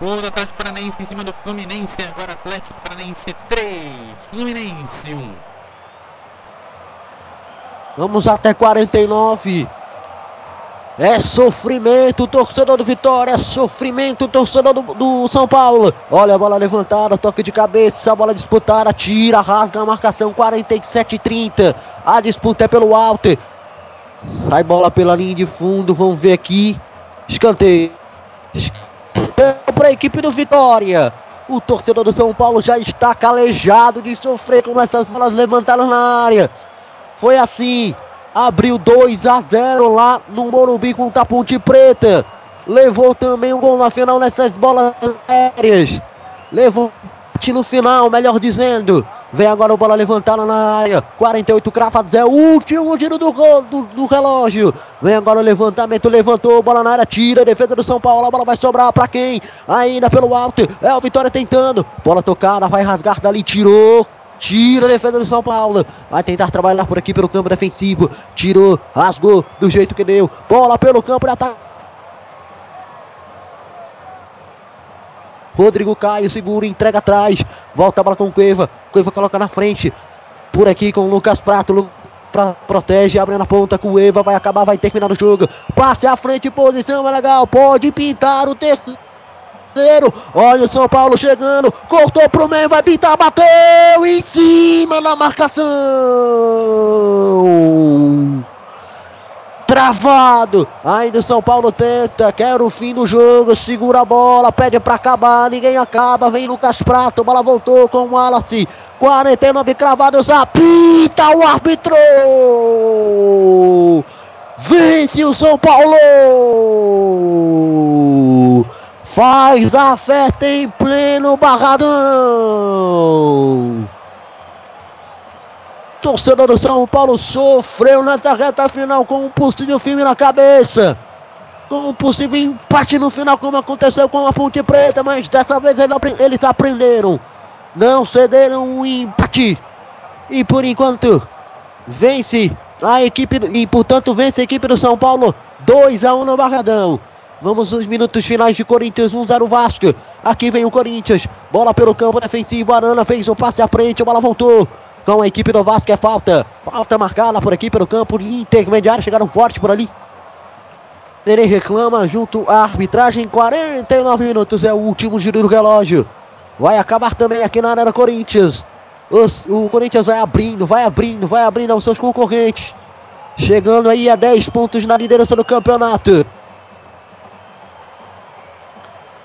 Gol do Atlético Paranaense em cima do Fluminense. Agora Atlético Paranaense 3. Fluminense 1. Vamos até 49. É sofrimento, torcedor do Vitória. É sofrimento, torcedor do, do São Paulo. Olha a bola levantada, toque de cabeça, a bola disputada, tira, rasga a marcação 47-30. A disputa é pelo alto. Sai bola pela linha de fundo, vamos ver aqui. Escanteio. Para a equipe do Vitória. O torcedor do São Paulo já está calejado de sofrer com essas bolas levantadas na área. Foi assim. Abriu 2 a 0 lá no Morumbi com a Ponte Preta. Levou também um gol na final nessas bolas aéreas. Levou no final, melhor dizendo. Vem agora a bola levantada na área. 48 crafados é o último giro do, gol, do, do relógio. Vem agora o levantamento, levantou, bola na área, tira, defesa do São Paulo. A bola vai sobrar para quem? Ainda pelo alto. É o Vitória tentando. Bola tocada, vai rasgar dali, tirou. Tira a defesa do São Paulo. Vai tentar trabalhar por aqui pelo campo defensivo. Tirou, rasgou do jeito que deu. Bola pelo campo de ataque. Rodrigo Caio segura, entrega atrás. Volta a bola com o Cueva. Cueva coloca na frente. Por aqui com o Lucas Prato. Pra- protege, abre na ponta. Cueva vai acabar, vai terminar o jogo. Passe à frente, posição é legal. Pode pintar o terceiro. Olha o São Paulo chegando. Cortou pro meio, vai pintar, bateu em cima da marcação. Travado, ainda o São Paulo tenta, quer o fim do jogo, segura a bola, pede pra acabar, ninguém acaba, vem Lucas Prato, bola voltou com o Wallace, 49 cravados, apita o árbitro! Vence o São Paulo! Faz a festa em pleno barradão! Torcedor do São Paulo sofreu nessa reta final com um possível filme na cabeça. Com um possível empate no final, como aconteceu com a Ponte Preta, mas dessa vez eles apre- eles aprenderam. Não cederam o empate. E por enquanto, vence a equipe, e portanto vence a equipe do São Paulo 2 a 1 no Barradão. Vamos nos minutos finais de Corinthians 1-0 Vasco. Aqui vem o Corinthians. Bola pelo campo defensivo. Arana fez o passe à frente. A bola voltou. com a equipe do Vasco. É falta. Falta marcada por aqui pelo campo intermediário. Chegaram forte por ali. Nenê reclama junto à arbitragem. 49 minutos é o último giro do relógio. Vai acabar também aqui na do Corinthians. Os- o Corinthians vai abrindo, vai abrindo, vai abrindo aos seus concorrentes. Chegando aí a 10 pontos na liderança do campeonato.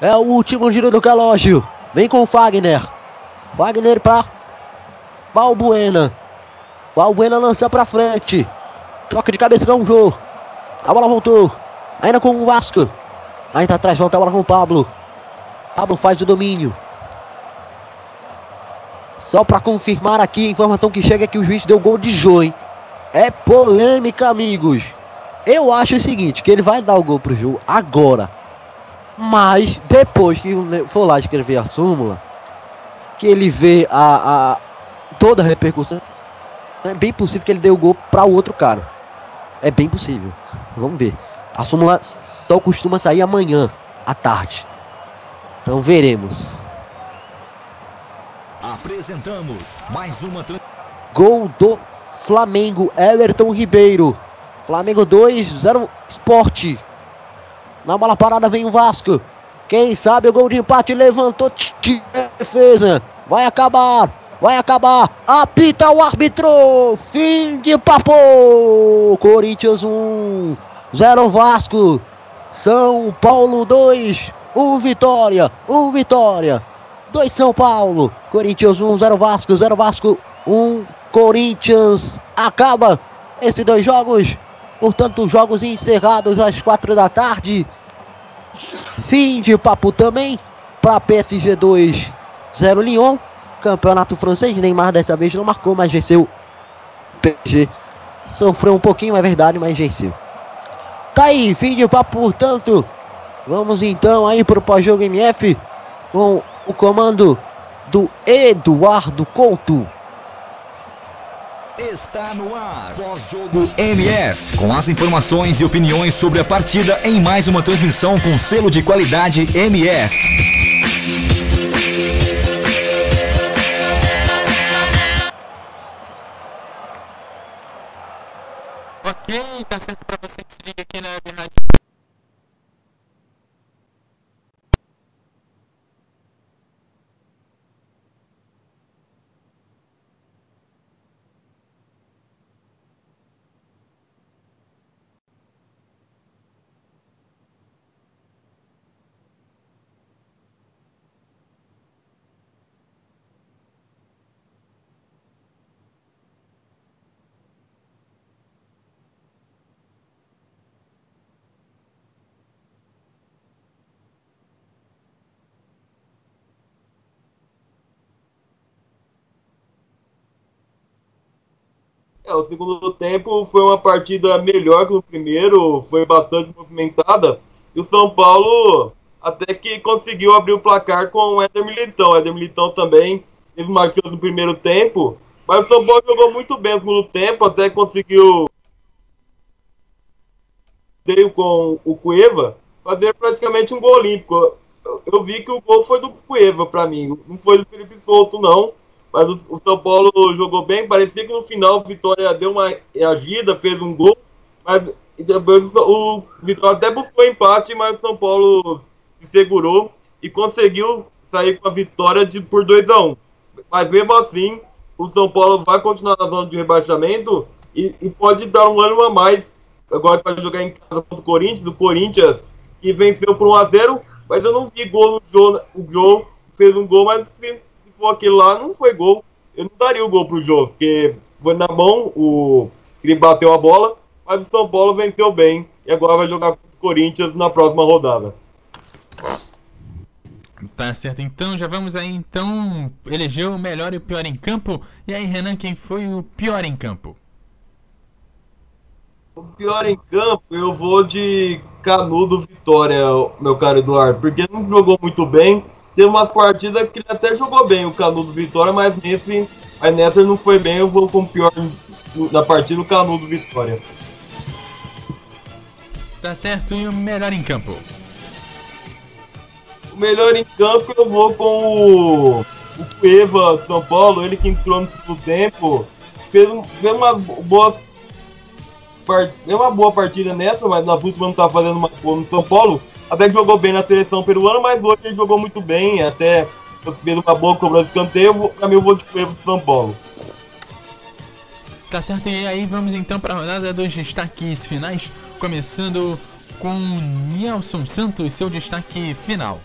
É o último giro do relógio. Vem com o Fagner. Fagner para Balbuena. Balbuena lança para frente. Troca de cabeça com o Jô. A bola voltou. Ainda com o Vasco. Ainda atrás volta a bola com o Pablo. Pablo faz o domínio. Só para confirmar aqui a informação que chega é que o juiz deu gol de Jô, hein? É polêmica, amigos. Eu acho o seguinte, que ele vai dar o gol pro Jô agora. Mas depois que for lá escrever a súmula, que ele vê a, a toda a repercussão, é bem possível que ele dê o gol para o outro cara. É bem possível. Vamos ver. A súmula só costuma sair amanhã à tarde. Então veremos. Apresentamos mais uma Gol do Flamengo, Everton Ribeiro. Flamengo 2, 0 Sport. Na bola parada vem o Vasco. Quem sabe o gol de empate levantou defesa. Vai acabar, vai acabar. Apita o árbitro. Fim de papo. Corinthians 1, 0 Vasco. São Paulo 2, 1 Vitória, 1 Vitória. 2 São Paulo, Corinthians 1, 0 Vasco, 0 Vasco, 1 Corinthians. Acaba esses dois jogos. Portanto, jogos encerrados às 4 da tarde. Fim de papo também para PSG 2, 0 Lyon. Campeonato francês, Neymar dessa vez não marcou, mas venceu. PSG sofreu um pouquinho, é verdade, mas venceu. Tá aí, fim de papo, portanto. Vamos então aí pro pós-jogo MF com o comando do Eduardo Couto. Está no ar. Pós-jogo MF. Com as informações e opiniões sobre a partida em mais uma transmissão com selo de qualidade MF. Ok, tá certo pra você que se liga aqui na Web Rádio. É, o segundo tempo foi uma partida melhor que o primeiro, foi bastante movimentada. E o São Paulo até que conseguiu abrir o placar com o Éder Militão. O Éder Militão também teve chance no primeiro tempo, mas o São Paulo jogou muito bem no segundo tempo, até conseguiu deu com o Cueva fazer praticamente um gol olímpico. Eu, eu vi que o gol foi do Cueva para mim, não foi do Felipe Souto não. Mas o, o São Paulo jogou bem, parecia que no final o Vitória deu uma agida, fez um gol, mas depois o, Vitória até buscou empate, mas o São Paulo se segurou e conseguiu sair com a vitória de, por 2 a 1 um. Mas mesmo assim, o São Paulo vai continuar na zona de rebaixamento e, e pode dar um ânimo a mais. Agora vai jogar em casa contra o Corinthians, o Corinthians que venceu por 1 a 0 mas eu não vi gol no Jô. O Jô fez um gol, mas for aquele lá, não foi gol. Eu não daria o gol pro Jô, porque foi na mão, o, ele bateu a bola, mas o São Paulo venceu bem e agora vai jogar contra o Corinthians na próxima rodada. Tá certo, então já vamos aí então eleger o melhor e o pior em campo. E aí, Renan, quem foi o pior em campo? O pior em campo, eu vou de Canudo Vitória, meu caro Eduardo, porque não jogou muito bem. Teve uma partida que ele até jogou bem, o Canudo Vitória, mas nesse, mas nessa não foi bem. Eu vou com o pior na partida, o Canudo Vitória. Tá certo, e o melhor em campo? O melhor em campo eu vou com o o Cueva São Paulo, ele que entrou no segundo tempo, fez, um- fez uma boa par- fez uma boa partida nessa, mas na última não tá fazendo uma boa no São Paulo. Até que jogou bem na seleção peruana, mas hoje ele jogou muito bem, até fez uma boa cobrança de escanteio. Vou- Pra mim eu vou de de São Paulo. Tá certo, e aí vamos então para a rodada dos destaques finais, começando com Nelson Santos, seu destaque final.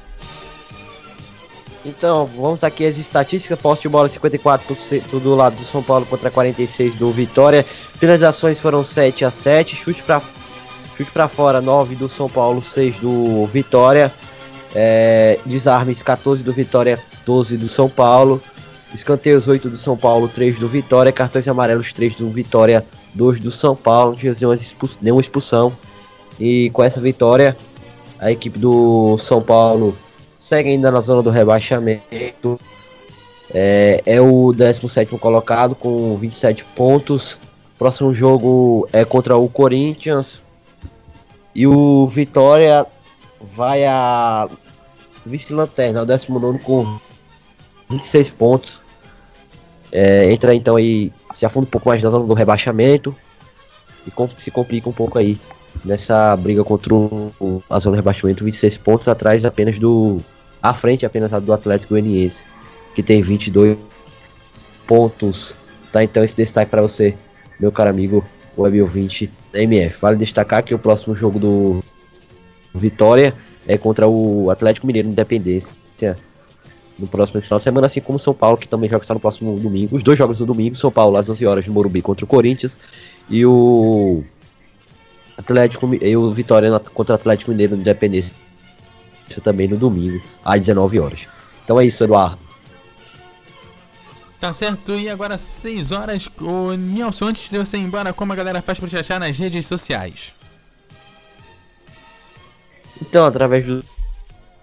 Então, vamos aqui as estatísticas. Posse de bola 54% do lado do São Paulo contra 46 do Vitória. Finalizações foram 7 a 7. Chute para chute para fora 9 do São Paulo, 6 do Vitória. É, desarmes 14 do Vitória, 12 do São Paulo. Escanteios 8 do São Paulo, 3 do Vitória. Cartões amarelos 3 do Vitória, 2 do São Paulo. Não tinha nenhuma expulsão-. E com essa vitória, a equipe do São Paulo segue ainda na zona do rebaixamento. É, é o 17 colocado com 27 pontos. Próximo jogo é contra o Corinthians. E o Vitória vai a vice-lanterna, o 19 com 26 pontos. É, entra então aí, se afunda um pouco mais na zona do rebaixamento. E se complica um pouco aí nessa briga contra o, o- a zona do rebaixamento, 26 pontos atrás apenas do. À frente apenas do Atlético Goianiense, que tem 22 pontos. Tá então esse destaque para você, meu caro amigo web ouvinte da MF. Vale destacar que o próximo jogo do Vitória é contra o Atlético Mineiro Independência no próximo final de semana, assim como São Paulo, que também joga só no próximo domingo. Os dois jogos no domingo, São Paulo às 11 horas no Morumbi contra o Corinthians e o Atlético e o Vitória contra o Atlético Mineiro Independência também no domingo às 19 horas. Então é isso, Eduardo. Tá certo, e agora 6 horas. O Nelson, antes de você ir embora, como a galera faz pra te achar nas redes sociais? Então, através do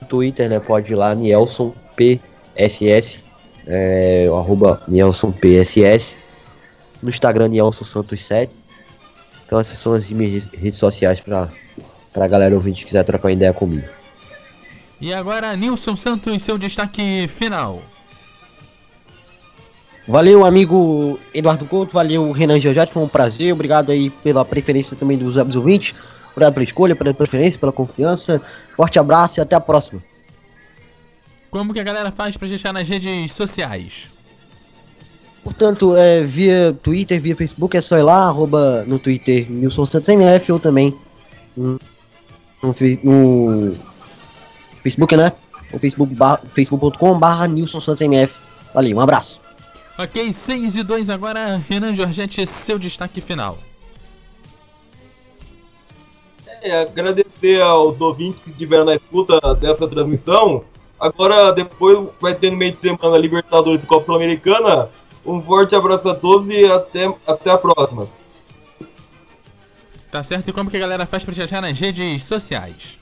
Twitter, né, pode ir lá, Nielson PSS, é, arroba Nielson PSS, no Instagram, Nielson Santos 7. Então, essas são as minhas redes sociais pra, pra galera ouvinte que quiser trocar ideia comigo. E agora, Nilson Santos, seu destaque final. Valeu, amigo Eduardo Couto, valeu, Renan Georgiati, foi um prazer, obrigado aí pela preferência também dos ouvintes, obrigado pela escolha, pela preferência, pela confiança, forte abraço e até a próxima. Como que a galera faz pra achar nas redes sociais? Portanto, é, via Twitter, via Facebook, é só ir lá, arroba no Twitter Nilson Santos MF ou também no, no, Facebook, né? O facebook.com barra Nilson Santos MF. Valeu, um abraço. Ok, 6 e 2 agora, Renan Giorgetti, seu destaque final. É, agradecer aos ouvintes que estiveram na escuta dessa transmissão. Agora, depois vai ter no meio de semana Libertadores e Copa Sul-Americana. Um forte abraço a todos e até, até a próxima. Tá certo? E como que a galera faz pra te achar nas redes sociais?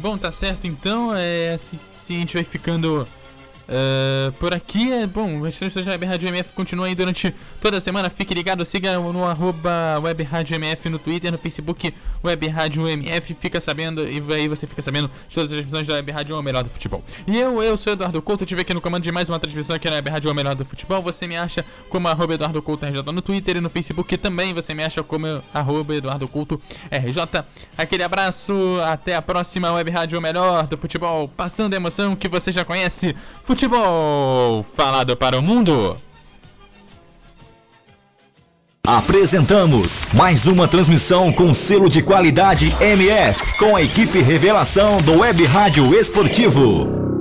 Bom, tá certo então. É, se a gente vai ficando eh, por aqui, é bom. As transmissões da Web Rádio MF continuam aí durante toda a semana. Fique ligado, siga no arroba Web Rádio MF no Twitter, no Facebook Web Rádio MF. Fica sabendo, e aí você fica sabendo de todas as transmissões da Web Rádio O Melhor do Futebol. E eu, eu sou Eduardo Couto, estive aqui no comando de mais uma transmissão aqui na Web Rádio O Melhor do Futebol. Você me acha como arroba Eduardo Couto RJ no Twitter e no Facebook também. Você me acha como arroba Eduardo Couto RJ. Aquele abraço, até a próxima Web Rádio O Melhor do Futebol. Passando a emoção que você já conhece. Futebol falado para o mundo. Apresentamos mais uma transmissão com selo de qualidade MF, com a equipe revelação do Web Rádio Esportivo.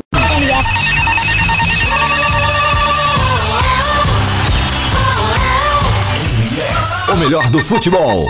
O melhor do futebol.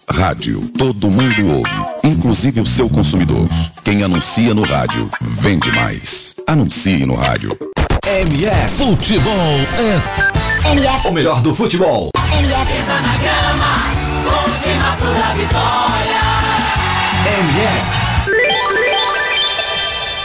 Rádio. Todo mundo ouve, inclusive o seu consumidor. Quem anuncia no rádio, vende mais. Anuncie no rádio. MF Futebol é. MF. O melhor do futebol. MF. MF.